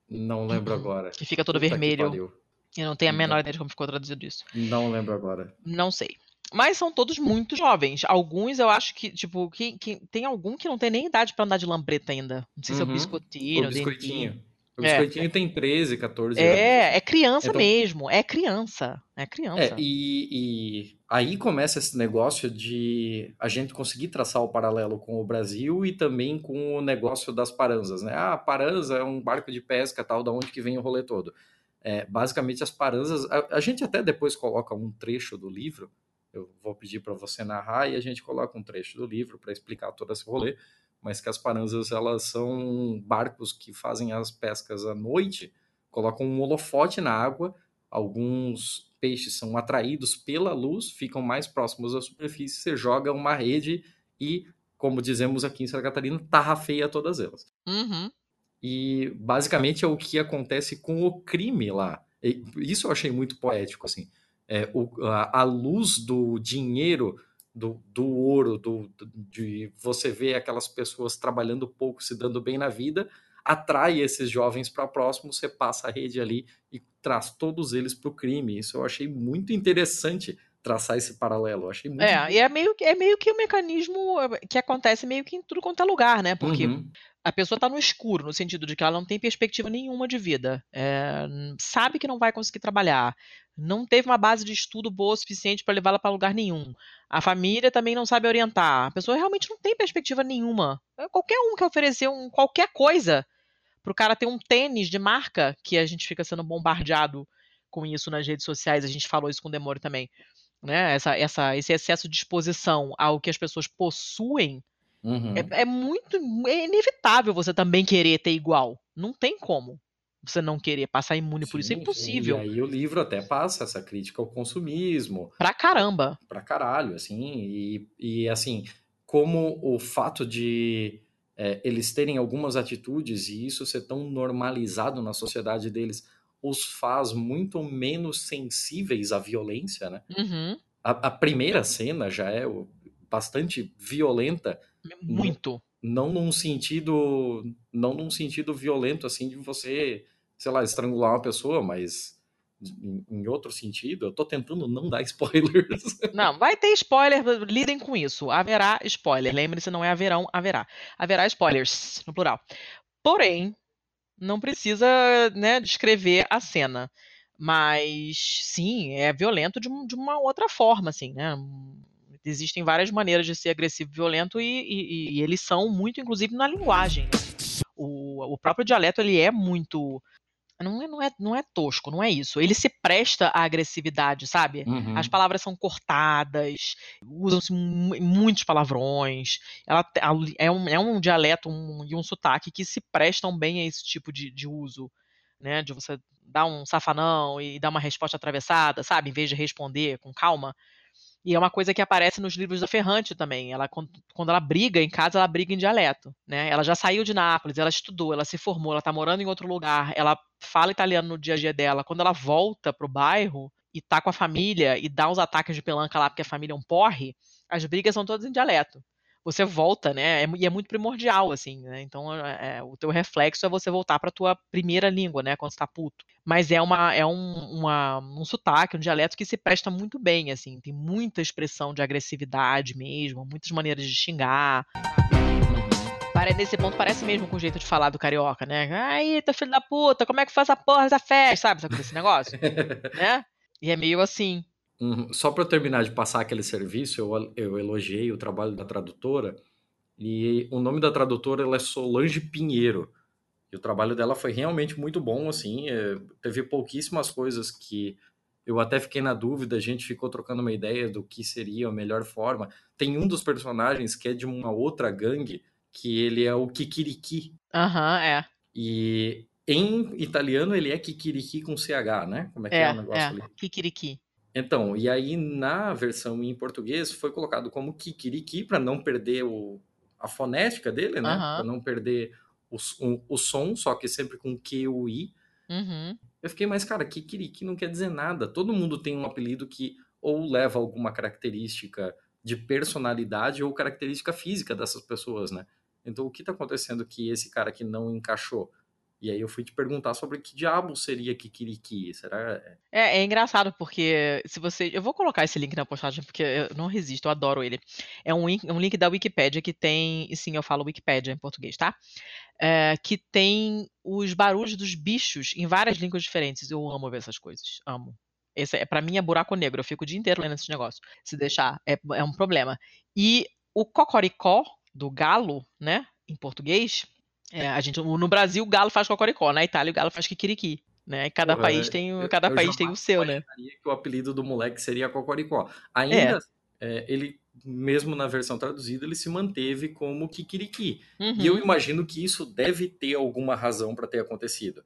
Speaker 6: Não lembro agora.
Speaker 1: que fica todo
Speaker 6: Puta
Speaker 1: vermelho. Eu não tenho a
Speaker 6: Não.
Speaker 1: menor ideia de como ficou traduzido isso.
Speaker 6: Não lembro agora.
Speaker 1: Não sei. Mas são todos muito jovens. Alguns eu acho que, tipo, que, que- tem algum que não tem nem idade pra andar de lambreta ainda. Não sei se é o
Speaker 6: Uhum.
Speaker 1: biscottino,
Speaker 6: o
Speaker 1: o
Speaker 6: biscoitinho.
Speaker 1: dentinho.
Speaker 6: O
Speaker 1: É.
Speaker 6: biscoitinho tem 13, 14 anos.
Speaker 1: É, é criança
Speaker 6: Então-
Speaker 1: mesmo. É criança. É criança.
Speaker 6: É, e, e aí começa esse negócio de a gente conseguir traçar o paralelo com o Brasil e também com o negócio das paranzas, né? Ah, paranza é um barco de pesca, tal, da onde que vem o rolê todo. É, basicamente, as paranzas. A, a gente até depois coloca um trecho do livro. Eu vou pedir para você narrar e a gente coloca um trecho do livro para explicar todo esse rolê. Mas que as paranzas elas são barcos que fazem as pescas à noite, colocam um holofote na água alguns peixes são atraídos pela luz, ficam mais próximos da superfície, você joga uma rede e, como dizemos aqui em Santa Catarina, tarrafeia todas elas.
Speaker 1: Uhum.
Speaker 6: E basicamente é o que acontece com o crime lá. Isso eu achei muito poético, assim. É, o- a, a luz do dinheiro, do, do ouro, do, do- de você ver aquelas pessoas trabalhando pouco, se dando bem na vida, atrai esses jovens para próximo, você passa a rede ali e traz todos eles para o crime. Isso eu achei muito interessante traçar esse paralelo. Eu achei muito
Speaker 1: É, e é meio, que- é meio que um mecanismo eh, que acontece meio que em tudo quanto é lugar, né? Porque
Speaker 6: Uhum.
Speaker 1: a pessoa tá no escuro, no sentido de que ela não tem perspectiva nenhuma de vida. É, sabe que não vai conseguir trabalhar. Não teve uma base de estudo boa o suficiente para levá-la para lugar nenhum. A família também não sabe orientar. A pessoa realmente não tem perspectiva nenhuma. É, Qualquer um que oferecer um, qualquer coisa pro cara ter um tênis de marca, que a gente fica sendo bombardeado com isso nas redes sociais, a gente falou isso com o Demore também. Né? Essa, essa, esse excesso de exposição ao que as pessoas possuem
Speaker 6: Uhum.
Speaker 1: é, é muito. É inevitável você também querer ter igual. Não tem como você não querer passar imune por isso. É
Speaker 6: Sim, sim.
Speaker 1: impossível.
Speaker 6: E aí o livro até passa essa crítica ao consumismo,
Speaker 1: Pra caramba.
Speaker 6: pra caralho, assim, e, e assim, como o fato de é, eles terem algumas atitudes e isso ser tão normalizado na sociedade deles os faz muito menos sensíveis à violência, né?
Speaker 1: Uhum.
Speaker 6: A, a primeira cena já é bastante violenta,
Speaker 1: Muito.
Speaker 6: não num sentido não num sentido violento assim de você sei lá estrangular uma pessoa mas em, outro sentido eu tô tentando não dar <laughs> spoilers
Speaker 1: Não, vai ter spoiler, lidem com isso. Haverá spoiler. Lembre-se, não é haverão, haverá. Haverá spoilers, no plural. Porém, não precisa né, descrever a cena. Mas, sim, é violento de, de uma outra forma, assim, né? Existem várias maneiras de ser agressivo e violento e, e- e eles são muito, inclusive, na linguagem. O, o próprio dialeto, ele é muito... Não é, não, é, não é tosco, não é isso. Ele se presta à agressividade, sabe?
Speaker 6: Uhum.
Speaker 1: As palavras são cortadas, usam-se mu- muitos palavrões. Ela é, um, é um dialeto um- e um sotaque que se prestam bem a esse tipo de, de uso, né? De você dar um safanão e dar uma resposta atravessada, sabe? Em vez de responder com calma. E é uma coisa que aparece nos livros da Ferrante também. Ela, quando, ela briga em casa, ela briga em dialeto, né? Ela já saiu de Nápoles, ela estudou, ela se formou, ela tá morando em outro lugar, ela fala italiano no dia a dia dela. Quando ela volta pro bairro e tá com a família e dá uns ataques de pelanca lá porque a família é um porre, as brigas são todas em dialeto. Você volta, né? é e é muito primordial, assim, né? Então, é- é, o teu reflexo é você voltar pra tua primeira língua, né? Quando você tá puto. Mas é, uma, é um, uma- um sotaque, um dialeto que se presta muito bem, assim. Tem muita expressão de agressividade mesmo, muitas maneiras de xingar. Pare- Nesse ponto parece mesmo com o jeito de falar do carioca, né? Aí, teu filho da puta, como é que faz a porra dessa festa? Sabe, sabe esse negócio? né? E é meio assim.
Speaker 6: Uhum. Só para terminar de passar aquele serviço, eu, eu elogiei o trabalho da tradutora. E o nome da tradutora ela é Solange Pinheiro. E o trabalho dela foi realmente muito bom, assim. é, teve pouquíssimas coisas que eu até fiquei na dúvida, a gente ficou trocando uma ideia do que seria a melhor forma. Tem um dos personagens que é de uma outra gangue, que ele é o Kikiriki.
Speaker 1: Aham, é.
Speaker 6: E em italiano ele é Kikiriki com CH, né? Como é que é,
Speaker 1: É,
Speaker 6: o negócio
Speaker 1: é.
Speaker 6: ali?
Speaker 1: Kikiriki.
Speaker 6: Então, e aí na versão em português foi colocado como Kikiriki para não perder o, a fonética dele, né?
Speaker 1: Aham.
Speaker 6: Para não perder o, o, o som, só que sempre com Q U I.
Speaker 1: Uhum.
Speaker 6: Eu fiquei, mas cara, Kikiriki não quer dizer nada. Todo mundo tem um apelido que ou leva alguma característica de personalidade ou característica física dessas pessoas, né? Então o que tá acontecendo que esse cara aqui não encaixou? E aí eu fui te perguntar sobre que diabo seria Kikiriki. Será
Speaker 1: É, é engraçado porque se você. Eu vou colocar esse link na postagem porque eu não resisto, eu adoro ele. É um, link- um link da Wikipédia que tem. E sim, eu falo Wikipédia em português, tá? É, que tem os barulhos dos bichos em várias línguas diferentes. Eu amo ver essas coisas. Amo. Esse é, para mim é buraco negro. Eu fico o dia inteiro lendo esse negócio. Se deixar, é, é um problema. E o cocoricó do galo, né? Em português. É, a gente, no Brasil, o galo faz cocoricó. Na Itália, o galo faz kikiriki. Né? Cada
Speaker 6: Porra,
Speaker 1: país tem, o- cada
Speaker 6: eu
Speaker 1: país tem o seu, né?
Speaker 6: imaginaria que o apelido do moleque seria Cocoricó. Ainda, é, ele, mesmo na versão traduzida, ele se manteve como Kikiriki.
Speaker 1: Uhum.
Speaker 6: E eu imagino que isso deve ter alguma razão para ter acontecido.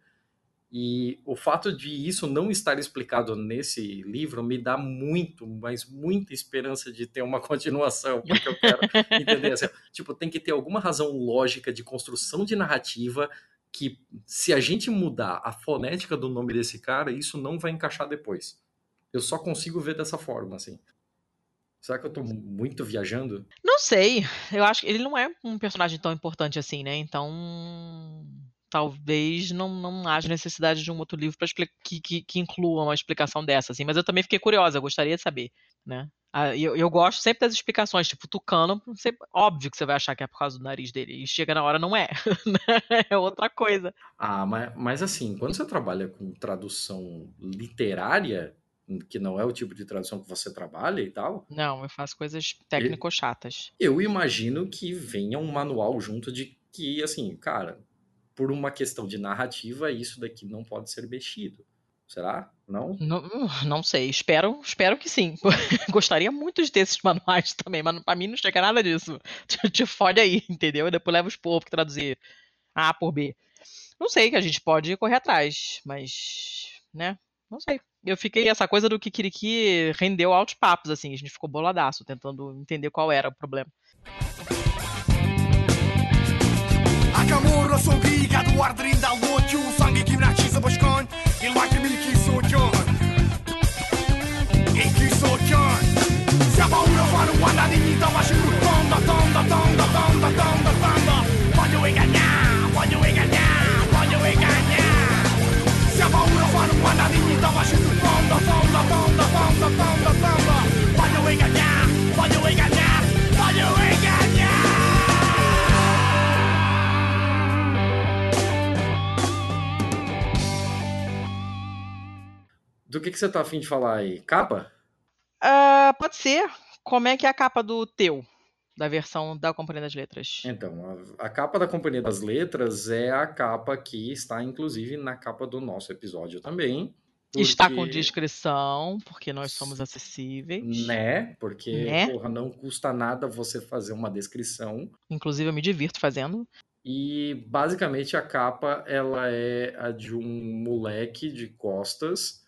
Speaker 6: E o fato de isso não estar explicado nesse livro me dá muito, mas muita esperança de ter uma <laughs> continuação, porque eu quero entender assim, tipo, tem que ter alguma razão lógica de construção de narrativa que se a gente mudar a fonética do nome desse cara, isso não vai encaixar depois. Eu só consigo ver dessa forma, assim. Será que eu tô muito viajando?
Speaker 1: Não sei. Eu acho que ele não é um personagem tão importante assim, né? Então, talvez não, não haja necessidade de um outro livro para que, que, que inclua uma explicação dessa, assim. Mas eu também fiquei curiosa, eu gostaria de saber, né? Eu, eu gosto sempre das explicações, tipo, Tucano, você- óbvio que você vai achar que é por causa do nariz dele, e chega na hora, não é. <laughs> né? é outra coisa.
Speaker 6: Ah, mas, mas assim, quando você trabalha com tradução literária, que não é o tipo de tradução que você trabalha e tal,
Speaker 1: Não, eu faço coisas técnico-chatas.
Speaker 6: eu imagino que venha um manual junto de que, assim, cara, por uma questão de narrativa, isso daqui não pode ser mexido. Será? Não?
Speaker 1: Não, não sei, espero, espero que sim. <laughs> Gostaria muito de ter esses manuais <laughs> também, mas pra mim não chega nada disso. Te, te fode aí, <laughs> entendeu? E depois leva os povos que traduzir A por B. Não sei que a gente pode correr atrás, mas, né? Não sei. Eu fiquei, essa coisa do Kikiriki rendeu altos papos, assim, a gente ficou boladaço, tentando entender qual era o problema.
Speaker 7: A sou giga do ardrin dal nocio Sangue que nacis bashkan Il mai mi chi so john. E chi so john. Se ha paura fare dignità ma ci tonda tonda tonda tonda tonda
Speaker 6: que, que você tá afim de falar aí? Capa?
Speaker 1: Ah, pode ser. Como é que é a capa do teu? Da versão da Companhia das Letras?
Speaker 6: Então, a, a capa da Companhia das Letras é a capa que está, inclusive, na capa do nosso episódio também.
Speaker 1: Está com
Speaker 6: porque-
Speaker 1: descrição, porque nós somos acessíveis.
Speaker 6: Né? Porque,
Speaker 1: Né?
Speaker 6: porra, não custa nada você fazer uma descrição.
Speaker 1: Inclusive, eu me divirto fazendo.
Speaker 6: E, basicamente, a capa, ela é a de um moleque de costas.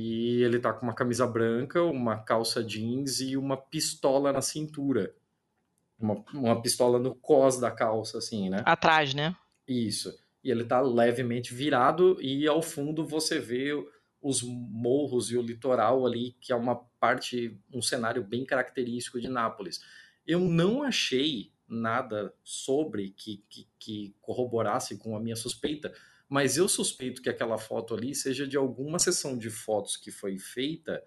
Speaker 6: E ele tá com uma camisa branca, uma calça jeans e uma pistola na cintura. Uma, uma pistola no cos da calça, assim, né?
Speaker 1: Atrás, né?
Speaker 6: Isso. E ele tá levemente virado e ao fundo você vê os morros e o litoral ali, que é uma parte, um cenário bem característico de Nápoles. Eu não achei nada sobre que, que, que corroborasse com a minha suspeita, mas eu suspeito que aquela foto ali seja de alguma sessão de fotos que foi feita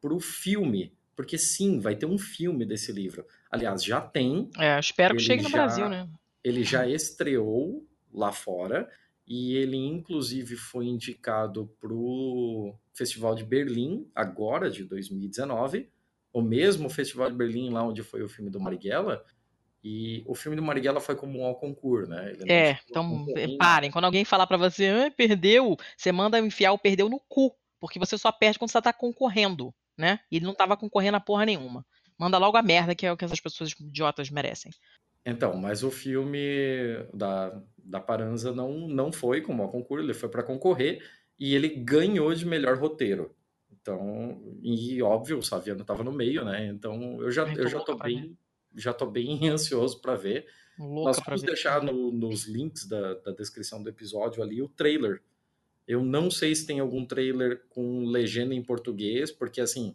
Speaker 6: para o filme, porque sim, vai ter um filme desse livro. Aliás, já tem,
Speaker 1: É, espero que chegue no
Speaker 6: já-
Speaker 1: Brasil, né?
Speaker 6: Ele já estreou lá fora e ele inclusive foi indicado para o Festival de Berlim, agora de 2019, o mesmo Festival de Berlim lá onde foi o filme do Marighella. E o filme do Marighella foi como um ao concurso, né?
Speaker 1: É,
Speaker 6: a
Speaker 1: então
Speaker 6: em
Speaker 1: parem. Quando alguém falar pra você, ah, perdeu, você manda enfiar o perdeu no cu. Porque você só perde quando você tá concorrendo, né? E ele não tava concorrendo a porra nenhuma. Manda logo a merda, que é o que essas pessoas idiotas merecem.
Speaker 6: Então, mas o filme da, da Paranza não, não foi como ao concurso, ele foi para concorrer e ele ganhou de melhor roteiro. Então, e óbvio, o Saviano estava no meio, né? Então eu já, eu
Speaker 1: tô
Speaker 6: já tô bem, já tô bem <laughs> ansioso para ver. Nós
Speaker 1: Louca pra
Speaker 6: vamos deixar no- nos links da, da descrição do episódio ali o trailer. Eu não sei se tem algum trailer com legenda em português, porque assim,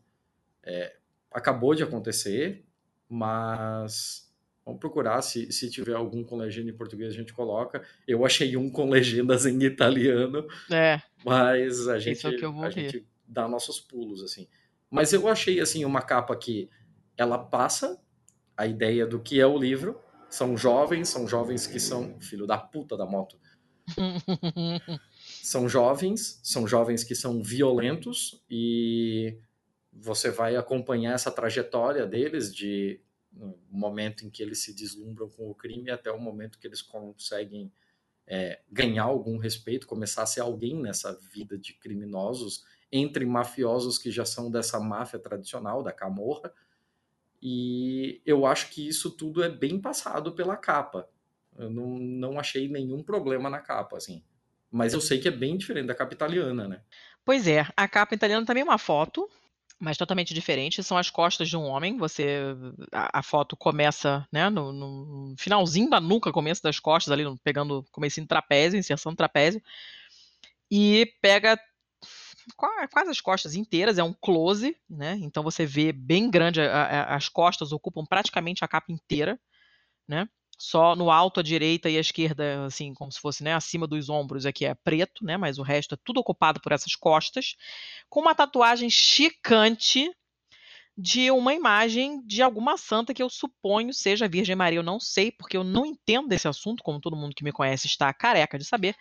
Speaker 6: é, acabou de acontecer, mas vamos procurar se, se tiver algum com legenda em português a gente coloca. Eu achei um com legendas em italiano,
Speaker 1: É,
Speaker 6: mas a gente,
Speaker 1: é eu vou
Speaker 6: a gente dá nossos pulos assim. Mas eu achei assim uma capa que ela passa a ideia do que é o livro. São jovens, são jovens que são filho da puta da moto. <laughs> São jovens, são jovens que são violentos e você vai acompanhar essa trajetória deles de momento em que eles se deslumbram com o crime até o momento que eles conseguem é, ganhar algum respeito, começar a ser alguém nessa vida de criminosos, entre mafiosos que já são dessa máfia tradicional, da camorra. E eu acho que isso tudo é bem passado pela capa. Eu não, não achei nenhum problema na capa, assim. Mas eu sei que é bem diferente da capa italiana, né?
Speaker 1: Pois é, a capa italiana também é uma foto, mas totalmente diferente. São as costas de um homem. Você a, a foto começa, né, no, no finalzinho da nuca, começo das costas ali, pegando comecinho trapézio, inserção do trapézio, e pega quase as costas inteiras. É um close, né? Então você vê bem grande a- a- as costas ocupam praticamente a capa inteira, né? Só no alto à direita e à esquerda, assim, como se fosse, né, acima dos ombros aqui é preto, né, mas o resto é tudo ocupado por essas costas, com uma tatuagem chicante de uma imagem de alguma santa que eu suponho seja a Virgem Maria. Eu não sei, porque eu não entendo desse assunto, como todo mundo que me conhece está careca de saber.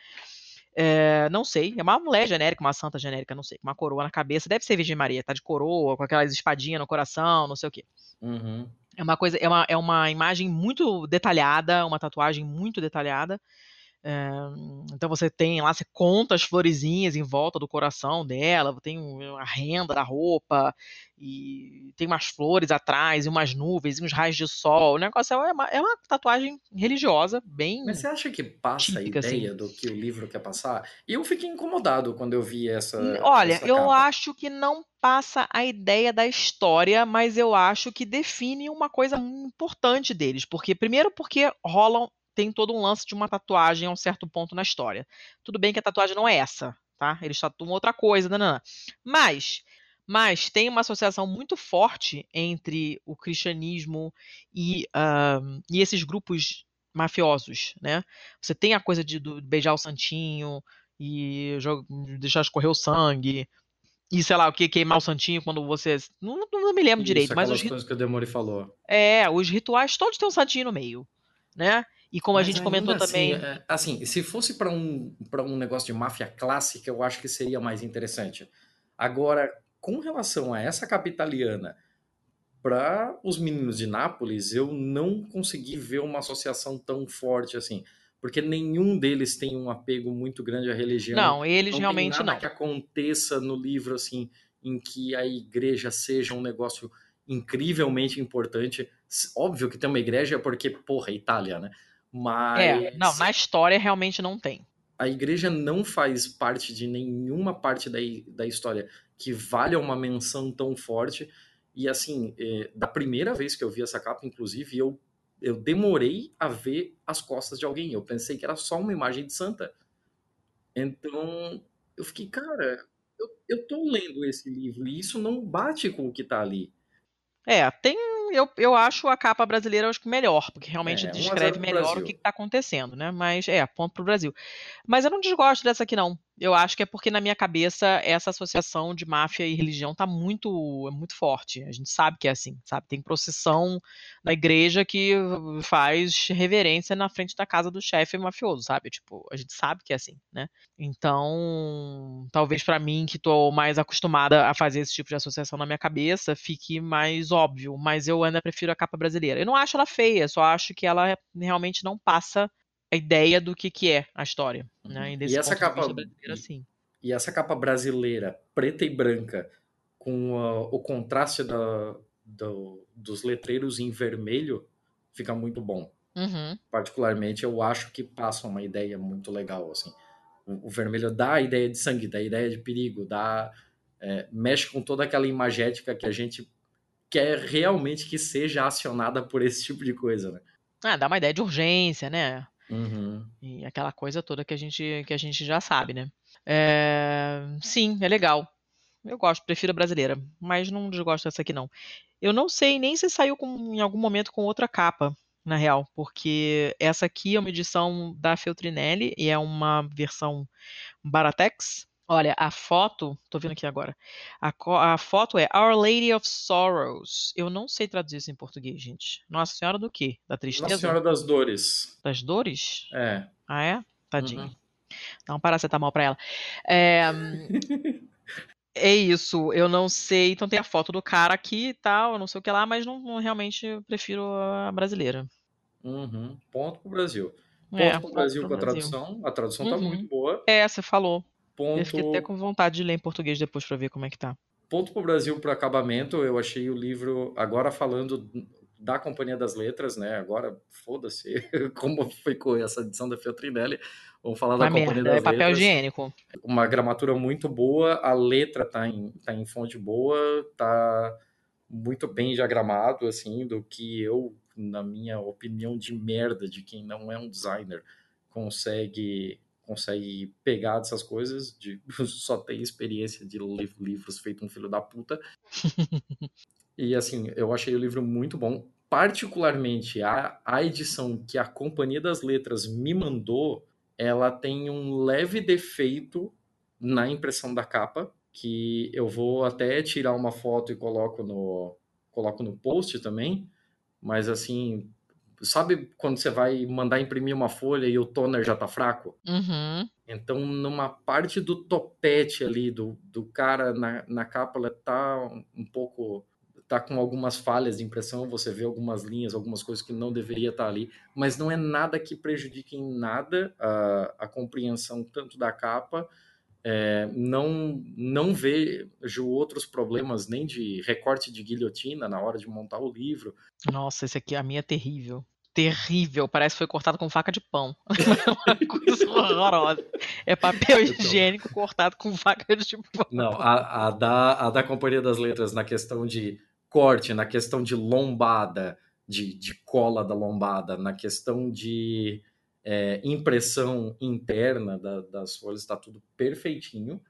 Speaker 1: É, não sei, é uma mulher genérica, uma santa genérica, não sei, com uma coroa na cabeça. Deve ser Virgem Maria, tá de coroa, com aquelas espadinhas no coração, não sei o quê.
Speaker 6: Uhum.
Speaker 1: É uma coisa, é uma, é uma imagem muito detalhada, uma tatuagem muito detalhada. É, então você tem lá, você conta as florezinhas em volta do coração dela, tem um- a renda da roupa, e tem umas flores atrás, e umas nuvens, e uns raios de sol. O negócio é uma, é uma tatuagem religiosa, bem.
Speaker 6: Mas você acha que passa
Speaker 1: Típica,
Speaker 6: a ideia do que o livro quer passar? E eu fiquei incomodado quando eu vi essa.
Speaker 1: Olha,
Speaker 6: essa
Speaker 1: eu
Speaker 6: capa.
Speaker 1: acho que não passa a ideia da história, mas eu acho que define uma coisa importante deles. Porque, primeiro, porque rolam, tem todo um lance de uma tatuagem a um certo ponto na história. Tudo bem que a tatuagem não é essa, tá? Eles tatuam outra coisa, nanana. Mas, mas tem uma associação muito forte entre o cristianismo e, ah, e esses grupos mafiosos, né? Você tem a coisa de beijar o santinho e deixar escorrer o sangue. E sei lá, o que queimar o santinho quando você. Não, não me lembro
Speaker 6: Isso,
Speaker 1: direito, mas os,
Speaker 6: aquelas
Speaker 1: ri-
Speaker 6: coisas que o Demore falou.
Speaker 1: é, os rituais todos têm um santinho no meio, né? E como a
Speaker 6: Mas
Speaker 1: gente comentou
Speaker 6: ainda
Speaker 1: também.
Speaker 6: Assim, é, assim, se fosse para um, pra um negócio de máfia clássica, eu acho que seria mais interessante. Agora, com relação a essa capa italiana, para os meninos de Nápoles, eu não consegui ver uma associação tão forte assim. Porque nenhum deles tem um apego muito grande à religião.
Speaker 1: Não, eles
Speaker 6: não
Speaker 1: realmente
Speaker 6: tem nada
Speaker 1: não.
Speaker 6: que aconteça no livro assim em que a igreja seja um negócio incrivelmente importante. Óbvio que tem uma igreja porque, porra, é Itália, né? Mas
Speaker 1: É, não, na história realmente não tem.
Speaker 6: a igreja não faz parte de nenhuma parte da, da história que valha uma menção tão forte. E assim, eh, da primeira vez que eu vi essa capa, inclusive, eu, eu demorei a ver as costas de alguém. Eu pensei que era só uma imagem de santa. Então, eu fiquei, cara, eu, eu tô lendo esse livro e isso não bate com o que tá ali.
Speaker 1: É, tem. Eu, eu acho a capa brasileira acho que melhor, porque realmente
Speaker 6: É, 1 a 0
Speaker 1: descreve melhor
Speaker 6: Brasil.
Speaker 1: o que está acontecendo, né? Mas é, ponto pro Brasil. Mas eu não desgosto dessa aqui, não. Eu acho que é porque na minha cabeça essa associação de máfia e religião tá muito, é muito forte. A gente sabe que é assim, sabe? Tem procissão na igreja que faz reverência na frente da casa do chefe mafioso, sabe? Tipo, a gente sabe que é assim, né? Então, talvez pra mim que tô mais acostumada a fazer esse tipo de associação na minha cabeça, fique mais óbvio, mas eu ainda prefiro a capa brasileira. Eu não acho ela feia, só acho que ela realmente não passa a ideia do que, que é a história. Né?
Speaker 6: E essa
Speaker 1: ponto de
Speaker 6: capa-
Speaker 1: vista brasileiro, sim.
Speaker 6: E essa capa brasileira, preta e branca, com ah, o contraste da- do- dos letreiros em vermelho, fica muito bom.
Speaker 1: Uhum.
Speaker 6: Particularmente, eu acho que passa uma ideia muito legal. Assim. O, o vermelho dá a ideia de sangue, dá a ideia de perigo, dá, é, mexe com toda aquela imagética que a gente quer realmente que seja acionada por esse tipo de coisa. Né?
Speaker 1: Ah, dá uma ideia de urgência, né?
Speaker 6: Uhum.
Speaker 1: E aquela coisa toda que a gente, que a gente já sabe, né? É, Sim, é legal. Eu gosto, prefiro a brasileira, mas não desgosto dessa aqui, não. Eu não sei nem se saiu com- em algum momento com outra capa, na real, porque essa aqui é uma edição da Feltrinelli e é uma versão Baratex. Olha, a foto, tô vendo aqui agora. A, a foto é Our Lady of Sorrows. Eu não sei traduzir isso em português, gente. Nossa Senhora do quê? Da tristeza?
Speaker 6: Nossa Senhora das Dores.
Speaker 1: Das dores?
Speaker 6: É.
Speaker 1: Ah, é? Tadinho.
Speaker 6: Uhum.
Speaker 1: Dá um paracetamol pra ela. É, é isso, eu não sei. Então tem a foto do cara aqui e tal, não sei o que lá, mas não, não realmente prefiro a brasileira.
Speaker 6: Uhum. Ponto pro Brasil. Ponto
Speaker 1: É,
Speaker 6: pro Brasil com a tradução. A tradução tá
Speaker 1: Uhum.
Speaker 6: muito boa.
Speaker 1: É, você falou.
Speaker 6: Ponto,
Speaker 1: Eu fiquei até com vontade de ler em português depois pra ver como é que tá.
Speaker 6: ponto pro Brasil pro acabamento. Eu achei o livro, agora falando da Companhia das Letras, né? Agora, foda-se <laughs> como ficou essa edição da Feltrinelli. Vamos falar da
Speaker 1: Uma
Speaker 6: Companhia
Speaker 1: merda,
Speaker 6: das
Speaker 1: é papel
Speaker 6: Letras.
Speaker 1: higiênico.
Speaker 6: Uma gramatura muito boa, a letra tá em, tá em fonte boa, tá muito bem diagramado, assim, do que eu, na minha opinião de merda, de quem não é um designer, consegue consegue pegar dessas coisas, de <laughs> só ter experiência de li- livros feito um filho da puta. <laughs> E assim, eu achei o livro muito bom. Particularmente a, a edição que a Companhia das Letras me mandou, ela tem um leve defeito na impressão da capa, que eu vou até tirar uma foto e coloco no, coloco no post também. Mas assim, sabe quando você vai mandar imprimir uma folha e o toner já tá fraco?
Speaker 1: Uhum.
Speaker 6: Então, numa parte do topete ali, do, do cara na, na capa, ela tá um, pouco. tá com algumas falhas de impressão, você vê algumas linhas, algumas coisas que não deveria estar ali, mas não é nada que prejudique em nada a, a compreensão tanto da capa. É, não, não vejo outros problemas nem de recorte de guilhotina na hora de montar o livro.
Speaker 1: Nossa, esse aqui, a minha é terrível. Terrível, parece que foi cortado com faca de pão. É <laughs> uma coisa horrorosa. É papel
Speaker 6: Então.
Speaker 1: higiênico cortado com faca de pão.
Speaker 6: Não, a, a, da, a da Companhia das Letras na questão de corte, na questão de lombada, de, de cola da lombada, na questão de é, impressão interna da- das folhas, está tudo perfeitinho.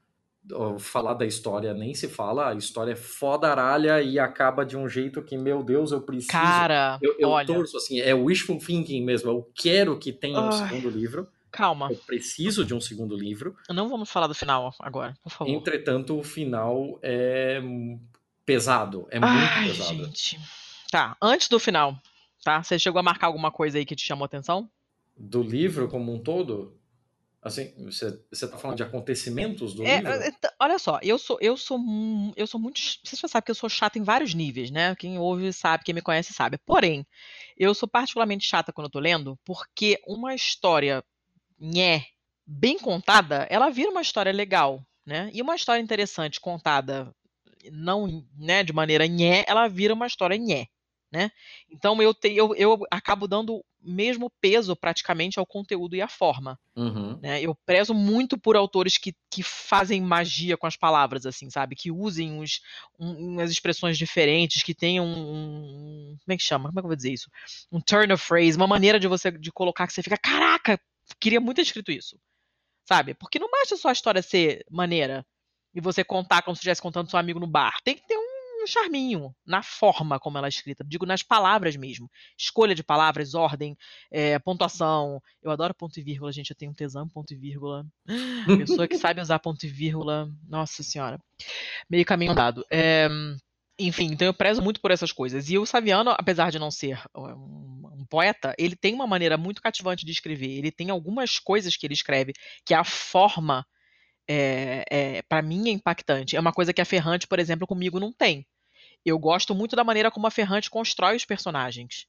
Speaker 6: Falar da história nem se fala, a história é fodaralha e acaba de um jeito que, meu Deus, eu preciso.
Speaker 1: Cara,
Speaker 6: eu, eu
Speaker 1: olha,
Speaker 6: torço assim, é wishful thinking mesmo. Eu quero que tenha um segundo livro.
Speaker 1: calma.
Speaker 6: Eu preciso de um segundo livro.
Speaker 1: Não vamos falar do final agora, por favor.
Speaker 6: Entretanto, o final é pesado, é muito
Speaker 1: Ai,
Speaker 6: pesado.
Speaker 1: gente. Tá, antes do final, tá? Você chegou a marcar alguma coisa aí que te chamou atenção?
Speaker 6: Do livro como um todo, assim, você, você tá falando de acontecimentos do
Speaker 1: É,
Speaker 6: livro?
Speaker 1: é, t- olha só, eu sou, eu sou, eu sou muito, você já sabe que eu sou chata em vários níveis, né? Quem ouve sabe, quem me conhece sabe. Porém, eu sou particularmente chata quando eu tô lendo, porque uma história nhé, bem contada, ela vira uma história legal, né? E uma história interessante contada não, né, de maneira nhé, ela vira uma história nhé, né? Então eu, te, eu, eu acabo dando mesmo peso praticamente ao conteúdo e à forma
Speaker 6: Uhum.
Speaker 1: né? Eu prezo muito por autores que, que fazem magia com as palavras, assim, sabe? Que usem uns, um- umas expressões diferentes, que tenham um, Como é que chama? Como é que eu vou dizer isso? Um turn of phrase, uma maneira de você de colocar que você fica, caraca, queria muito ter escrito isso. Sabe? Porque não basta só a história ser maneira e você contar como se estivesse contando seu amigo no bar. Tem que ter um um charminho na forma como ela é escrita, digo nas palavras mesmo. Escolha de palavras, ordem, é, pontuação. Eu adoro ponto e vírgula, gente. Eu tenho um tesão ponto e vírgula. Pessoa que sabe usar ponto e vírgula. Nossa senhora. Meio caminho andado. É, enfim, então eu prezo muito por essas coisas. E o Saviano, apesar de não ser um, um, poeta, ele tem uma maneira muito cativante de escrever. Ele tem algumas coisas que ele escreve, que a forma, é, é, para mim, é impactante. É uma coisa que a Ferrante, por exemplo, comigo não tem. Eu gosto muito da maneira como a Ferrante constrói os personagens.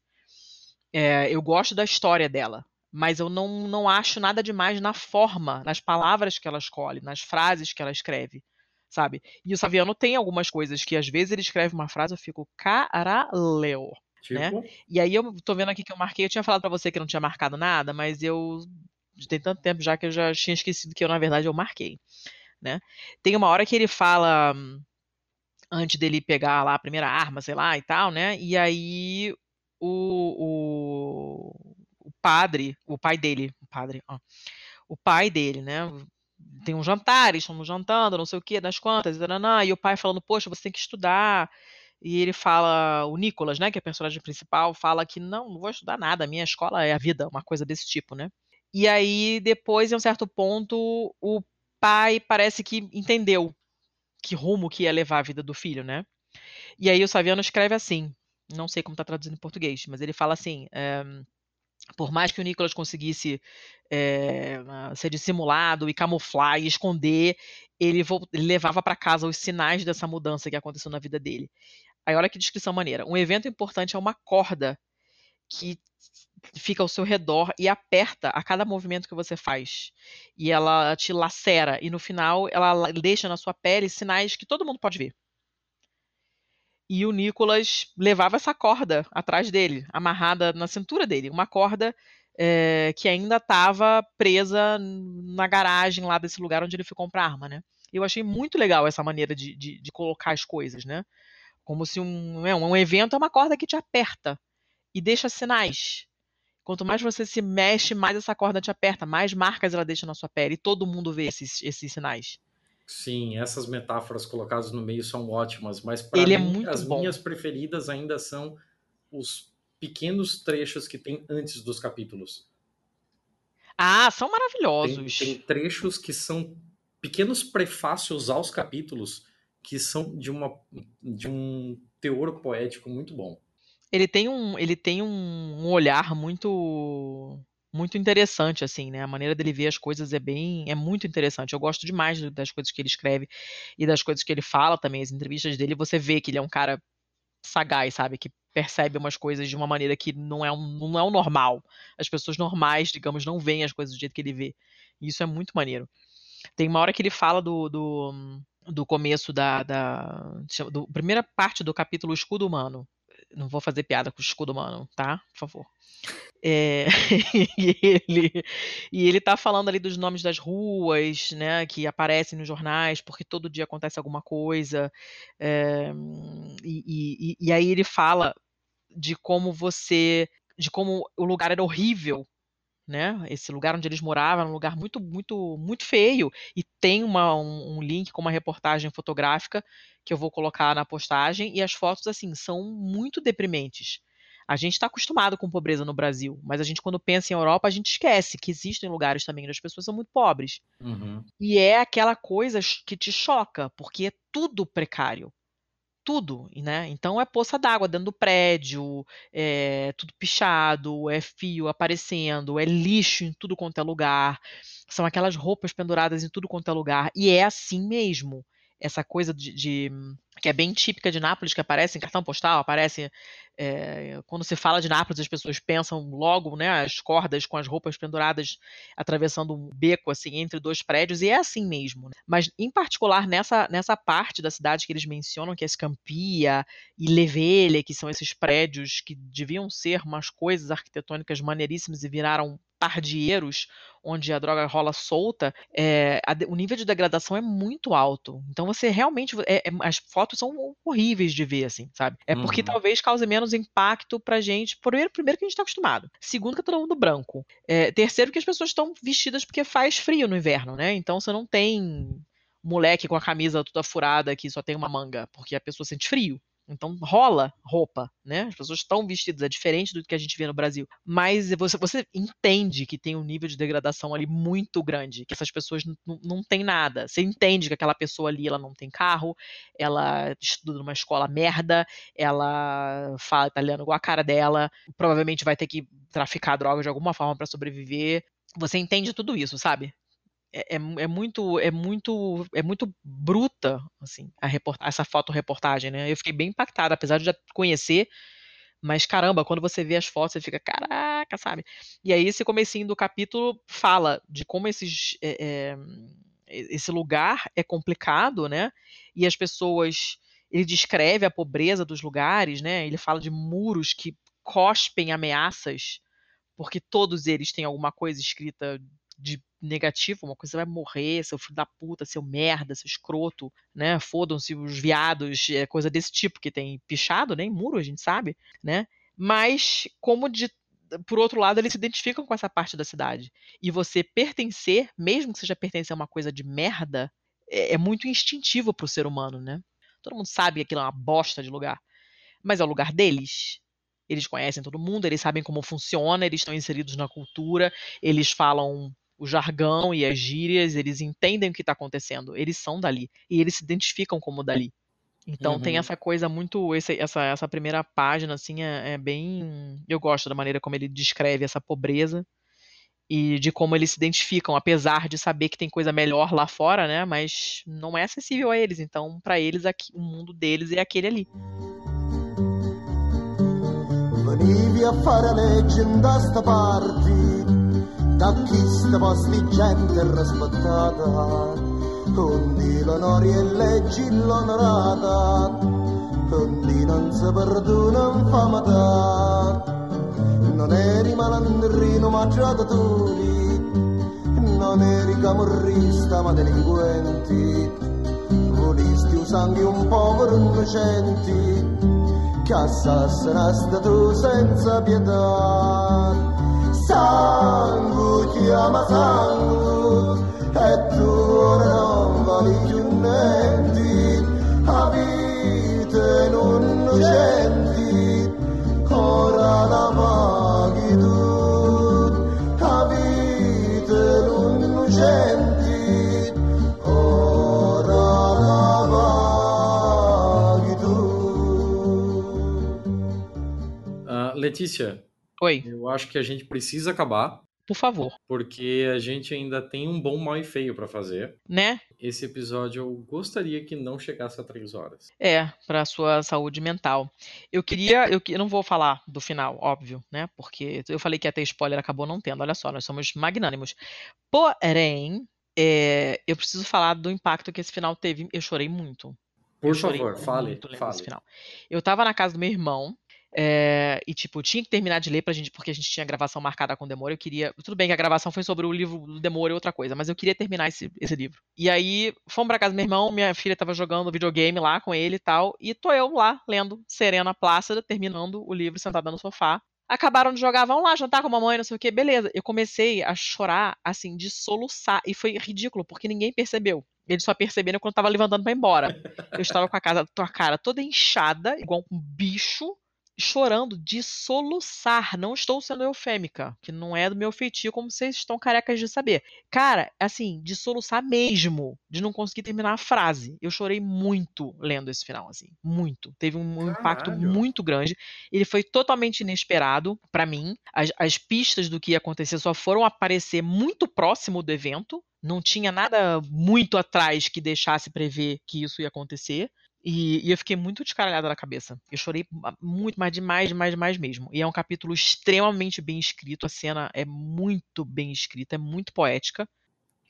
Speaker 1: É, eu gosto da história dela. Mas eu não, não acho nada demais na forma, nas palavras que ela escolhe, nas frases que ela escreve sabe? E o Saviano tem algumas coisas que às vezes ele escreve uma frase, eu fico caralho. Né? Tipo? Né? E aí eu tô vendo aqui que eu marquei, eu tinha falado para você que não tinha marcado nada, mas eu tem tanto tempo já que eu já tinha esquecido que eu na verdade eu marquei, né? Tem uma hora que ele fala antes dele pegar lá a primeira arma, sei lá, e tal, né? E aí o, o, o padre, o pai dele, o padre, ó, o pai dele, né? tem um jantar, estão jantando, não sei o que, das quantas, e, e o pai falando, poxa, você tem que estudar. E ele fala, o Nicolas, né, que é o personagem principal, fala que não, não vou estudar nada, a minha escola é a vida, uma coisa desse tipo, né? E aí, depois, em um certo ponto, o pai parece que entendeu que rumo que ia levar a vida do filho, né? E aí o Saviano escreve assim, não sei como está traduzindo em português, mas ele fala assim, é, por mais que o Nicolas conseguisse é, ser dissimulado e camuflar e esconder, ele, ele levava para casa os sinais dessa mudança que aconteceu na vida dele. Aí olha que descrição maneira. Um evento importante é uma corda que fica ao seu redor e aperta a cada movimento que você faz. E ela te lacera. E no final, ela deixa na sua pele sinais que todo mundo pode ver e o Nicolas levava essa corda atrás dele, amarrada na cintura dele, uma corda é, que ainda estava presa na garagem lá desse lugar onde ele foi comprar arma, né? Eu achei muito legal essa maneira de, de, de colocar as coisas, né? Como se um, é, um evento é uma corda que te aperta e deixa sinais. Quanto mais você se mexe, mais essa corda te aperta, mais marcas ela deixa na sua pele e todo mundo vê esses, esses sinais.
Speaker 6: Sim, essas metáforas colocadas no meio são ótimas, mas para é mim, é as bom. minhas preferidas ainda são os pequenos trechos que tem antes dos capítulos.
Speaker 1: Ah, são maravilhosos.
Speaker 6: Tem, tem trechos que são pequenos prefácios aos capítulos que são de, uma, de um teor poético muito bom.
Speaker 1: Ele tem um, ele tem um olhar muito muito interessante, assim, né? A maneira dele ver as coisas é bem, é muito interessante. Eu gosto demais das coisas que ele escreve e das coisas que ele fala também. As entrevistas dele, você vê que ele é um cara sagaz, sabe? Que percebe umas coisas de uma maneira que não é, um, não é o normal. As pessoas normais, digamos, não veem as coisas do jeito que ele vê. E isso é muito maneiro. Tem uma hora que ele fala do, do, do começo da, da do, primeira parte do capítulo Escudo Humano. Não vou fazer piada com o escudo humano, tá? Por favor. É, <laughs> e, ele, e ele tá falando ali dos nomes das ruas, né, que aparecem nos jornais, porque todo dia acontece alguma coisa. É, e, e, e aí ele fala de como você. de como o lugar era horrível né? Esse lugar onde eles moravam era um lugar muito, muito, muito feio. E tem uma, um, um, link com uma reportagem fotográfica que eu vou colocar na postagem. E as fotos, assim, são muito deprimentes. A gente está acostumado com pobreza no Brasil, mas a gente, quando pensa em Europa, a gente esquece que existem lugares também onde as pessoas são muito pobres.
Speaker 6: Uhum.
Speaker 1: E é aquela coisa que te choca, porque é tudo precário. Tudo, né? Então é poça d'água dentro do prédio, é tudo pichado, é fio aparecendo, é lixo em tudo quanto é lugar, são aquelas roupas penduradas em tudo quanto é lugar, e é assim mesmo essa coisa de, de, que é bem típica de Nápoles, que aparece em cartão postal, aparece é, quando se fala de Nápoles, as pessoas pensam logo, né, as cordas com as roupas penduradas atravessando um beco assim entre dois prédios, e é assim mesmo. Né? Mas em particular nessa, nessa parte da cidade que eles mencionam, que é Scampia e Levele, que são esses prédios que deviam ser umas coisas arquitetônicas maneiríssimas e viraram pardieiros, onde a droga rola solta, é, a, o nível de degradação é muito alto. Então você realmente. É, é, as fotos são horríveis de ver, assim, sabe? É porque uhum. talvez cause menos impacto pra gente. Primeiro, primeiro que a gente tá acostumado. Segundo, que é todo mundo branco. É, terceiro, que as pessoas estão vestidas porque faz frio no inverno, né? Então você não tem moleque com a camisa toda furada que só tem uma manga, porque a pessoa sente frio. Então rola roupa, né? As pessoas estão vestidas, é diferente do que a gente vê no Brasil. Mas você, você entende que tem um nível de degradação ali muito grande, que essas pessoas não têm nada. Você entende que aquela pessoa ali ela não tem carro, ela estuda numa escola merda, ela fala italiano igual a cara dela, provavelmente vai ter que traficar droga de alguma forma para sobreviver. Você entende tudo isso, sabe? É, é, é, muito é muito é muito bruta assim a essa foto-reportagem, né? Eu fiquei bem impactada, apesar de já conhecer, mas caramba, quando você vê as fotos, você fica, caraca, sabe? E aí esse comecinho do capítulo fala de como esses é, esse lugar é complicado, né? E as pessoas ele descreve a pobreza dos lugares, né? Ele fala de muros que cospem ameaças, porque todos eles têm alguma coisa escrita de negativo, uma coisa vai morrer, seu filho da puta, seu merda, seu escroto, né? Fodam-se os viados, é coisa desse tipo que tem pichado, né? Em muro, a gente sabe, né? Mas como de por outro lado, eles se identificam com essa parte da cidade. E você pertencer, mesmo que seja pertencer a uma coisa de merda, é, é muito instintivo pro ser humano, né? Todo mundo sabe que aquilo é uma bosta de lugar. Mas é o lugar deles. Eles conhecem todo mundo, eles sabem como funciona, eles estão inseridos na cultura, eles falam o jargão e as gírias, eles entendem o que está acontecendo, eles são dali e eles se identificam como dali. Então uhum. tem essa coisa muito esse, essa essa primeira página assim é, é, bem eu gosto da maneira como ele descreve essa pobreza e de como eles se identificam, apesar de saber que tem coisa melhor lá fora, né? Mas não é acessível a eles. Então para eles aqui, o mundo deles é aquele ali. Venivi a fare legge sta parte da chi sta vostri gente rispettata, con di l'onore e leggi l'onorata, con di non si perdona infamità. Non eri malandrino ma traditori, non eri camorrista ma delinquenti, volisti usando un povero innocenti, che assassinaste tu senza pietà sangue chiama sangue e tu non vali più niente a vita non innocenti ora la paghi tu a vita non ora la paghi
Speaker 6: uh, Letícia
Speaker 1: Oi.
Speaker 6: Eu acho que a gente precisa acabar.
Speaker 1: Por favor.
Speaker 6: Porque a gente ainda tem um bom, mal e feio para fazer.
Speaker 1: Né?
Speaker 6: Esse episódio eu gostaria que não chegasse a três horas.
Speaker 1: É, para sua saúde mental. Eu queria. Eu, eu não vou falar do final, óbvio, né? Porque eu falei que ia ter spoiler, acabou não tendo. Olha só, nós somos magnânimos. Porém, é, eu preciso falar do impacto que esse final teve. Eu chorei muito.
Speaker 6: Por favor, fale. fale.
Speaker 1: Final. Eu tava na casa do meu irmão, é, e, tipo, tinha que terminar de ler pra gente, porque a gente tinha gravação marcada com o Demora. Eu queria. Tudo bem que a gravação foi sobre o livro do Demora e outra coisa, mas eu queria terminar esse, esse livro. E aí, fomos pra casa do meu irmão, minha filha tava jogando videogame lá com ele e tal, e tô eu lá, lendo, serena, plácida, terminando o livro, sentada no sofá. Acabaram de jogar, vão lá jantar com a mamãe, não sei o que, beleza. Eu comecei a chorar, assim, de soluçar, e foi ridículo, porque ninguém percebeu. Eles só perceberam quando eu tava levantando para ir embora. Eu estava com a casa, a cara toda inchada, igual um bicho, chorando de soluçar. Não estou sendo eufêmica, que não é do meu feitio, como vocês estão carecas de saber. Cara, assim, de soluçar mesmo, de não conseguir terminar a frase. Eu chorei muito lendo esse final, assim, muito. Teve um impacto muito grande. Ele foi totalmente inesperado para mim. As, as pistas do que ia acontecer só foram aparecer muito próximo do evento. Não tinha nada muito atrás que deixasse prever que isso ia acontecer. E, e, eu fiquei muito descaralhada na cabeça. Eu chorei muito, mas demais, demais, demais mesmo. E é um capítulo extremamente bem escrito. A cena é muito bem escrita, é muito poética.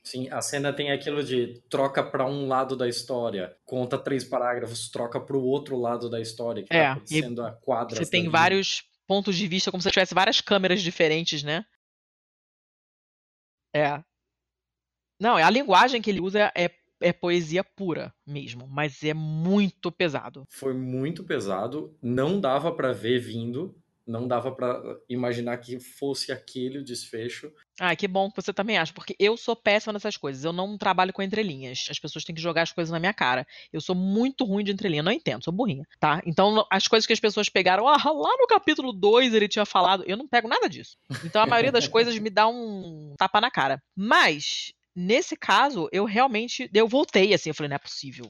Speaker 6: Sim, a cena tem aquilo de troca para um lado da história, conta três parágrafos, troca para o outro lado da história, que tá é, tá acontecendo a quadra.
Speaker 1: Você tem vários pontos de vista, como se tivesse várias câmeras diferentes, né? É. Não, a linguagem que ele usa é é poesia pura mesmo, mas é muito pesado.
Speaker 6: Foi muito pesado, não dava para ver vindo. não dava pra imaginar que fosse aquele o desfecho.
Speaker 1: Ah, que bom que você também acha, porque eu sou péssima nessas coisas. Eu não trabalho com entrelinhas. As pessoas têm que jogar as coisas na minha cara. Eu sou muito ruim de entrelinha, não entendo, sou burrinha, tá? Então, as coisas que as pessoas pegaram, ah, lá no capítulo 2 ele tinha falado, eu não pego nada disso. Então, a maioria das coisas me dá um tapa na cara. Mas Nesse caso, eu realmente. Eu voltei assim, eu falei, não é possível.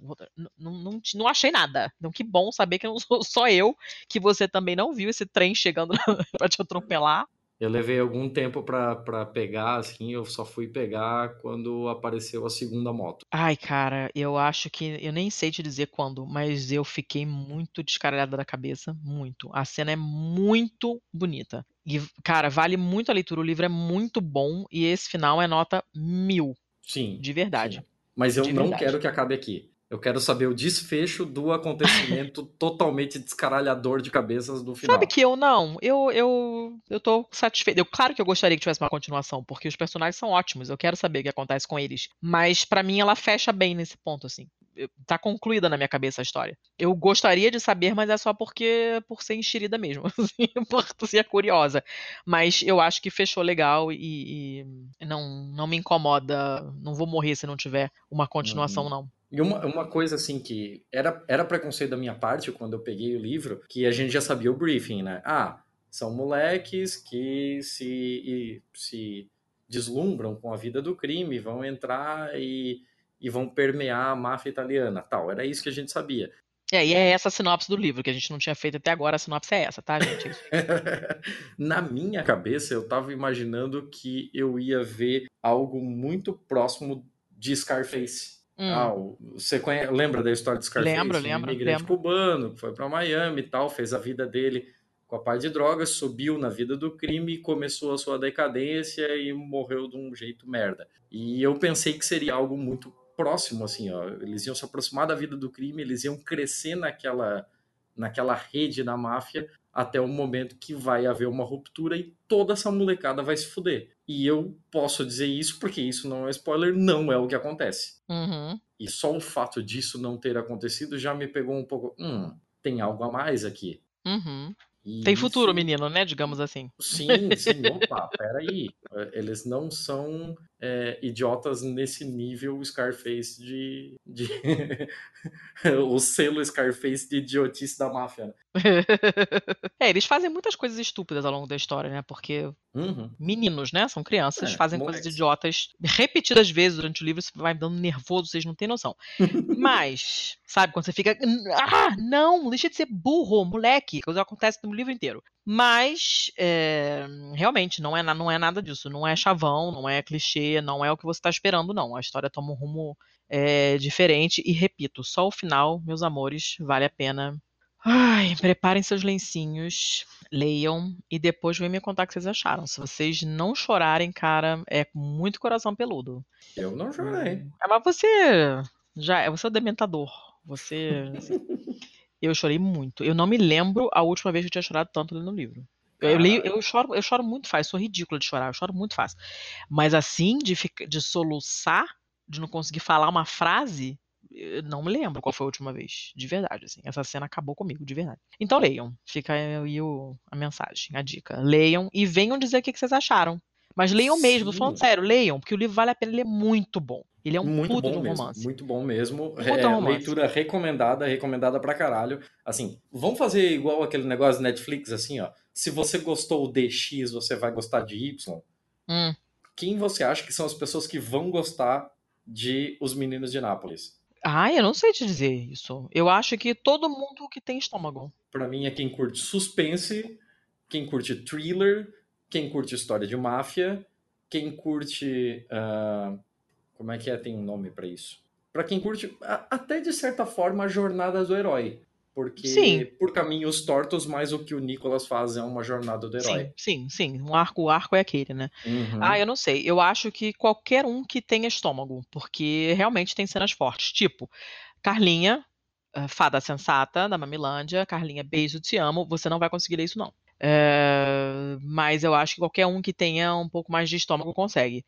Speaker 1: Não, não, não achei nada. Então, que bom saber que não <laughs> sou só eu, que você também não viu esse trem chegando <laughs> pra te atropelar.
Speaker 6: Eu levei algum tempo pra, pra pegar, assim, eu só fui pegar quando apareceu a segunda moto.
Speaker 1: Ai, cara, eu acho que. Eu nem sei te dizer quando, mas eu fiquei muito descaralhada da cabeça. Muito. A cena é muito bonita. E, cara, vale muito a leitura. O livro é muito bom e esse final é nota mil.
Speaker 6: Sim.
Speaker 1: De verdade.
Speaker 6: Sim. Mas eu
Speaker 1: De
Speaker 6: não
Speaker 1: verdade.
Speaker 6: quero que acabe aqui. Eu quero saber o desfecho do acontecimento <laughs> totalmente descaralhador de cabeças do final.
Speaker 1: Sabe que eu não, eu, eu, eu tô satisfeito. Eu, claro que eu gostaria que tivesse uma continuação, porque os personagens são ótimos, eu quero saber o que acontece com eles. Mas pra mim ela fecha bem nesse ponto, assim. Tá concluída na minha cabeça a história. Eu gostaria de saber, mas é só porque por ser enxerida mesmo, <laughs> assim, por ser curiosa. Mas eu acho que fechou legal e, e não, não me incomoda. Não vou morrer se não tiver uma continuação,
Speaker 6: Uhum.
Speaker 1: não.
Speaker 6: E uma, uma coisa assim que era, era preconceito da minha parte quando eu peguei o livro, que a gente já sabia o briefing, né? Ah, são moleques que se, se deslumbram com a vida do crime, vão entrar e, e vão permear a máfia italiana, tal. Era isso que a gente sabia.
Speaker 1: É, e é essa a sinopse do livro, que a gente não tinha feito até agora. A sinopse é essa, tá, gente? É. <laughs>
Speaker 6: Na minha cabeça, eu tava imaginando que eu ia ver algo muito próximo de Scarface.
Speaker 1: Hum.
Speaker 6: Ah, o- você conhe- lembra da história de Scarface?
Speaker 1: Lembro,
Speaker 6: Um
Speaker 1: lembro,
Speaker 6: imigrante
Speaker 1: lembro.
Speaker 6: cubano que foi para Miami e tal, fez a vida dele com a parte de drogas, subiu na vida do crime, começou a sua decadência e morreu de um jeito merda. E eu pensei que seria algo muito próximo, assim, ó. Eles iam se aproximar da vida do crime, eles iam crescer naquela, naquela rede da máfia até o momento que vai haver uma ruptura e toda essa molecada vai se fuder. E eu posso dizer isso porque isso não é spoiler, não é o que acontece.
Speaker 1: Uhum.
Speaker 6: E só o fato disso não ter acontecido já me pegou um pouco. Hum, tem algo a mais aqui.
Speaker 1: Uhum.
Speaker 6: E
Speaker 1: Tem futuro,
Speaker 6: isso-
Speaker 1: menino, né? Digamos assim.
Speaker 6: Sim, sim, opa, peraí. <laughs> Eles não são é, idiotas nesse nível Scarface de. de... <laughs> o selo Scarface de idiotice da máfia. né? <laughs>
Speaker 1: é, eles fazem muitas coisas estúpidas ao longo da história, né? Porque
Speaker 6: Uhum.
Speaker 1: meninos, né? São crianças,
Speaker 6: É,
Speaker 1: fazem
Speaker 6: moleques.
Speaker 1: coisas idiotas repetidas vezes durante o livro, isso vai me dando nervoso, vocês não têm noção. <laughs> Mas, sabe, quando você fica. Ah, não, deixa de ser burro, moleque, que isso acontece no livro inteiro. Mas, é, realmente, não é, não é nada disso. Não é chavão, não é clichê, não é o que você está esperando, não. A história toma um rumo é, diferente. E repito, só o final, meus amores, vale a pena. Ai, preparem seus lencinhos, leiam e depois vem me contar o que vocês acharam. Se vocês não chorarem, cara, é muito coração peludo.
Speaker 6: Eu não chorei.
Speaker 1: É, mas você já é, você é o dementador. Você. <laughs> eu chorei muito. Eu não me lembro a última vez que eu tinha chorado tanto lendo um livro. Eu, eu leio, eu choro, eu choro muito fácil, sou ridícula de chorar, eu choro muito fácil. Mas assim, de, ficar, de soluçar, de não conseguir falar uma frase, eu não me lembro qual foi a última vez. De verdade, assim. Essa cena acabou comigo, de verdade. Então leiam. Fica aí o, a mensagem, a dica. Leiam e venham dizer o que, que vocês acharam. Mas leiam mesmo,
Speaker 6: Sim.
Speaker 1: falando sério, leiam, porque o livro vale a pena, ele é muito bom. Ele é um
Speaker 6: muito
Speaker 1: puto
Speaker 6: bom
Speaker 1: um
Speaker 6: mesmo,
Speaker 1: romance.
Speaker 6: muito bom mesmo. É,
Speaker 1: romance.
Speaker 6: leitura recomendada, recomendada pra caralho. Assim, vamos fazer igual aquele negócio de Netflix, assim, ó. Se você gostou de X, você vai gostar de Y.
Speaker 1: Hum.
Speaker 6: Quem você acha que são as pessoas que vão gostar de Os Meninos de Nápoles?
Speaker 1: Ah, eu não sei te dizer isso. Eu acho que todo mundo que tem estômago.
Speaker 6: Pra mim é quem curte suspense, quem curte thriller, quem curte história de máfia, quem curte. ah, como é que é? Tem um nome pra isso. Pra quem curte, até de certa forma, a jornada do herói. Porque,
Speaker 1: Sim.
Speaker 6: por caminhos tortos, mais o que o Nicolas faz é uma jornada do herói.
Speaker 1: Sim, sim, sim. Um arco, o arco é aquele, né?
Speaker 6: Uhum.
Speaker 1: Ah, eu não sei. Eu acho que qualquer um que tenha estômago, porque realmente tem cenas fortes. Tipo, Carlinha, eh, fada sensata da Mamilândia, Carlinha, beijo, te amo. Você não vai conseguir ler isso, não. Eh, mas eu acho que qualquer um que tenha um pouco mais de estômago consegue.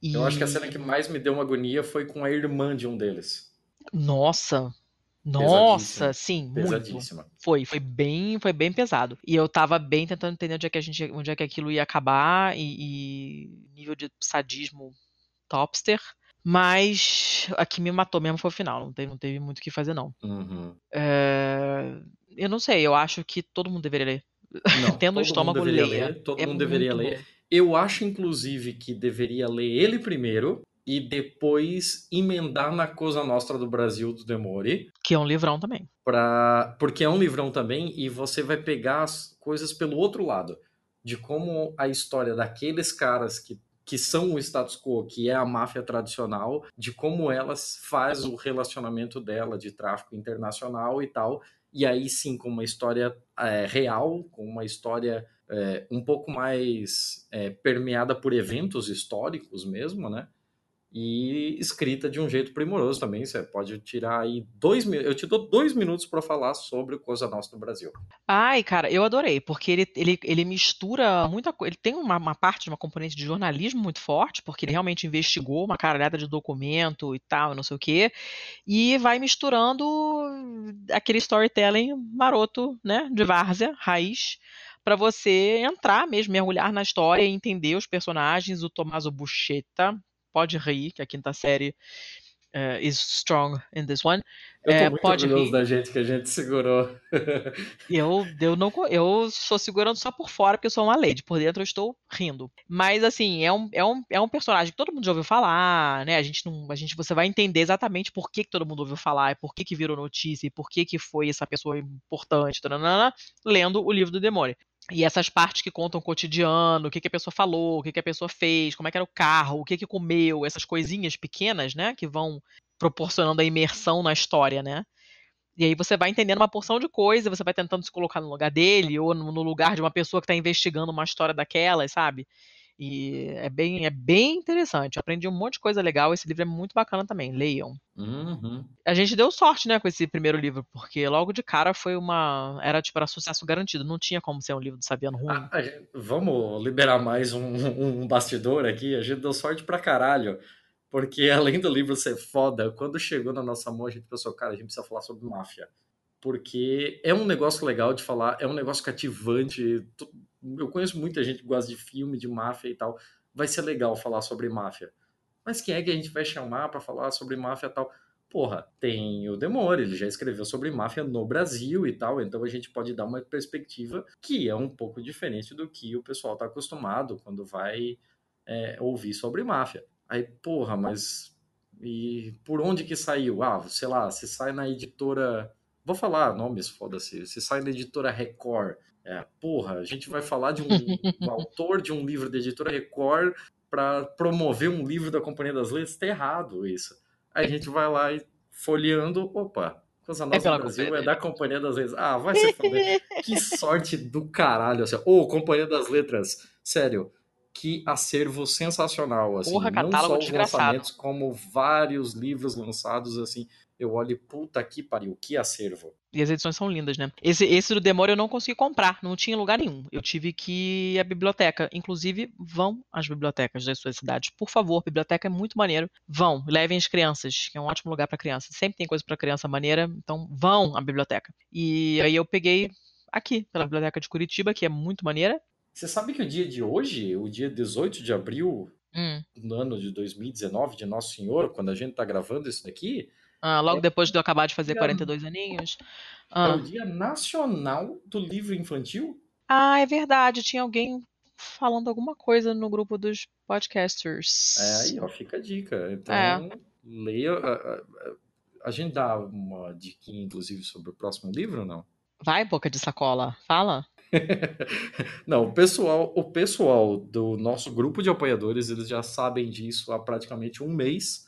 Speaker 1: E...
Speaker 6: Eu acho que a cena que mais me deu uma agonia foi com a irmã de um deles.
Speaker 1: Nossa, Nossa, sim, muito.
Speaker 6: Pesadíssima.
Speaker 1: Foi, foi bem, foi bem pesado. E eu tava bem tentando entender onde é que a gente, onde é que aquilo ia acabar e, e nível de sadismo topster. Mas a que me matou mesmo foi o final. Não teve, não teve muito o que fazer, não.
Speaker 6: Uhum.
Speaker 1: É, eu não sei, eu acho que todo mundo deveria ler.
Speaker 6: Não, <laughs>
Speaker 1: Tendo
Speaker 6: todo
Speaker 1: estômago, leia.
Speaker 6: ler, todo
Speaker 1: É
Speaker 6: mundo deveria ler.
Speaker 1: bom.
Speaker 6: Eu acho, inclusive, que deveria ler ele primeiro e depois emendar na Cosa Nostra do Brasil do Demore.
Speaker 1: Que é um livrão também.
Speaker 6: Pra... Porque é um livrão também e você vai pegar as coisas pelo outro lado. De como a história daqueles caras que, que são o status quo, que é a máfia tradicional, de como elas faz o relacionamento dela de tráfico internacional e tal. E aí sim, com uma história é, real, com uma história é, um pouco mais é, permeada por eventos históricos mesmo, né? E escrita de um jeito primoroso também. Você pode tirar aí dois minutos. Eu te dou dois minutos para falar sobre o Coisa Nossa do Brasil.
Speaker 1: Ai, cara, eu adorei, porque ele, ele, ele mistura muita coisa. Ele tem uma, uma parte, uma componente de jornalismo muito forte, porque ele realmente investigou uma caralhada de documento e tal, não sei o quê, e vai misturando aquele storytelling maroto, né, de várzea, raiz, para você entrar mesmo, mergulhar na história e entender os personagens. O Tommaso Buscetta, pode rir, que a quinta série eh, is strong in this one.
Speaker 6: Eu tô
Speaker 1: É,
Speaker 6: muito
Speaker 1: pode
Speaker 6: orgulhoso
Speaker 1: rir.
Speaker 6: da gente que a gente segurou. <laughs>
Speaker 1: Eu, eu não eu estou segurando só por fora porque eu sou uma lady, por dentro eu estou rindo. Mas assim, é um, é um, é um personagem que todo mundo já ouviu falar, né? A gente não, a gente você vai entender exatamente por que, que todo mundo ouviu falar, e por que que virou notícia, e por que que foi essa pessoa importante, lendo o livro do demônio. E essas partes que contam o cotidiano, o que, que a pessoa falou, o que, que a pessoa fez, como é que era o carro, o que que comeu, essas coisinhas pequenas, né, que vão proporcionando a imersão na história, né? E aí você vai entendendo uma porção de coisa, você vai tentando se colocar no lugar dele, ou no lugar de uma pessoa que está investigando uma história daquelas, sabe? E é bem, é bem interessante. Aprendi um monte de coisa legal. Esse livro é muito bacana também. Leiam.
Speaker 6: Uhum.
Speaker 1: A gente deu sorte, né, com esse primeiro livro, porque logo de cara foi uma. Era tipo, era sucesso garantido. Não tinha como ser um livro do Sabiano ruim.
Speaker 6: Ah, gente- vamos liberar mais um, um bastidor aqui. A gente deu sorte pra caralho. Porque <laughs> além do livro ser foda, quando chegou na nossa mão, a gente pensou, cara, a gente precisa falar sobre máfia. Porque é um negócio legal de falar, é um negócio cativante. Tu- Eu conheço muita gente que gosta de filme, de máfia e tal. Vai ser legal falar sobre máfia. Mas quem é que a gente vai chamar pra falar sobre máfia e tal? Porra, tem o Demore, ele já escreveu sobre máfia no Brasil e tal, então a gente pode dar uma perspectiva que é um pouco diferente do que o pessoal tá acostumado quando vai é, ouvir sobre máfia. Aí, porra, mas e por onde que saiu? Ah, sei lá, se sai na editora. Vou falar nomes, foda-se. Se sai na editora Record. É, porra, a gente vai falar de um, um autor de um livro da editora Record para promover um livro da Companhia das Letras. Tá errado isso. Aí a gente vai lá e folheando, opa, Coisa Nossa do Brasil
Speaker 1: Companhia
Speaker 6: é da Companhia das Letras. Ah, vai se foder. <laughs> que sorte do caralho. Assim. Ô, Companhia das Letras, sério, que acervo sensacional. Assim.
Speaker 1: Porra,
Speaker 6: Não só os
Speaker 1: desgraçado.
Speaker 6: lançamentos, como vários livros lançados, assim. Eu olho, puta que pariu, que acervo.
Speaker 1: E as edições são lindas, né? Esse, esse do Demore eu não consegui comprar, não tinha lugar nenhum. Eu tive que ir à biblioteca. Inclusive, vão às bibliotecas das suas cidades. Por favor, biblioteca é muito maneiro. Vão, levem as crianças, que é um ótimo lugar para criança. Sempre tem coisa para criança maneira, então vão à biblioteca. E aí eu peguei aqui, pela biblioteca de Curitiba, que é muito maneira.
Speaker 6: Você sabe que o dia de hoje, o dia 18 de abril,
Speaker 1: Hum.
Speaker 6: no ano de 2019, de Nosso Senhor, quando a gente tá gravando isso daqui,
Speaker 1: Ah, logo
Speaker 6: É.
Speaker 1: depois de eu acabar de fazer
Speaker 6: Dia-
Speaker 1: 42 aninhos.
Speaker 6: é
Speaker 1: Ah.
Speaker 6: o Dia Nacional do Livro Infantil.
Speaker 1: Ah, é verdade. Tinha alguém falando alguma coisa no grupo dos podcasters.
Speaker 6: É, aí, ó, fica a dica. Então,
Speaker 1: É.
Speaker 6: leia. A, a- gente dá uma diquinha, inclusive, sobre o próximo livro ou não?
Speaker 1: Vai, boca de sacola. Fala. <laughs>
Speaker 6: Não, o pessoal, o pessoal do nosso grupo de apoiadores, eles já sabem disso há praticamente um mês,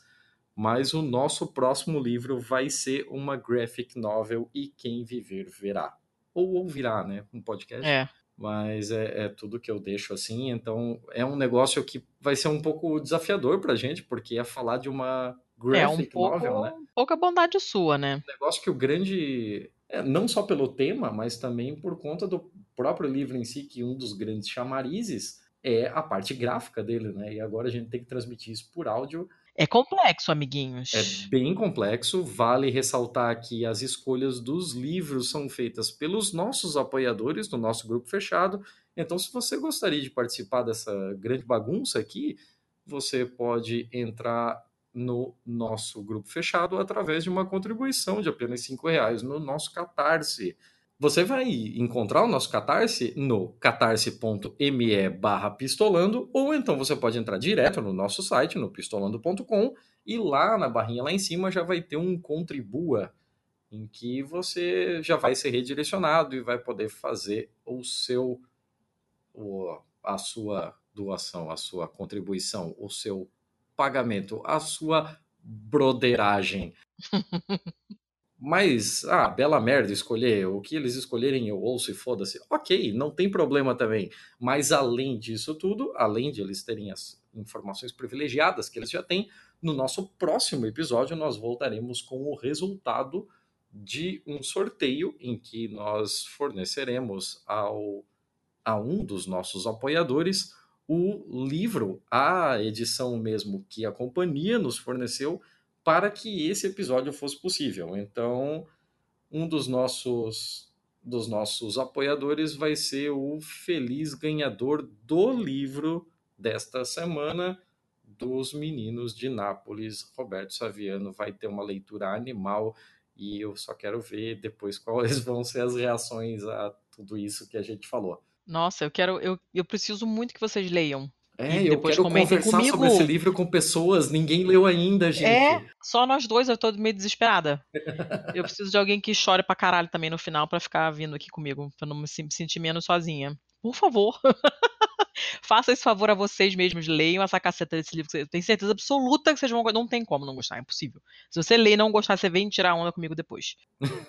Speaker 6: mas o nosso próximo livro vai ser uma graphic novel e quem viver verá. Ou ouvirá, né? Um podcast.
Speaker 1: É.
Speaker 6: Mas é, é tudo que eu deixo assim, então é um negócio que vai ser um pouco desafiador pra gente, porque é falar de uma
Speaker 1: É um
Speaker 6: graphic
Speaker 1: pouco,
Speaker 6: novel, né?
Speaker 1: pouca bondade sua, né?
Speaker 6: negócio que o grande. é, não só pelo tema, mas também por conta do próprio livro em si, que um dos grandes chamarizes é a parte gráfica dele, né? E agora a gente tem que transmitir isso por áudio.
Speaker 1: É complexo, amiguinhos.
Speaker 6: É bem complexo. Vale ressaltar que as escolhas dos livros são feitas pelos nossos apoiadores do nosso grupo fechado. Então, se você gostaria de participar dessa grande bagunça aqui, você pode entrar no nosso grupo fechado através de uma contribuição de apenas R$ reais no nosso Catarse. Você vai encontrar o nosso Catarse no catarse.me barra pistolando, ou então você pode entrar direto no nosso site, no pistolando.com, e lá na barrinha lá em cima já vai ter um contribua, em que você já vai ser redirecionado e vai poder fazer o seu o, a sua doação, a sua contribuição, o seu pagamento, a sua broderagem. <laughs> Mas, ah, bela merda escolher, o que eles escolherem eu ouço e foda-se. Ok, não tem problema também. Mas além disso tudo, além de eles terem as informações privilegiadas que eles já têm, no nosso próximo episódio nós voltaremos com o resultado de um sorteio em que nós forneceremos ao, a um dos nossos apoiadores o livro, a edição mesmo que a companhia nos forneceu para que esse episódio fosse possível. Então, um dos nossos dos nossos apoiadores vai ser o feliz ganhador do livro desta semana dos meninos de Nápoles. Roberto Saviano vai ter uma leitura animal e eu só quero ver depois quais <laughs> vão ser as reações a tudo isso que a gente falou.
Speaker 1: Nossa, eu quero, eu, eu preciso muito que vocês leiam.
Speaker 6: É,
Speaker 1: E
Speaker 6: eu
Speaker 1: depois
Speaker 6: quero
Speaker 1: comentem
Speaker 6: conversar
Speaker 1: comigo.
Speaker 6: sobre esse livro com pessoas, ninguém leu ainda, gente.
Speaker 1: É, só nós dois, eu tô meio desesperada. Eu preciso de alguém que chore pra caralho também no final pra ficar vindo aqui comigo, pra não me se- sentir menos sozinha. Por favor. <laughs> Faça esse favor a vocês mesmos, leiam essa caceta desse livro. Eu tenho certeza absoluta que vocês vão. Não tem como não gostar, é impossível. Se você ler e não gostar, você vem tirar onda comigo depois.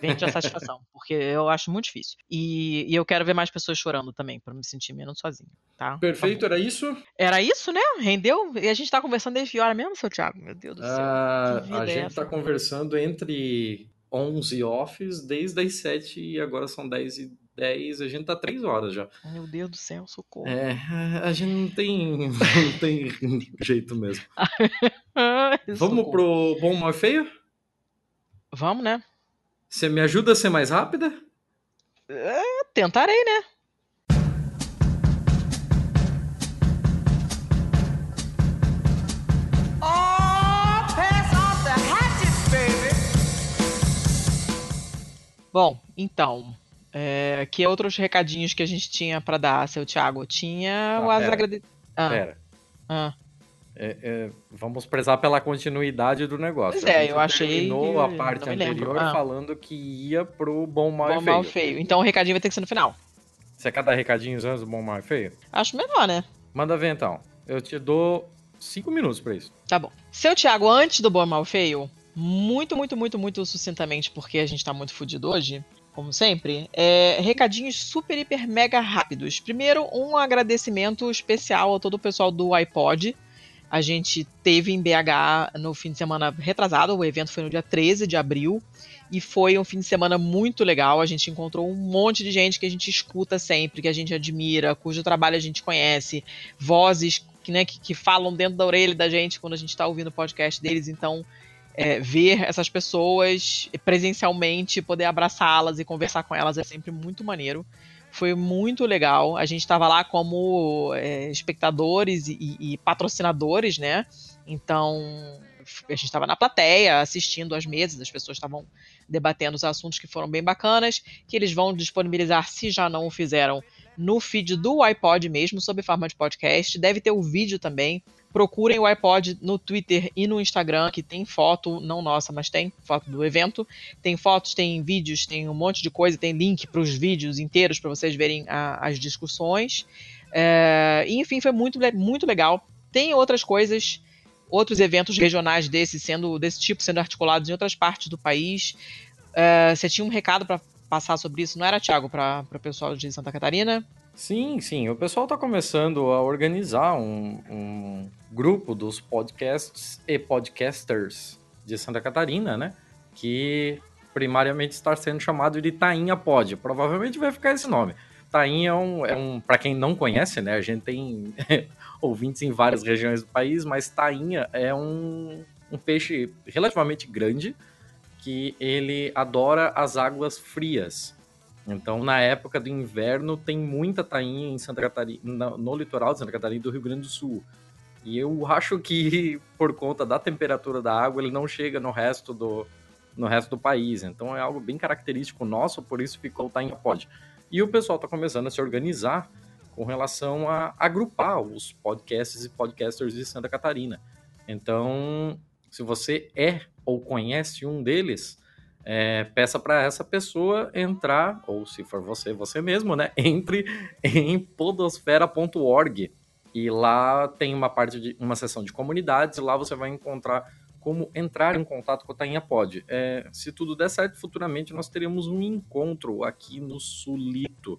Speaker 1: Vem tirar satisfação, <laughs> porque eu acho muito difícil. E, e eu quero ver mais pessoas chorando também, pra me sentir menos sozinha, tá?
Speaker 6: Perfeito,
Speaker 1: favor.
Speaker 6: era isso?
Speaker 1: Era isso, né? Rendeu? E a gente tá conversando desde que hora mesmo, seu Thiago? Meu Deus do céu.
Speaker 6: Ah, a
Speaker 1: é
Speaker 6: gente
Speaker 1: essa?
Speaker 6: está conversando entre 11 offs, desde as 7 e agora são 10 e 10. A gente tá 3 horas já.
Speaker 1: Meu Deus do céu, socorro.
Speaker 6: É, a gente não tem, <laughs> não tem jeito mesmo.
Speaker 1: Ai, <laughs>
Speaker 6: Vamos
Speaker 1: socorro.
Speaker 6: pro bom, mal feio?
Speaker 1: Vamos, né?
Speaker 6: Você me ajuda a ser mais rápida?
Speaker 1: Tentarei, né?
Speaker 7: Oh.
Speaker 1: Bom, então. É, que outros recadinhos que a gente tinha pra dar, seu Thiago? Tinha
Speaker 6: Ah,
Speaker 1: o as
Speaker 6: pera.
Speaker 1: agrade... ah,
Speaker 6: Pera.
Speaker 1: ah.
Speaker 6: É, é, vamos prezar pela continuidade do negócio.
Speaker 1: Pois é, eu achei
Speaker 6: terminou a parte anterior
Speaker 1: Ah.
Speaker 6: falando que ia pro bom, mal
Speaker 1: Bom,
Speaker 6: e
Speaker 1: mal,
Speaker 6: feio.
Speaker 1: feio. Então o recadinho vai ter que ser no final.
Speaker 6: Você quer dar recadinhos antes do bom, mal e feio?
Speaker 1: Acho melhor, né?
Speaker 6: Manda ver então. Eu te dou 5 minutos pra isso.
Speaker 1: Tá bom. Seu Thiago, antes do bom, mal, feio, muito, muito, muito, muito sucintamente, porque a gente tá muito fudido hoje, como sempre, é, recadinhos super, hiper, mega rápidos. Primeiro, um agradecimento especial a todo o pessoal do iPod. A gente teve em BH no fim de semana retrasado, o evento foi no dia 13 de abril, e foi um fim de semana muito legal. A gente encontrou um monte de gente que a gente escuta sempre, que a gente admira, cujo trabalho a gente conhece, vozes que, né, que, que falam dentro da orelha da gente quando a gente está ouvindo o podcast deles. Então, é, ver essas pessoas presencialmente, poder abraçá-las e conversar com elas é sempre muito maneiro. Foi muito legal. A gente estava lá como é, espectadores e, e- patrocinadores, né? Então, a gente estava na plateia assistindo as mesas, as pessoas estavam debatendo os assuntos que foram bem bacanas, que eles vão disponibilizar, se já não o fizeram, no feed do iPod mesmo, sob forma de podcast. Deve ter o vídeo também. Procurem o iPod no Twitter e no Instagram, que tem foto, não nossa, mas tem foto do evento. Tem fotos, tem vídeos, tem um monte de coisa, tem link para os vídeos inteiros para vocês verem a- as discussões. É, enfim, foi muito, muito legal. Tem outras coisas, outros eventos regionais desse, sendo, desse tipo sendo articulados em outras partes do país. É, você tinha um recado para passar sobre isso, não era, Thiago, para o pessoal de Santa Catarina?
Speaker 6: Sim, sim. O pessoal está começando a organizar um, um grupo dos podcasts e podcasters de Santa Catarina, né? Que primariamente está sendo chamado de Tainha Pod. Provavelmente vai ficar esse nome. Tainha é um, é um para quem não conhece, né? A gente tem <laughs> ouvintes em várias regiões do país, mas tainha é um, um peixe relativamente grande que ele adora as águas frias. Então, na época do inverno, tem muita tainha em Santa Catarina, no, litoral de Santa Catarina do Rio Grande do Sul. E eu acho que, <laughs> por conta da temperatura da água, ele não chega no resto do, no resto do país. Então, é algo bem característico nosso, por isso ficou o Tainha Pod. E o pessoal está começando a se organizar com relação a agrupar os podcasts e podcasters de Santa Catarina. Então, se você é ou conhece um deles, é, peça para essa pessoa entrar, ou se for você, você mesmo, né? <laughs> Entre em podosfera.org e lá tem uma parte de uma seção de comunidades, lá você vai encontrar como entrar em contato com a Tainha Pod. É, se tudo der certo, futuramente nós teremos um encontro aqui no Sulito.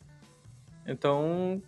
Speaker 6: Então,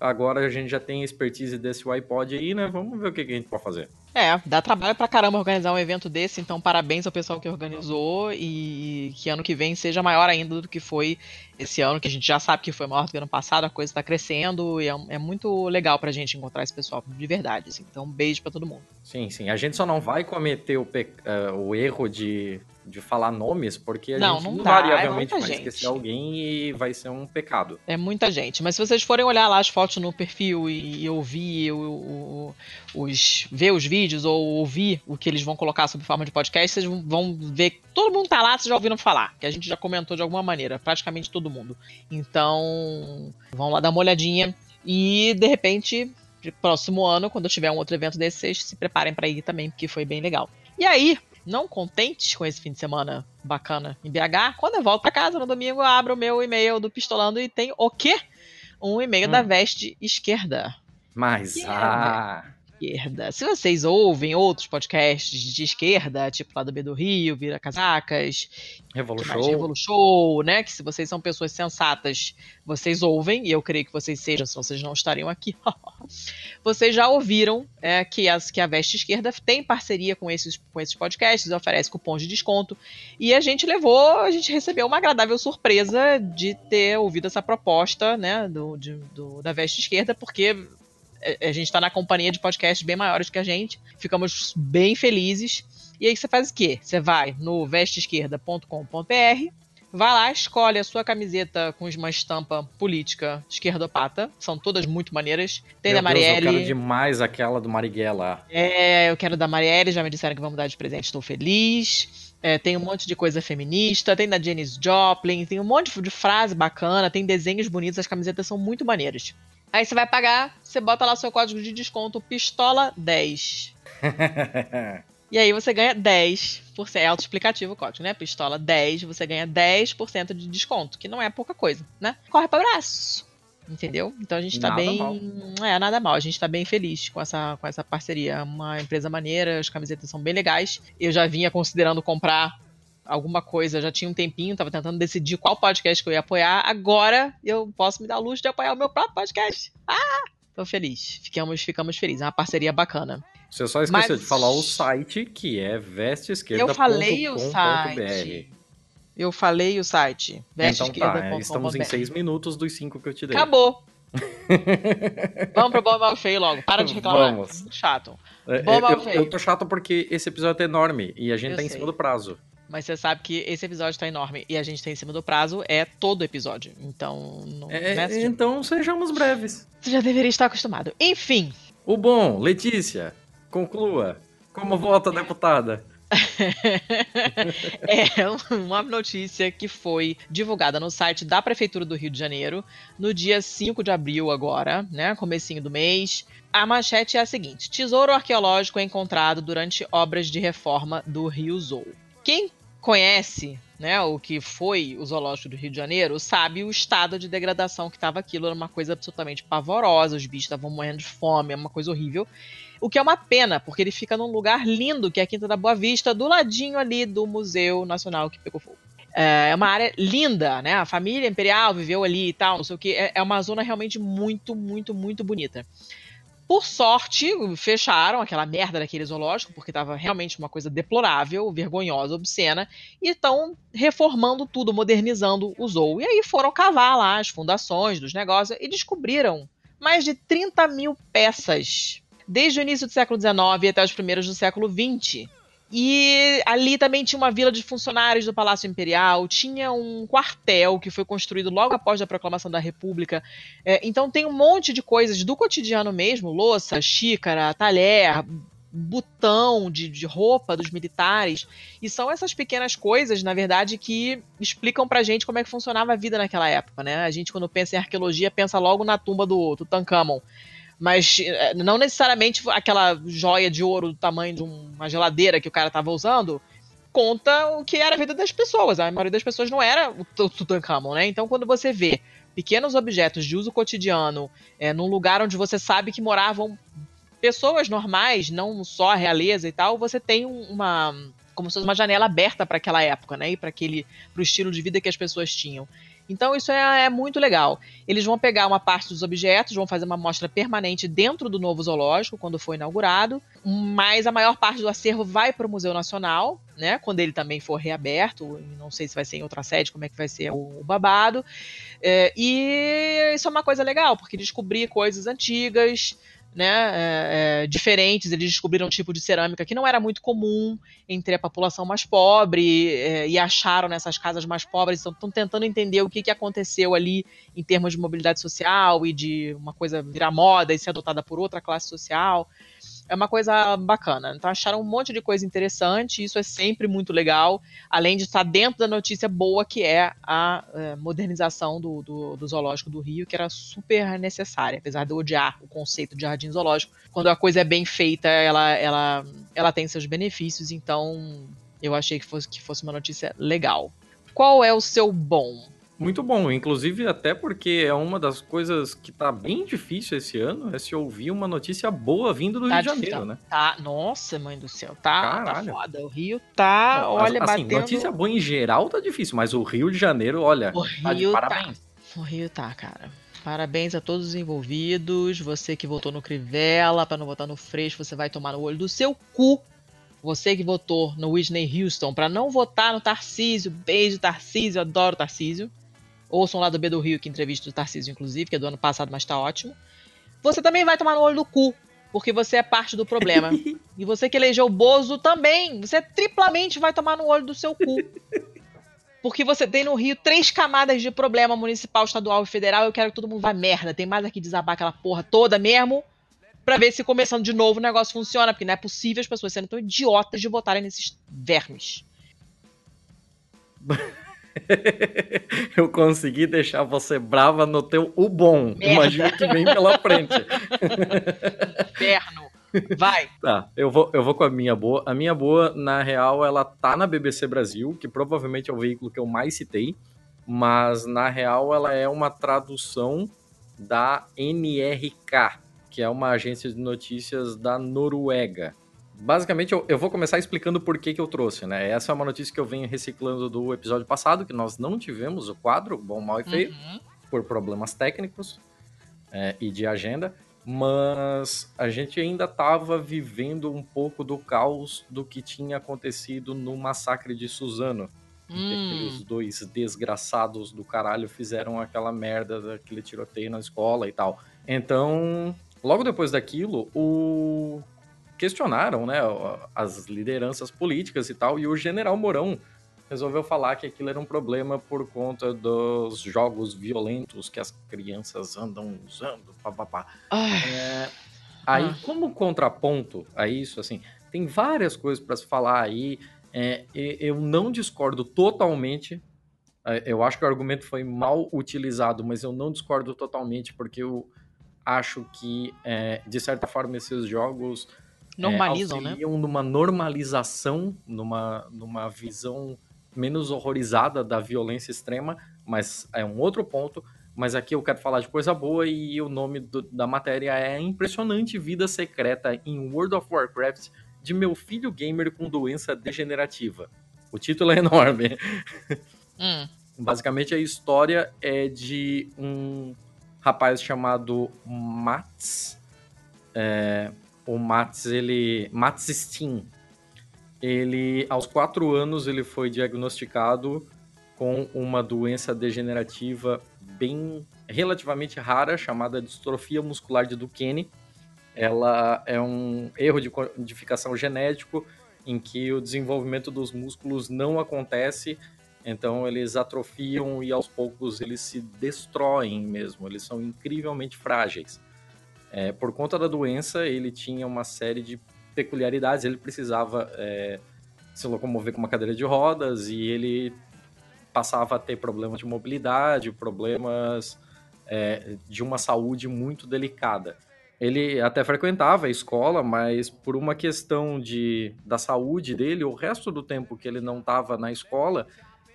Speaker 6: agora a gente já tem expertise desse iPod aí, né? Vamos ver o que, que a gente pode fazer.
Speaker 1: É, dá trabalho pra caramba organizar um evento desse, então parabéns ao pessoal que organizou e que ano que vem seja maior ainda do que foi esse ano, que a gente já sabe que foi maior do que ano passado, a coisa tá crescendo e é, é muito legal pra gente encontrar esse pessoal de verdade, assim. Então, um beijo pra todo mundo.
Speaker 6: Sim, sim. A gente só não vai cometer o, pe- eh, o erro de, de falar nomes, porque a
Speaker 1: Não,
Speaker 6: gente
Speaker 1: não dá,
Speaker 6: invariavelmente
Speaker 1: é muita
Speaker 6: vai
Speaker 1: gente.
Speaker 6: esquecer alguém e vai ser um pecado.
Speaker 1: É muita gente. Mas se vocês forem olhar lá as fotos no perfil e, e ouvir o- o- os. ver os vídeos ou ouvir o que eles vão colocar sob forma de podcast, vocês vão- ver que todo mundo tá lá, vocês já ouviram falar. Que a gente já comentou de alguma maneira, praticamente todo mundo. Então, vão lá dar uma olhadinha. E de repente, de próximo ano, quando tiver um outro evento desse, vocês se preparem pra ir também, porque foi bem legal. E aí, não contentes com esse fim de semana bacana em BH, quando eu volto pra casa no domingo, eu abro o meu e-mail do Pistolando e tem o quê? Um e-mail
Speaker 6: Hum.
Speaker 1: da veste esquerda.
Speaker 6: Mas,
Speaker 1: é,
Speaker 6: ah,
Speaker 1: Esquerda. Se vocês ouvem outros podcasts de esquerda, tipo lá do B do Rio, Vira Casacas,
Speaker 6: Revolu
Speaker 1: que mais?
Speaker 6: Show.
Speaker 1: Revolu Show, né? Que se vocês são pessoas sensatas, vocês ouvem, e eu creio que vocês sejam, senão vocês não estariam aqui. <laughs> vocês já ouviram é, que, as, que a Veste Esquerda tem parceria com esses, com esses podcasts, oferece cupons de desconto. E a gente levou, a gente recebeu uma agradável surpresa de ter ouvido essa proposta, né, do, de- do- da Veste Esquerda, porque a- a gente está na companhia de podcasts bem maiores que a gente, ficamos bem felizes. E aí você faz o quê? Você vai no vesteesquerda.com.br, vai lá, escolhe a sua camiseta com uma estampa política esquerdopata, são todas muito maneiras. Tem
Speaker 6: Meu
Speaker 1: da
Speaker 6: Deus, eu
Speaker 1: Marielle.
Speaker 6: quero demais aquela do Marighella.
Speaker 1: É, eu quero da Marielle, já me disseram que vão mudar de presente, estou feliz. É, tem um monte de coisa feminista, tem da Janis Joplin, tem um monte de frase bacana, tem desenhos bonitos, as camisetas são muito maneiras. Aí você vai pagar, você bota lá seu código de desconto Pistola10. <laughs> E aí você ganha 10%, é autoexplicativo o código, né? Pistola 10, você ganha 10% de desconto, que não é pouca coisa, né? Corre para braço. Entendeu? Então a gente tá
Speaker 6: Nada
Speaker 1: bem.
Speaker 6: mal.
Speaker 1: É, nada mal. A gente tá bem feliz com essa, com essa parceria. É uma empresa maneira, as camisetas são bem legais. Eu já vinha considerando comprar alguma coisa, já tinha um tempinho, tava tentando decidir qual podcast que eu ia apoiar. Agora eu posso me dar o luxo de apoiar o meu próprio podcast. Ah! Tô feliz. Ficamos, ficamos felizes. É uma parceria bacana.
Speaker 6: Você só esqueceu
Speaker 1: Mas-
Speaker 6: de falar o site, que é vesteesquerda.com.br.
Speaker 1: Eu falei o site. Eu falei o site.
Speaker 6: Então tá,
Speaker 1: vesteesquerda.com.br.
Speaker 6: estamos em seis minutos dos cinco que eu te dei.
Speaker 1: Acabou. <laughs> Vamos pro bom mal feio logo. Para de reclamar.
Speaker 6: Vamos.
Speaker 1: Chato.
Speaker 6: É,
Speaker 1: Bom,
Speaker 6: eu,
Speaker 1: mal
Speaker 6: eu-
Speaker 1: feio.
Speaker 6: eu tô chato porque esse episódio é enorme e a gente
Speaker 1: Eu
Speaker 6: tá em
Speaker 1: sei.
Speaker 6: cima do prazo.
Speaker 1: Mas você sabe que esse episódio tá enorme e a gente tá em cima do prazo, é todo episódio. Então, não,
Speaker 6: É,
Speaker 1: né,
Speaker 6: então sejamos breves.
Speaker 1: você já deveria estar acostumado. Enfim,
Speaker 6: O bom, Letícia, conclua. Como vota, deputada? <laughs>
Speaker 1: é uma notícia que foi divulgada no site da Prefeitura do Rio de Janeiro no dia 5 de abril agora, né, comecinho do mês. A manchete é a seguinte: Tesouro arqueológico é encontrado durante obras de reforma do Rio Zou. Quem conhece né, o que foi o zoológico do Rio de Janeiro, sabe o estado de degradação que estava aquilo, era uma coisa absolutamente pavorosa, os bichos estavam morrendo de fome, é uma coisa horrível. O que é uma pena, porque ele fica num lugar lindo, que é a Quinta da Boa Vista, do ladinho ali do Museu Nacional que pegou fogo. É uma área linda, né? A família imperial viveu ali e tal, não sei o que. É é uma zona realmente muito, muito, muito bonita. Por sorte, fecharam aquela merda daquele zoológico, porque estava realmente uma coisa deplorável, vergonhosa, obscena, e estão reformando tudo, modernizando o zoo. E aí foram cavar lá as fundações dos negócios e descobriram mais de 30 mil peças, desde o início do século XIX até os primeiros do século XX. E ali também tinha uma vila de funcionários do Palácio Imperial, tinha um quartel que foi construído logo após a proclamação da República. É, então tem um monte de coisas do cotidiano mesmo: louça, xícara, talher, botão de, de, roupa dos militares. E são essas pequenas coisas, na verdade, que explicam pra gente como é que funcionava a vida naquela época, né? A gente, quando pensa em arqueologia, pensa logo na tumba do Tutankhamon mas eh, não necessariamente aquela joia de ouro do tamanho de uma geladeira que o cara estava usando conta o que era a vida das pessoas. A maioria das pessoas não era o Tutankhamon, né? Então, quando você vê pequenos objetos de uso cotidiano é, num lugar onde você sabe que moravam pessoas normais, não só a realeza e tal, você tem uma como se fosse uma janela aberta para aquela época, né? E para aquele pro estilo de vida que as pessoas tinham. Então isso é, é, muito legal. Eles vão pegar uma parte dos objetos, vão fazer uma mostra permanente dentro do novo zoológico quando for inaugurado, mas a maior parte do acervo vai para o Museu Nacional, né? Quando ele também for reaberto, não sei se vai ser em outra sede, como é que vai ser o, babado. É, e isso é uma coisa legal, porque descobrir coisas antigas, né, é, é, diferentes. Eles descobriram um tipo de cerâmica que não era muito comum entre a população mais pobre é, e acharam nessas casas mais pobres. Estão tentando entender o que, que aconteceu ali em termos de mobilidade social e de uma coisa virar moda e ser adotada por outra classe social é uma coisa bacana. Então acharam um monte de coisa interessante, isso é sempre muito legal, além de estar dentro da notícia boa que é a é, modernização do, do, do, zoológico do Rio, que era super necessária, apesar de eu odiar o conceito de jardim zoológico. Quando a coisa é bem feita, ela, ela, ela tem seus benefícios, então eu achei que fosse, que fosse uma notícia legal. Qual é o seu bom?
Speaker 6: Muito bom, inclusive até porque é uma das coisas que tá bem difícil esse ano, é se ouvir uma notícia boa vindo do
Speaker 1: tá
Speaker 6: Rio de Janeiro, né?
Speaker 1: Tá, nossa, mãe do céu, tá, tá foda. O Rio tá, Não, olha,
Speaker 6: assim,
Speaker 1: batendo...
Speaker 6: notícia boa em geral tá difícil, mas o Rio de Janeiro, olha,
Speaker 1: o Rio tá de parabéns. Tá. O Rio tá, cara. Parabéns a todos os envolvidos. Você que votou no Crivella, para não votar no Freixo, você vai tomar no olho do seu cu. Você que votou no Whitney Houston para não votar no Tarcísio. Beijo, Tarcísio. Adoro Tarcísio. Ouçam lá do B do Rio, que entrevista do Tarcísio, inclusive, que é do ano passado, mas tá ótimo. Você também vai tomar no olho do cu, porque você é parte do problema. <laughs> e você que elegeu o Bozo também, você triplamente vai tomar no olho do seu cu. Porque você tem no Rio três camadas de problema municipal, estadual e federal. Eu quero que todo mundo vá merda. Tem mais aqui desabar aquela porra toda mesmo. Pra ver se começando de novo o negócio funciona. Porque não é possível as pessoas sendo tão idiotas de votarem nesses vermes. <laughs> <laughs>
Speaker 6: eu consegui deixar você brava no teu o bom. Merda. Imagina que vem pela frente. <laughs>
Speaker 1: Inferno. Vai.
Speaker 6: Tá, eu vou, eu vou com a minha boa. A minha boa, na real, ela tá na BBC Brasil, que provavelmente é o veículo que eu mais citei, mas na real ela é uma tradução da NRK, que é uma agência de notícias da Noruega. Basicamente, eu, eu, vou começar explicando por que, que eu trouxe, né? Essa é uma notícia que eu venho reciclando do episódio passado, que nós não tivemos o quadro Bom, Mal e Feio, uhum. por problemas técnicos é, e de agenda, mas a gente ainda estava vivendo um pouco do caos do que tinha acontecido no massacre de Suzano. Hum. Aqueles dois desgraçados do caralho fizeram aquela merda daquele tiroteio na escola e tal. Então, logo depois daquilo, o questionaram né, as lideranças políticas e tal, e o general Mourão resolveu falar que aquilo era um problema por conta dos jogos violentos que as crianças andam usando, papapá. É, aí, ah. como contraponto a isso, assim, tem várias coisas para se falar aí. É, eu não discordo totalmente. É, eu acho que o argumento foi mal utilizado, mas eu não discordo totalmente, porque eu acho que, é, de certa forma, esses jogos
Speaker 1: Normalizam, é, né?
Speaker 6: numa normalização, numa, numa visão menos horrorizada da violência extrema, mas é um outro ponto. Mas aqui eu quero falar de coisa boa e o nome do, da matéria é Impressionante Vida Secreta em World of Warcraft de meu filho gamer com doença degenerativa. O título é enorme. Hum. Basicamente a história é de um rapaz chamado Mats. É, o Mats, ele. Mats Steen. Ele, aos quatro anos, ele foi diagnosticado com uma doença degenerativa bem relativamente rara chamada distrofia muscular de Duchenne. Ela é um erro de codificação genético em que o desenvolvimento dos músculos não acontece, então eles atrofiam e aos poucos eles se destroem mesmo, eles são incrivelmente frágeis. É, por conta da doença, ele tinha uma série de peculiaridades, ele precisava é, se locomover com uma cadeira de rodas e ele passava a ter problemas de mobilidade, problemas é, de uma saúde muito delicada. Ele até frequentava a escola, mas por uma questão de, da saúde dele, o resto do tempo que ele não estava na escola,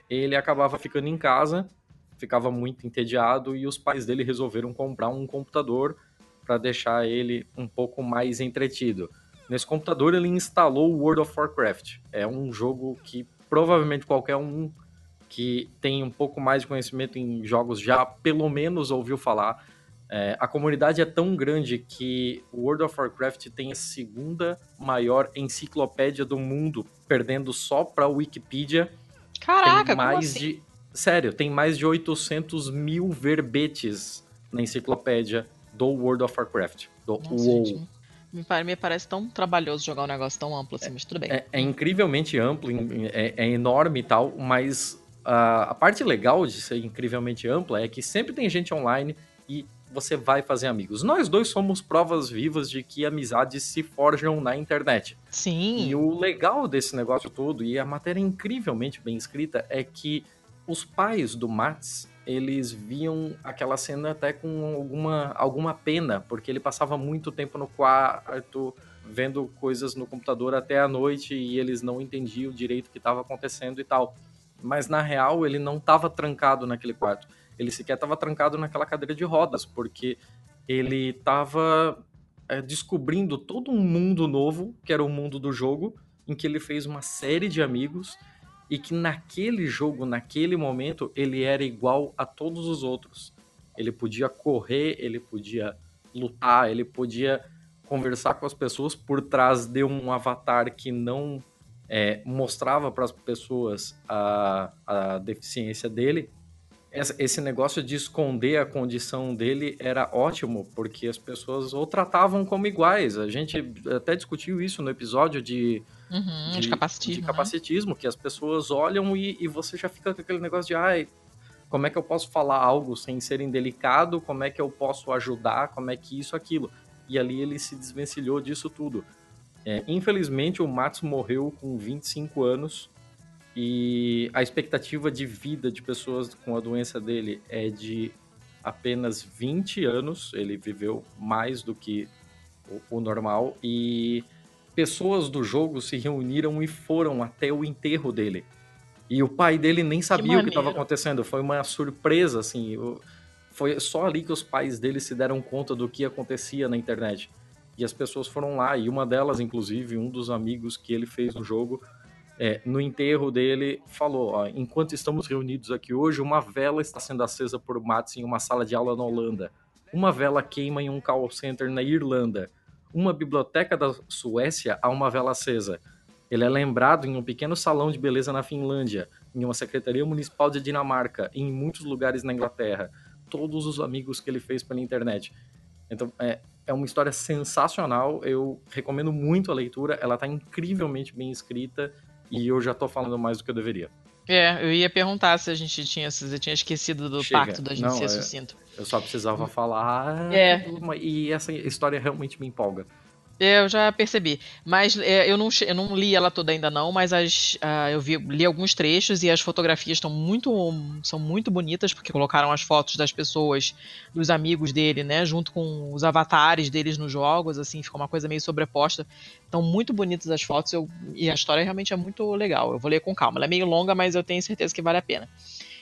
Speaker 6: ele acabava ficando em casa, ficava muito entediado e os pais dele resolveram comprar um computador para deixar ele um pouco mais entretido. Nesse computador ele instalou o World of Warcraft. É um jogo que provavelmente qualquer um que tem um pouco mais de conhecimento em jogos já pelo menos ouviu falar. É, a comunidade é tão grande que o World of Warcraft tem a segunda maior enciclopédia do mundo, perdendo só para a Wikipedia.
Speaker 1: Caraca,
Speaker 6: tem mais
Speaker 1: assim?
Speaker 6: de sério, tem mais de 800 mil verbetes na enciclopédia do World of Warcraft, do
Speaker 1: Nossa,
Speaker 6: WoW.
Speaker 1: gente, me, pare- me parece tão trabalhoso jogar um negócio tão amplo assim, mas tudo bem.
Speaker 6: É, é incrivelmente amplo, é, é enorme e tal, mas a, a parte legal de ser incrivelmente ampla é que sempre tem gente online e você vai fazer amigos. Nós dois somos provas vivas de que amizades se forjam na internet.
Speaker 1: Sim.
Speaker 6: E o legal desse negócio todo, e a matéria é incrivelmente bem escrita, é que os pais do Mats, eles viam aquela cena até com alguma, alguma pena, porque ele passava muito tempo no quarto, vendo coisas no computador até a noite, e eles não entendiam direito o que estava acontecendo e tal. Mas na real, ele não estava trancado naquele quarto. Ele sequer estava trancado naquela cadeira de rodas, porque ele estava é, descobrindo todo um mundo novo, que era o mundo do jogo, em que ele fez uma série de amigos e que naquele jogo, naquele momento, ele era igual a todos os outros. Ele podia correr, ele podia lutar, ele podia conversar com as pessoas por trás de um avatar que não é, mostrava para as pessoas a, a deficiência dele. Esse negócio de esconder a condição dele era ótimo, porque as pessoas o tratavam como iguais. A gente até discutiu isso no episódio de,
Speaker 1: Uhum, de, capacitismo.
Speaker 6: de
Speaker 1: né?
Speaker 6: capacitismo, que as pessoas olham e, e você já fica com aquele negócio de ai, como é que eu posso falar algo sem ser indelicado? Como é que eu posso ajudar? Como é que isso, aquilo? E ali ele se desvencilhou disso tudo. É, infelizmente, o Mats morreu com 25 anos e a expectativa de vida de pessoas com a doença dele é de apenas 20 anos. Ele viveu mais do que o, o normal e pessoas do jogo se reuniram e foram até o enterro dele. E o pai dele nem sabia o que estava acontecendo. Foi uma surpresa, assim. Foi só ali que os pais dele se deram conta do que acontecia na internet. E as pessoas foram lá, e uma delas, inclusive, um dos amigos que ele fez no jogo, é, no enterro dele, falou: ó, enquanto estamos reunidos aqui hoje, uma vela está sendo acesa por Mats em uma sala de aula na Holanda. Uma vela queima em um call center na Irlanda. Uma biblioteca da Suécia há uma vela acesa. Ele é lembrado em um pequeno salão de beleza na Finlândia, em uma secretaria municipal de Dinamarca, e em muitos lugares na Inglaterra. Todos os amigos que ele fez pela internet. Então, é, é uma história sensacional. Eu recomendo muito a leitura. Ela está incrivelmente bem escrita e eu já tô falando mais do que eu deveria.
Speaker 1: É, eu ia perguntar se a gente tinha, se você tinha esquecido do
Speaker 6: Chega.
Speaker 1: pacto da gente
Speaker 6: Não,
Speaker 1: ser
Speaker 6: é-
Speaker 1: sucinto.
Speaker 6: Eu só precisava falar.
Speaker 1: É.
Speaker 6: E essa história realmente me empolga.
Speaker 1: É, eu já percebi. Mas é, eu, não, eu não li ela toda ainda não, mas as, ah, eu vi, li alguns trechos e as fotografias estão muito, são muito bonitas, porque colocaram as fotos das pessoas, dos amigos dele, né, junto com os avatares deles nos jogos, assim, ficou uma coisa meio sobreposta. Estão muito bonitas as fotos eu- e a história realmente é muito legal. Eu vou ler com calma. Ela é meio longa, mas eu tenho certeza que vale a pena.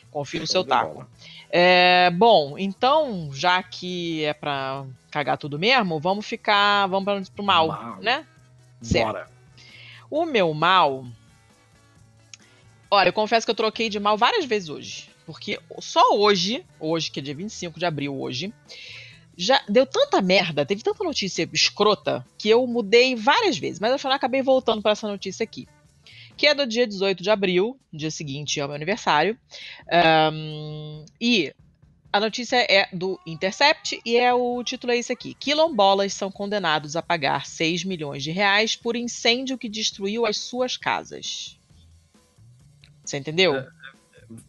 Speaker 1: Confio no seu taco.
Speaker 6: bola.
Speaker 1: É, bom, então, já que é pra cagar tudo mesmo, vamos ficar. Vamos pra, pro mal,
Speaker 6: Mal.
Speaker 1: né? Certo.
Speaker 6: Bora.
Speaker 1: O meu mal. Olha, eu confesso que eu troquei de mal várias vezes hoje. Porque só hoje, hoje, que é dia 25 de abril, hoje, já deu tanta merda, teve tanta notícia escrota, que eu mudei várias vezes. Mas afinal acabei voltando para essa notícia aqui. Que é do dia 18 de abril, dia seguinte ao meu aniversário. Um, e a notícia é do Intercept e é o título é esse aqui. Quilombolas são condenados a pagar 6 milhões de reais por incêndio que destruiu as suas casas. Você entendeu?
Speaker 6: É,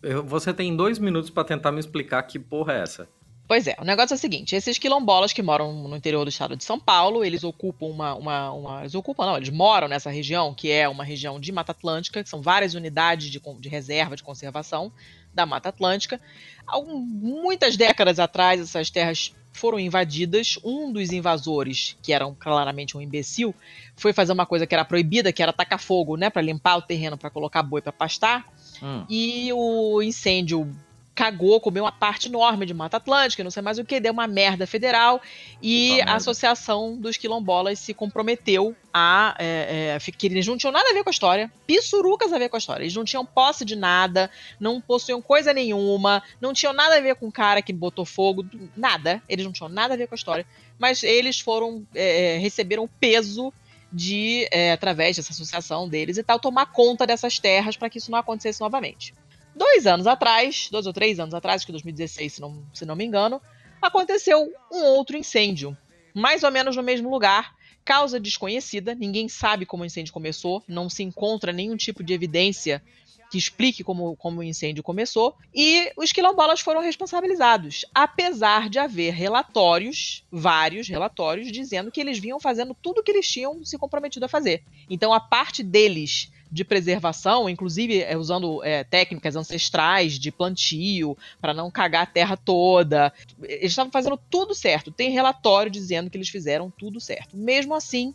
Speaker 6: eu- Você tem dois minutos pra tentar me explicar que porra é essa.
Speaker 1: Pois é, o negócio é o seguinte: esses quilombolas que moram no interior do estado de São Paulo, eles ocupam uma, uma, uma- Eles ocupam, não, eles moram nessa região, que é uma região de Mata Atlântica, que são várias unidades de, de reserva de conservação da Mata Atlântica. Algum- muitas décadas atrás, essas terras foram invadidas. Um dos invasores, que era um- claramente um imbecil, foi fazer uma coisa que era proibida, que era tacar fogo, né, para limpar o terreno, para colocar boi para pastar
Speaker 6: Hum.
Speaker 1: e o incêndio cagou, comeu uma parte enorme de Mata Atlântica, não sei mais o que, deu uma merda federal e
Speaker 6: Puta
Speaker 1: a
Speaker 6: merda.
Speaker 1: Associação dos Quilombolas se comprometeu a. É, é, que eles não tinham nada a ver com a história, pissurucas a ver com a história. Eles não tinham posse de nada, não possuíam coisa nenhuma, não tinham nada a ver com o cara que botou fogo, nada. Eles não tinham nada a ver com a história, mas eles foram. é, é, receberam o peso de, é, através dessa associação deles e tal, tomar conta dessas terras para que isso não acontecesse novamente. Dois anos atrás, dois ou três anos atrás, acho que 2016, se não, se não me engano, aconteceu um outro incêndio, mais ou menos no mesmo lugar, causa desconhecida, ninguém sabe como o incêndio começou, não se encontra nenhum tipo de evidência que explique como, como o incêndio começou, e os quilombolas foram responsabilizados, apesar de haver relatórios, vários relatórios, dizendo que eles vinham fazendo tudo o que eles tinham se comprometido a fazer. Então, a parte deles de preservação, inclusive é, usando é, técnicas ancestrais de plantio para não cagar a terra toda, eles estavam fazendo tudo certo. Tem relatório dizendo que eles fizeram tudo certo. Mesmo assim,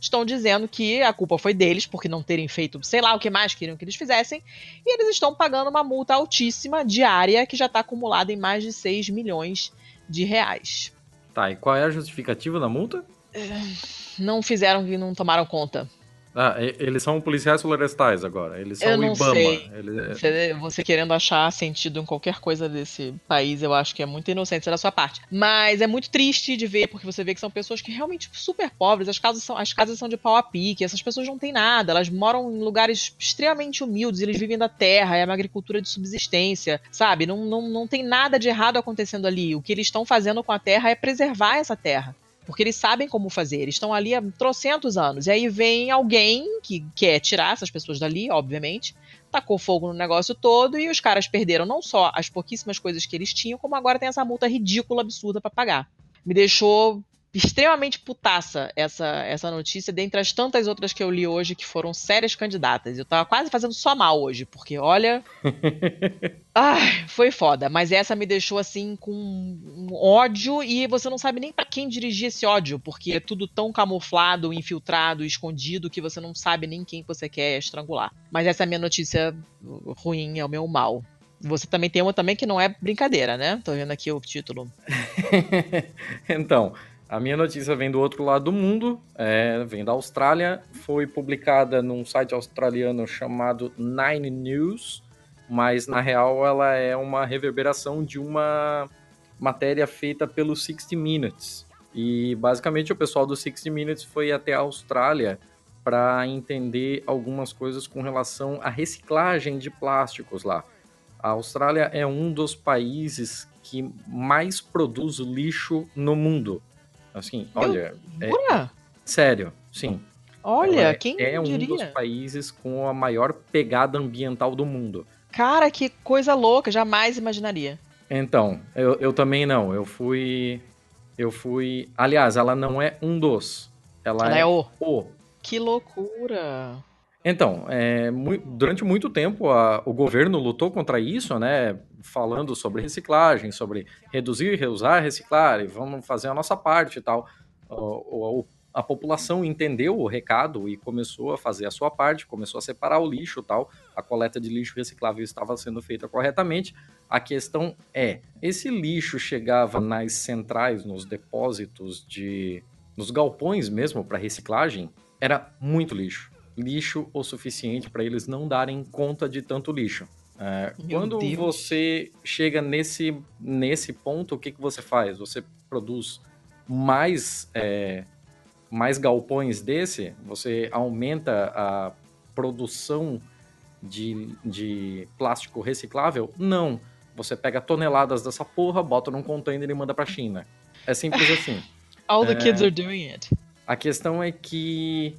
Speaker 1: estão dizendo que a culpa foi deles por não terem feito, sei lá o que mais queriam que eles fizessem, e eles estão pagando uma multa altíssima diária que já está acumulada em mais de 6 milhões de reais.
Speaker 6: Tá, e qual é a justificativa da multa?
Speaker 1: Não fizeram e não tomaram conta.
Speaker 6: Ah, eles são policiais florestais agora. Eles são
Speaker 1: Eu
Speaker 6: o
Speaker 1: não
Speaker 6: Ibama.
Speaker 1: sei.
Speaker 6: Eles-
Speaker 1: Você, você querendo achar sentido em qualquer coisa desse país, eu acho que é muito inocente da sua parte. Mas é muito triste de ver, porque você vê que são pessoas que realmente super pobres, as casas são, as casas são de pau a pique, essas pessoas não têm nada, elas moram em lugares extremamente humildes, eles vivem da terra, é uma agricultura de subsistência, sabe? Não, não, não tem nada de errado acontecendo ali. O que eles estão fazendo com a terra é preservar essa terra. Porque eles sabem como fazer, eles estão ali há trocentos anos. E aí vem alguém que quer tirar essas pessoas dali, obviamente, tacou fogo no negócio todo e os caras perderam não só as pouquíssimas coisas que eles tinham, como agora tem essa multa ridícula, absurda pra pagar. Me deixou extremamente putaça essa, essa notícia, dentre as tantas outras que eu li hoje que foram sérias candidatas. Eu tava quase fazendo só mal hoje, porque olha. <laughs> Ai, foi foda. Mas essa me deixou assim com um ódio e você não sabe nem pra quem dirigir esse ódio, porque é tudo tão camuflado, infiltrado, escondido que você não sabe nem quem você quer estrangular. Mas essa é a minha notícia ruim, é o meu mal. Você também tem uma também que não é brincadeira, né? Tô vendo aqui o título. <laughs>
Speaker 6: então, a minha notícia vem do outro lado do mundo, é, vem da Austrália, foi publicada num site australiano chamado Nine News, mas na real ela é uma reverberação de uma matéria feita pelo 60 Minutes. E basicamente o pessoal do 60 Minutes foi até a Austrália para entender algumas coisas com relação à reciclagem de plásticos lá. A Austrália é um dos países que mais produz lixo no mundo. Assim, olha, é,
Speaker 1: Jura?
Speaker 6: sério, sim.
Speaker 1: Olha,
Speaker 6: é-
Speaker 1: quem
Speaker 6: é um
Speaker 1: diria?
Speaker 6: dos países com a maior pegada ambiental do mundo.
Speaker 1: Cara, que coisa louca, jamais imaginaria.
Speaker 6: Então, eu, eu também não. Eu fui. Eu fui. Aliás, ela não é um dos. Ela,
Speaker 1: Ela
Speaker 6: é,
Speaker 1: é o.
Speaker 6: o.
Speaker 1: Que loucura.
Speaker 6: Então, é, mu- durante muito tempo a- o governo lutou contra isso, né? Falando sobre reciclagem, sobre reduzir, reusar, reciclar, e vamos fazer a nossa parte e tal. O- o- a população entendeu o recado e começou a fazer a sua parte, começou a separar o lixo tal. A coleta de lixo reciclável estava sendo feita corretamente. A questão é, esse lixo chegava nas centrais, nos depósitos de... nos galpões mesmo para reciclagem, era muito lixo lixo o suficiente para eles não darem conta de tanto lixo. É, quando
Speaker 1: Deus.
Speaker 6: você chega nesse, nesse ponto, o que, que você faz? Você produz mais, é, mais galpões desse, você aumenta a produção de, de plástico reciclável? Não. Você pega toneladas dessa porra, bota num container e manda pra China. É simples <laughs> assim.
Speaker 1: All the
Speaker 6: É.
Speaker 1: kids are doing it.
Speaker 6: A questão é que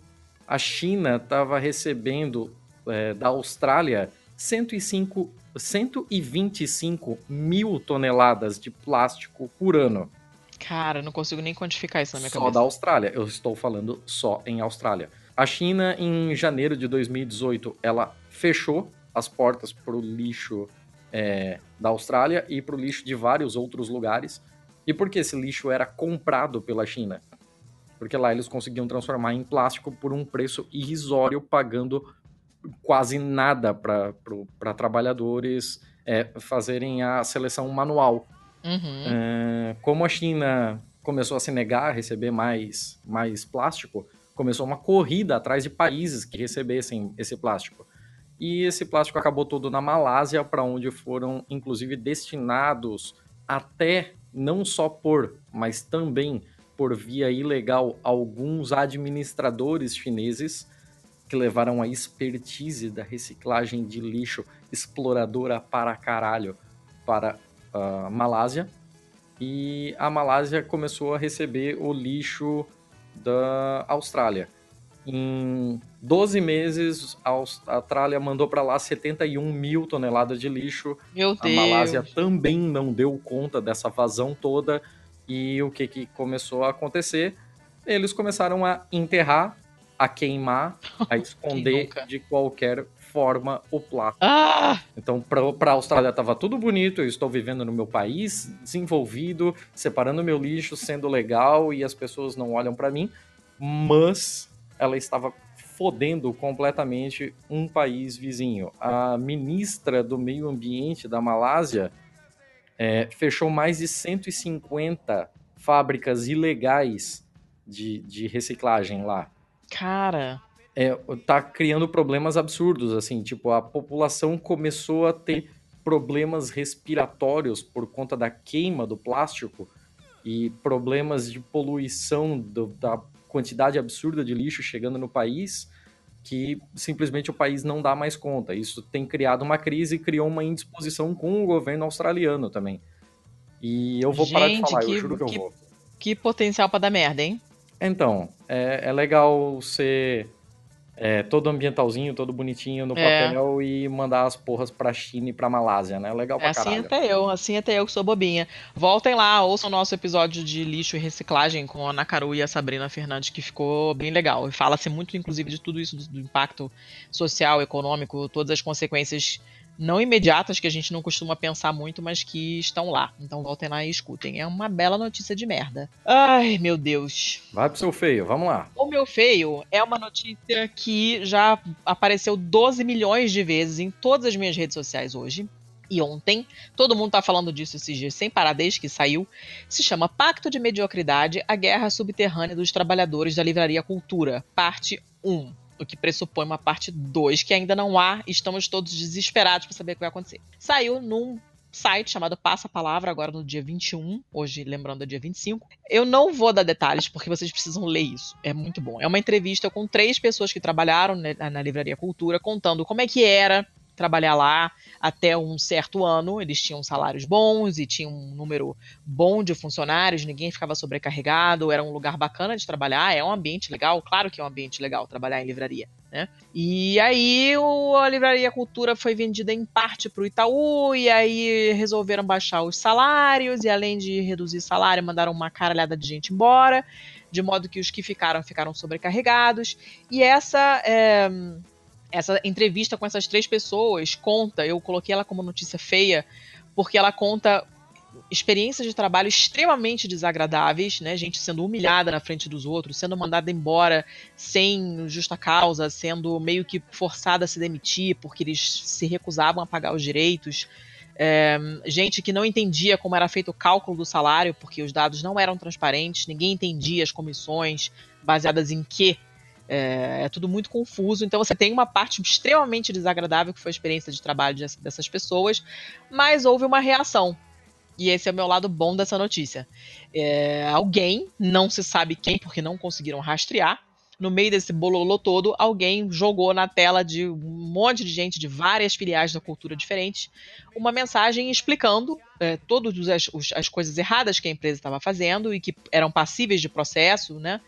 Speaker 6: a China estava recebendo é, da Austrália 105, 125 mil toneladas de plástico por ano.
Speaker 1: Cara, não consigo nem quantificar isso na minha
Speaker 6: Só
Speaker 1: cabeça.
Speaker 6: da Austrália. Eu estou falando só em Austrália. A China, em janeiro de 2018, ela fechou as portas para o lixo é, da Austrália e para o lixo de vários outros lugares. E por que esse lixo era comprado pela China? Porque lá eles conseguiam transformar em plástico por um preço irrisório, pagando quase nada para trabalhadores é, fazerem a seleção manual.
Speaker 1: Uhum.
Speaker 6: É, como a China começou a se negar a receber mais, mais plástico, começou uma corrida atrás de países que recebessem esse plástico. E esse plástico acabou todo na Malásia, para onde foram inclusive destinados até não só por, mas também por via ilegal alguns administradores chineses que levaram a expertise da reciclagem de lixo exploradora para caralho para a Malásia. E a Malásia começou a receber o lixo da Austrália. Em 12 meses, a Austrália mandou para lá 71 mil toneladas de lixo.
Speaker 1: Meu
Speaker 6: A
Speaker 1: Deus.
Speaker 6: Malásia também não deu conta dessa vazão toda. E o que, que começou a acontecer? Eles começaram a enterrar, a queimar, a <laughs> esconder de qualquer forma o plástico.
Speaker 1: Ah!
Speaker 6: Então, para a Austrália tava tudo bonito, eu estou vivendo no meu país, desenvolvido, separando meu lixo, sendo legal e as pessoas não olham para mim, mas ela estava fodendo completamente um país vizinho. A ministra do Meio Ambiente da Malásia é, fechou mais de 150 fábricas ilegais de, de reciclagem lá
Speaker 1: Cara.
Speaker 6: é, tá criando problemas absurdos, assim, tipo, a população começou a ter problemas respiratórios por conta da queima do plástico e problemas de poluição do- da quantidade absurda de lixo chegando no país que simplesmente o país não dá mais conta. Isso tem criado uma crise e criou uma indisposição com o governo australiano também. E eu vou parar de
Speaker 1: Gente,
Speaker 6: falar,
Speaker 1: que-
Speaker 6: eu juro que,
Speaker 1: que-
Speaker 6: eu vou.
Speaker 1: Que potencial pra dar merda, hein?
Speaker 6: Então, é, é legal ser é, todo ambientalzinho, todo bonitinho no
Speaker 1: É.
Speaker 6: papel e mandar as porras pra China e pra Malásia, né? Legal
Speaker 1: É
Speaker 6: pra
Speaker 1: assim
Speaker 6: caralho.
Speaker 1: até eu, assim até eu que sou bobinha. Voltem lá, ouçam o nosso episódio de lixo e reciclagem com a Ana Caru e a Sabrina Fernandes, que ficou bem legal. E fala-se muito, inclusive, de tudo isso, do, do impacto social, econômico, todas as consequências não imediatas que a gente não costuma pensar muito, mas que estão lá. Então voltem lá e escutem. É uma bela notícia de merda. Ai, meu Deus.
Speaker 6: Vai pro seu feio, vamos lá.
Speaker 1: O meu feio é uma notícia que já apareceu 12 milhões de vezes em todas as minhas redes sociais hoje. E ontem, todo mundo tá falando disso esses dias sem parar desde que saiu. Se chama Pacto de Mediocridade: A Guerra Subterrânea dos Trabalhadores da Livraria Cultura, parte 1. O que pressupõe uma parte 2 que ainda não há, estamos todos desesperados para saber o que vai acontecer. Saiu num site chamado Passa a Palavra, agora no dia 21, hoje lembrando é dia 25. Eu não vou dar detalhes porque vocês precisam ler isso. É muito bom. É uma entrevista com três pessoas que trabalharam na Livraria Cultura, contando como é que era trabalhar lá até um certo ano. Eles tinham salários bons e tinham um número bom de funcionários, ninguém ficava sobrecarregado, era um lugar bacana de trabalhar, é um ambiente legal, claro que é um ambiente legal trabalhar em livraria. Né? E aí o, a Livraria Cultura foi vendida em parte para o Itaú, e aí resolveram baixar os salários, e além de reduzir salário, mandaram uma caralhada de gente embora, de modo que os que ficaram ficaram sobrecarregados. E essa é, essa entrevista com essas três pessoas conta, eu coloquei ela como notícia feia, porque ela conta experiências de trabalho extremamente desagradáveis, né? Gente sendo humilhada na frente dos outros, sendo mandada embora sem justa causa, sendo meio que forçada a se demitir porque eles se recusavam a pagar os direitos. É, gente que não entendia como era feito o cálculo do salário, porque os dados não eram transparentes, ninguém entendia as comissões baseadas em quê. É, é tudo muito confuso. Então você tem uma parte extremamente desagradável que foi a experiência de trabalho dessas, pessoas, mas houve uma reação. E esse é o meu lado bom dessa notícia. É, alguém, não se sabe quem, porque não conseguiram rastrear, no meio desse bololô todo, alguém jogou na tela de um monte de gente de várias filiais da cultura diferentes uma mensagem explicando é, todas as, as coisas erradas que a empresa estava fazendo e que eram passíveis de processo, né?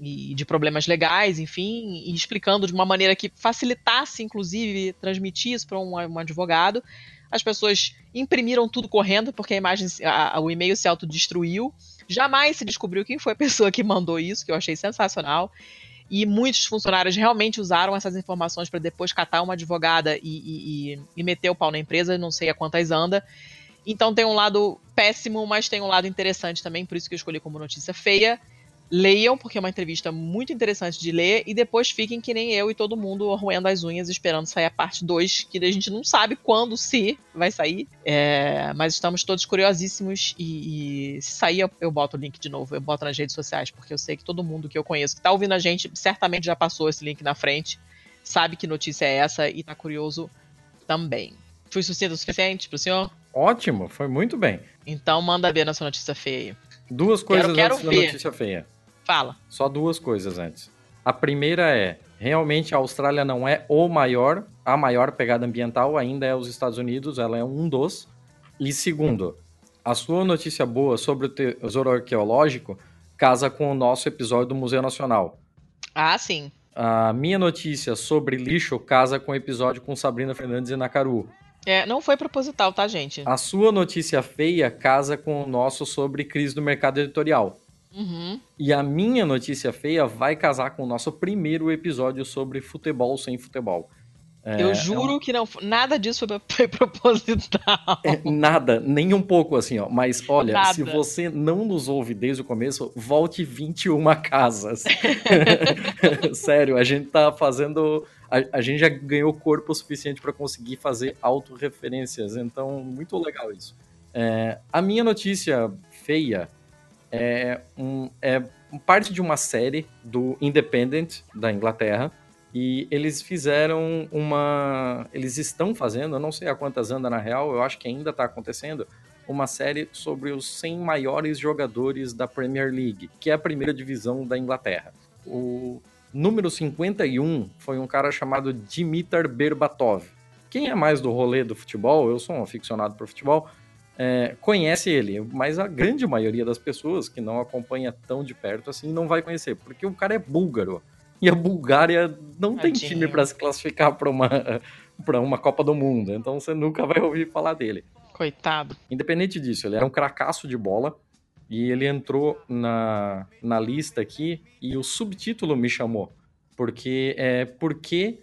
Speaker 1: E de problemas legais, enfim, e explicando de uma maneira que facilitasse, inclusive, transmitir isso para um, um advogado. As pessoas imprimiram tudo correndo, porque a imagem, a, o e-mail se autodestruiu. Jamais se descobriu quem foi a pessoa que mandou isso, que eu achei sensacional. E muitos funcionários realmente usaram essas informações para depois catar uma advogada e, e, e, meter o pau na empresa, não sei a quantas anda. Então tem um lado péssimo, mas tem um lado interessante também, por isso que eu escolhi como notícia feia. Leiam, porque é uma entrevista muito interessante de ler, e depois fiquem que nem eu e todo mundo roendo as unhas esperando sair a parte 2, que a gente não sabe quando, se vai sair. É, mas estamos todos curiosíssimos e, e, se sair eu, eu boto o link de novo, eu boto nas redes sociais, porque eu sei que todo mundo que eu conheço que tá ouvindo a gente certamente já passou esse link na frente, sabe que notícia é essa e tá curioso também. Fui sucinto o suficiente pro senhor?
Speaker 6: Ótimo, foi muito bem.
Speaker 1: Então manda ver nossa notícia feia.
Speaker 6: Duas coisas
Speaker 1: Quero- quero
Speaker 6: antes da
Speaker 1: ver.
Speaker 6: notícia feia.
Speaker 1: Fala.
Speaker 6: Só duas coisas antes. A primeira é, realmente a Austrália não é o maior, a maior pegada ambiental ainda é os Estados Unidos, ela é um dos. E segundo, a sua notícia boa sobre o tesouro arqueológico casa com o nosso episódio do Museu Nacional.
Speaker 1: Ah, sim.
Speaker 6: A minha notícia sobre lixo casa com o episódio com Sabrina Fernandes e Nakaru.
Speaker 1: É, não foi proposital, tá, gente?
Speaker 6: A sua notícia feia casa com o nosso sobre crise do mercado editorial.
Speaker 1: Uhum.
Speaker 6: E a minha notícia feia vai casar com o nosso primeiro episódio sobre futebol sem futebol. É,
Speaker 1: eu juro que não, nada disso <laughs> foi, proposital.
Speaker 6: é nada, nem um pouco assim, ó. Mas olha,
Speaker 1: Nada.
Speaker 6: se você não nos ouve desde o começo, volte 21 casas. <laughs> Sério, a gente tá fazendo. A, a gente já ganhou corpo suficiente para conseguir fazer autorreferências. Então, muito legal isso. É, a minha notícia feia é, um, é parte de uma série do Independent da Inglaterra. E eles fizeram uma. Eles estão fazendo, eu não sei a quantas anda na real, eu acho que ainda está acontecendo, uma série sobre os 100 maiores jogadores da Premier League, que é a primeira divisão da Inglaterra. O número 51 foi um cara chamado Dimitar Berbatov. Quem é mais do rolê do futebol, eu sou um aficionado por futebol, é, conhece ele, mas a grande maioria das pessoas que não acompanha tão de perto assim não vai conhecer, porque o cara é búlgaro. E a Bulgária não tem time para se classificar para uma, pra uma Copa do Mundo, então você nunca vai ouvir falar dele.
Speaker 1: Coitado.
Speaker 6: Independente disso, ele era um cracaço de bola e ele entrou na, na lista aqui e o subtítulo me chamou, porque é porque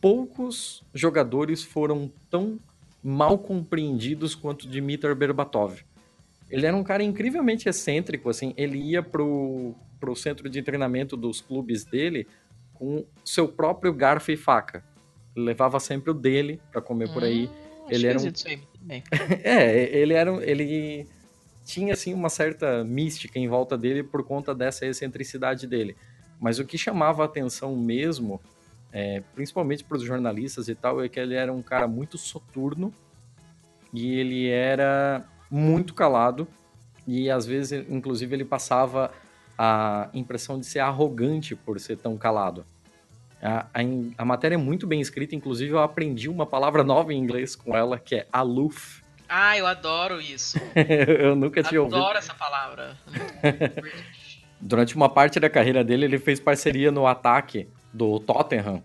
Speaker 6: poucos jogadores foram tão mal compreendidos quanto Dimitar Berbatov. Ele era um cara incrivelmente excêntrico, assim, ele ia pro, pro centro de treinamento dos clubes dele com seu próprio garfo e faca. Ele levava sempre o dele para comer por aí.
Speaker 1: Hum,
Speaker 6: ele era um-. <laughs> É, ele era um- ele tinha assim uma certa mística em volta dele por conta dessa excentricidade dele. Mas o que chamava a atenção mesmo, é, principalmente para os jornalistas e tal, é que ele era um cara muito soturno e ele era muito calado e às vezes, inclusive, ele passava a impressão de ser arrogante por ser tão calado. A, a, a matéria é muito bem escrita, inclusive eu aprendi uma palavra nova em inglês com ela, que é aloof.
Speaker 1: Ah, eu adoro isso. <laughs>
Speaker 6: eu nunca tinha ouvido.
Speaker 1: Adoro essa palavra. <laughs>
Speaker 6: Durante uma parte da carreira dele, ele fez parceria no ataque do Tottenham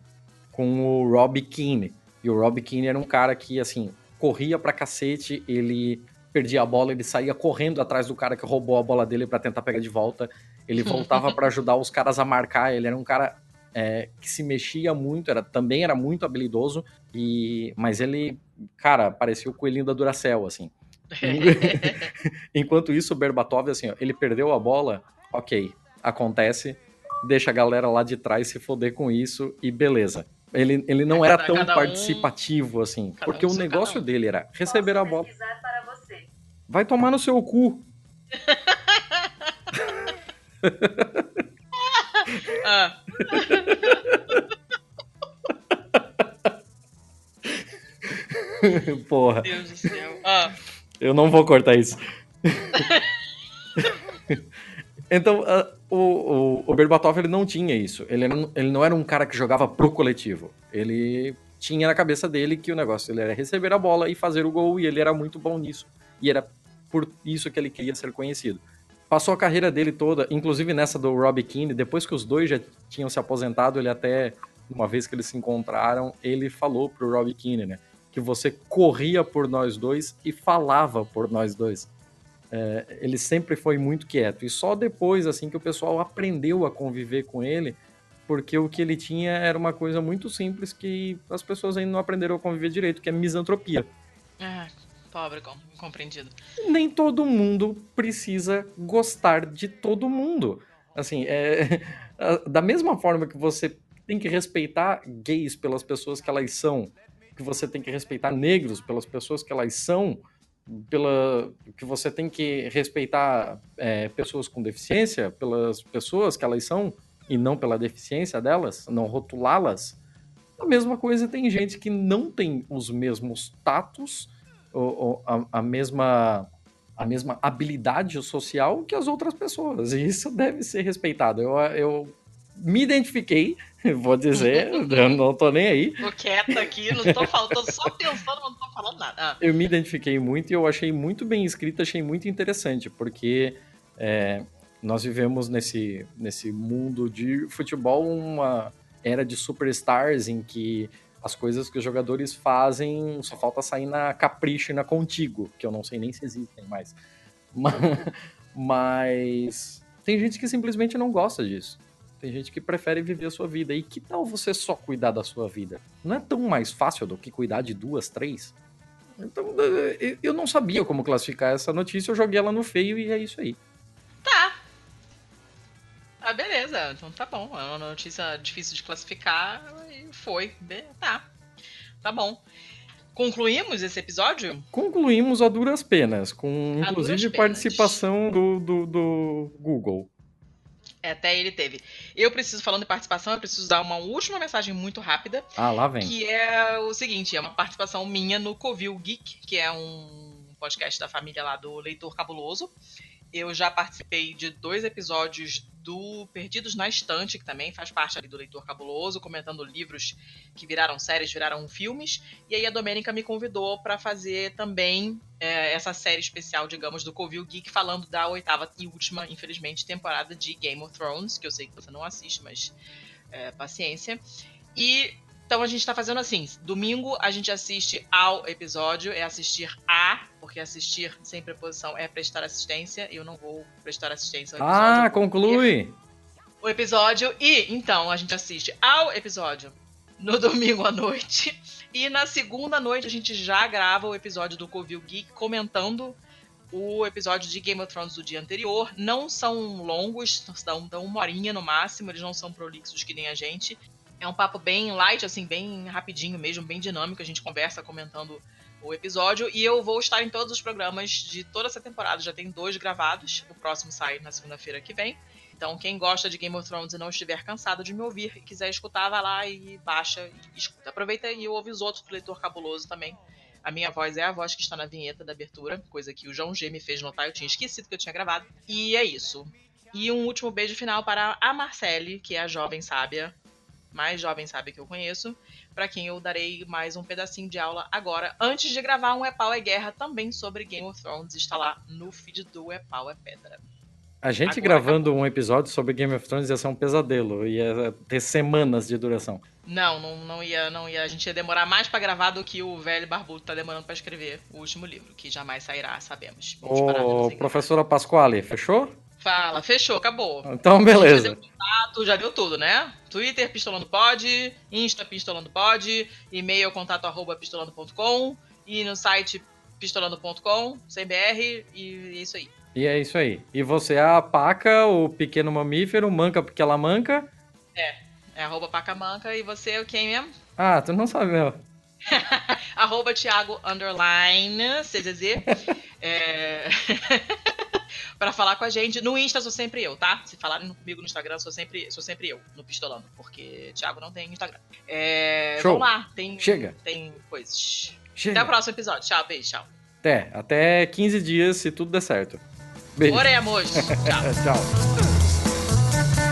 Speaker 6: com o Rob Keane. E o Rob Keane era um cara que, assim, corria pra cacete, ele perdia a bola, ele saía correndo atrás do cara que roubou a bola dele pra tentar pegar de volta. Ele voltava pra ajudar os caras a marcar. Ele era um cara é, que se mexia muito, era, também era muito habilidoso, e, mas ele, cara, parecia o coelhinho da Duracell, assim. <laughs> Enquanto isso, o Berbatov, assim, ó, ele perdeu a bola, ok, acontece, deixa a galera lá de trás se foder com isso e beleza. Ele, ele não
Speaker 1: É,
Speaker 6: era
Speaker 1: cada-
Speaker 6: tão
Speaker 1: cada um-
Speaker 6: participativo assim, porque
Speaker 1: um
Speaker 6: o negócio
Speaker 1: um.
Speaker 6: dele era receber a bola.
Speaker 8: pesquisar para você.
Speaker 6: Vai tomar no seu cu. <laughs>
Speaker 1: Ah, <laughs>
Speaker 6: Porra,
Speaker 1: Deus do céu. Ah,
Speaker 6: eu não vou cortar isso. <laughs> então, a, o, o, Berbatov ele não tinha isso. Ele, um- ele não era um cara que jogava pro coletivo. Ele tinha na cabeça dele que o negócio ele era receber a bola e fazer o gol, e ele era muito bom nisso. E era por isso que ele queria ser conhecido. Passou a carreira dele toda, inclusive nessa do Robbie Keane, depois que os dois já tinham se aposentado, ele até, uma vez que eles se encontraram, ele falou pro Robbie Keane, né? Que você corria por nós dois e falava por nós dois ele sempre foi muito quieto. E só depois, assim, que o pessoal aprendeu a conviver com ele, porque o que ele tinha era uma coisa muito simples que as pessoas ainda não aprenderam a conviver direito, que é misantropia.
Speaker 1: Ah, pobre, com- incompreendido.
Speaker 6: Nem todo mundo precisa gostar de todo mundo. Assim, é, <laughs> da mesma forma que você tem que respeitar gays pelas pessoas que elas são, que você tem que respeitar negros pelas pessoas que elas são, pela que você tem que respeitar é, pessoas com deficiência pelas pessoas que elas são e não pela deficiência delas, não rotulá-las. A mesma coisa tem gente que não tem os mesmos tatos, ou, ou a, a mesma a mesma habilidade social que as outras pessoas. E isso deve ser respeitado. Eu, eu me identifiquei, <laughs> vou dizer, eu não tô nem aí.
Speaker 1: Tô quieta aqui, não tô falando, só pensando, mas não tô falando nada. Ah,
Speaker 6: Eu me identifiquei muito e eu achei muito bem escrito, achei muito interessante, porque é, nós vivemos nesse, nesse mundo de futebol uma era de superstars em que as coisas que os jogadores fazem só falta sair na Capricho e na Contigo, que eu não sei nem se existem mais. <laughs> Ma- Mas tem gente que simplesmente não gosta disso. Tem gente que prefere viver a sua vida. E que tal você só cuidar da sua vida? Não é tão mais fácil do que cuidar de duas, três? Então, eh, eu não sabia como classificar essa notícia, eu joguei ela no feio e é isso aí.
Speaker 1: tá. Ah, beleza. Então tá bom. É uma notícia difícil de classificar e foi. Tá. Tá bom. Concluímos esse episódio?
Speaker 6: Concluímos a duras penas, com
Speaker 1: A
Speaker 6: inclusive
Speaker 1: penas.
Speaker 6: participação do, do, do Google.
Speaker 1: É, Até ele teve. Eu preciso, falando em participação, eu preciso dar uma última mensagem muito rápida.
Speaker 6: Ah, lá vem.
Speaker 1: Que é o seguinte, é uma participação minha no Covil Geek, que é um podcast da família lá do Leitor Cabuloso. Eu já participei de dois episódios do Perdidos na Estante, que também faz parte ali do Leitor Cabuloso, comentando livros que viraram séries, viraram filmes. E aí a Domênica me convidou para fazer também é, essa série especial, digamos, do Covil Geek, falando da oitava e última, infelizmente, temporada de Game of Thrones, que eu sei que você não assiste, mas é, paciência. E então a gente tá fazendo assim: domingo a gente assiste ao episódio, é assistir a, porque assistir sem preposição é prestar assistência. Eu não vou prestar assistência ao episódio.
Speaker 6: Ah, conclui!
Speaker 1: O episódio, e então a gente assiste ao episódio no <laughs> domingo à noite. E na segunda noite a gente já grava o episódio do Covil Geek comentando o episódio de Game of Thrones do dia anterior. Não são longos, são dão uma horinha no máximo, eles não são prolixos que nem a gente. É um papo bem light, assim, bem rapidinho mesmo, bem dinâmico. A gente conversa comentando o episódio. E eu vou estar em todos os programas de toda essa temporada. Já tem dois gravados. O próximo sai na segunda-feira que vem. Então, quem gosta de Game of Thrones e não estiver cansado de me ouvir e quiser escutar, vai lá e baixa e escuta. Aproveita e ouve os outros do Leitor Cabuloso também. A minha voz é a voz que está na vinheta da abertura, coisa que o João G me fez notar, eu tinha esquecido que eu tinha gravado. E é isso. E um último beijo final para a Marcele, que é a jovem sábia, mais jovem sábia que eu conheço, para quem eu darei mais um pedacinho de aula agora, antes de gravar um É Pau é Guerra também sobre Game of Thrones, está lá no feed do É Pau é Pedra.
Speaker 6: A gente
Speaker 1: Agora
Speaker 6: gravando um episódio sobre Game of Thrones ia ser um pesadelo, ia ter semanas de duração.
Speaker 1: Não, não, não ia, não ia. A gente ia demorar mais pra gravar do que o velho barbudo tá demorando pra escrever o último livro, que jamais sairá, sabemos.
Speaker 6: Ô, professora Pasquale, fechou?
Speaker 1: Fala, fechou, acabou.
Speaker 6: Então, beleza.
Speaker 1: Contato, já deu tudo, né? Twitter, pistolando pod, Insta, pistolando pod, e-mail, contato, arroba, pistolando.com, e no site pistolando.com, sem BR, e é isso aí.
Speaker 6: E é isso aí. E você é a paca, o pequeno mamífero, manca porque ela manca.
Speaker 1: É arroba pacamanca, e você é quem mesmo?
Speaker 6: Ah, tu não sabe mesmo. <laughs>
Speaker 1: arroba Thiago underline CZZ. <laughs> É... <laughs> pra falar com a gente. No Insta sou sempre eu, tá? Se falarem comigo no Instagram, sou sempre, sou sempre eu, no Pistolando, porque Thiago não tem Instagram. É...
Speaker 6: Show.
Speaker 1: Vamos lá, tem,
Speaker 6: Chega.
Speaker 1: tem coisas.
Speaker 6: Chega.
Speaker 1: Até o próximo episódio. Tchau, beijo, tchau.
Speaker 6: Até, até 15 dias, se tudo der certo. Beijo.
Speaker 1: Oremos. <laughs> Tchau.
Speaker 6: Tchau.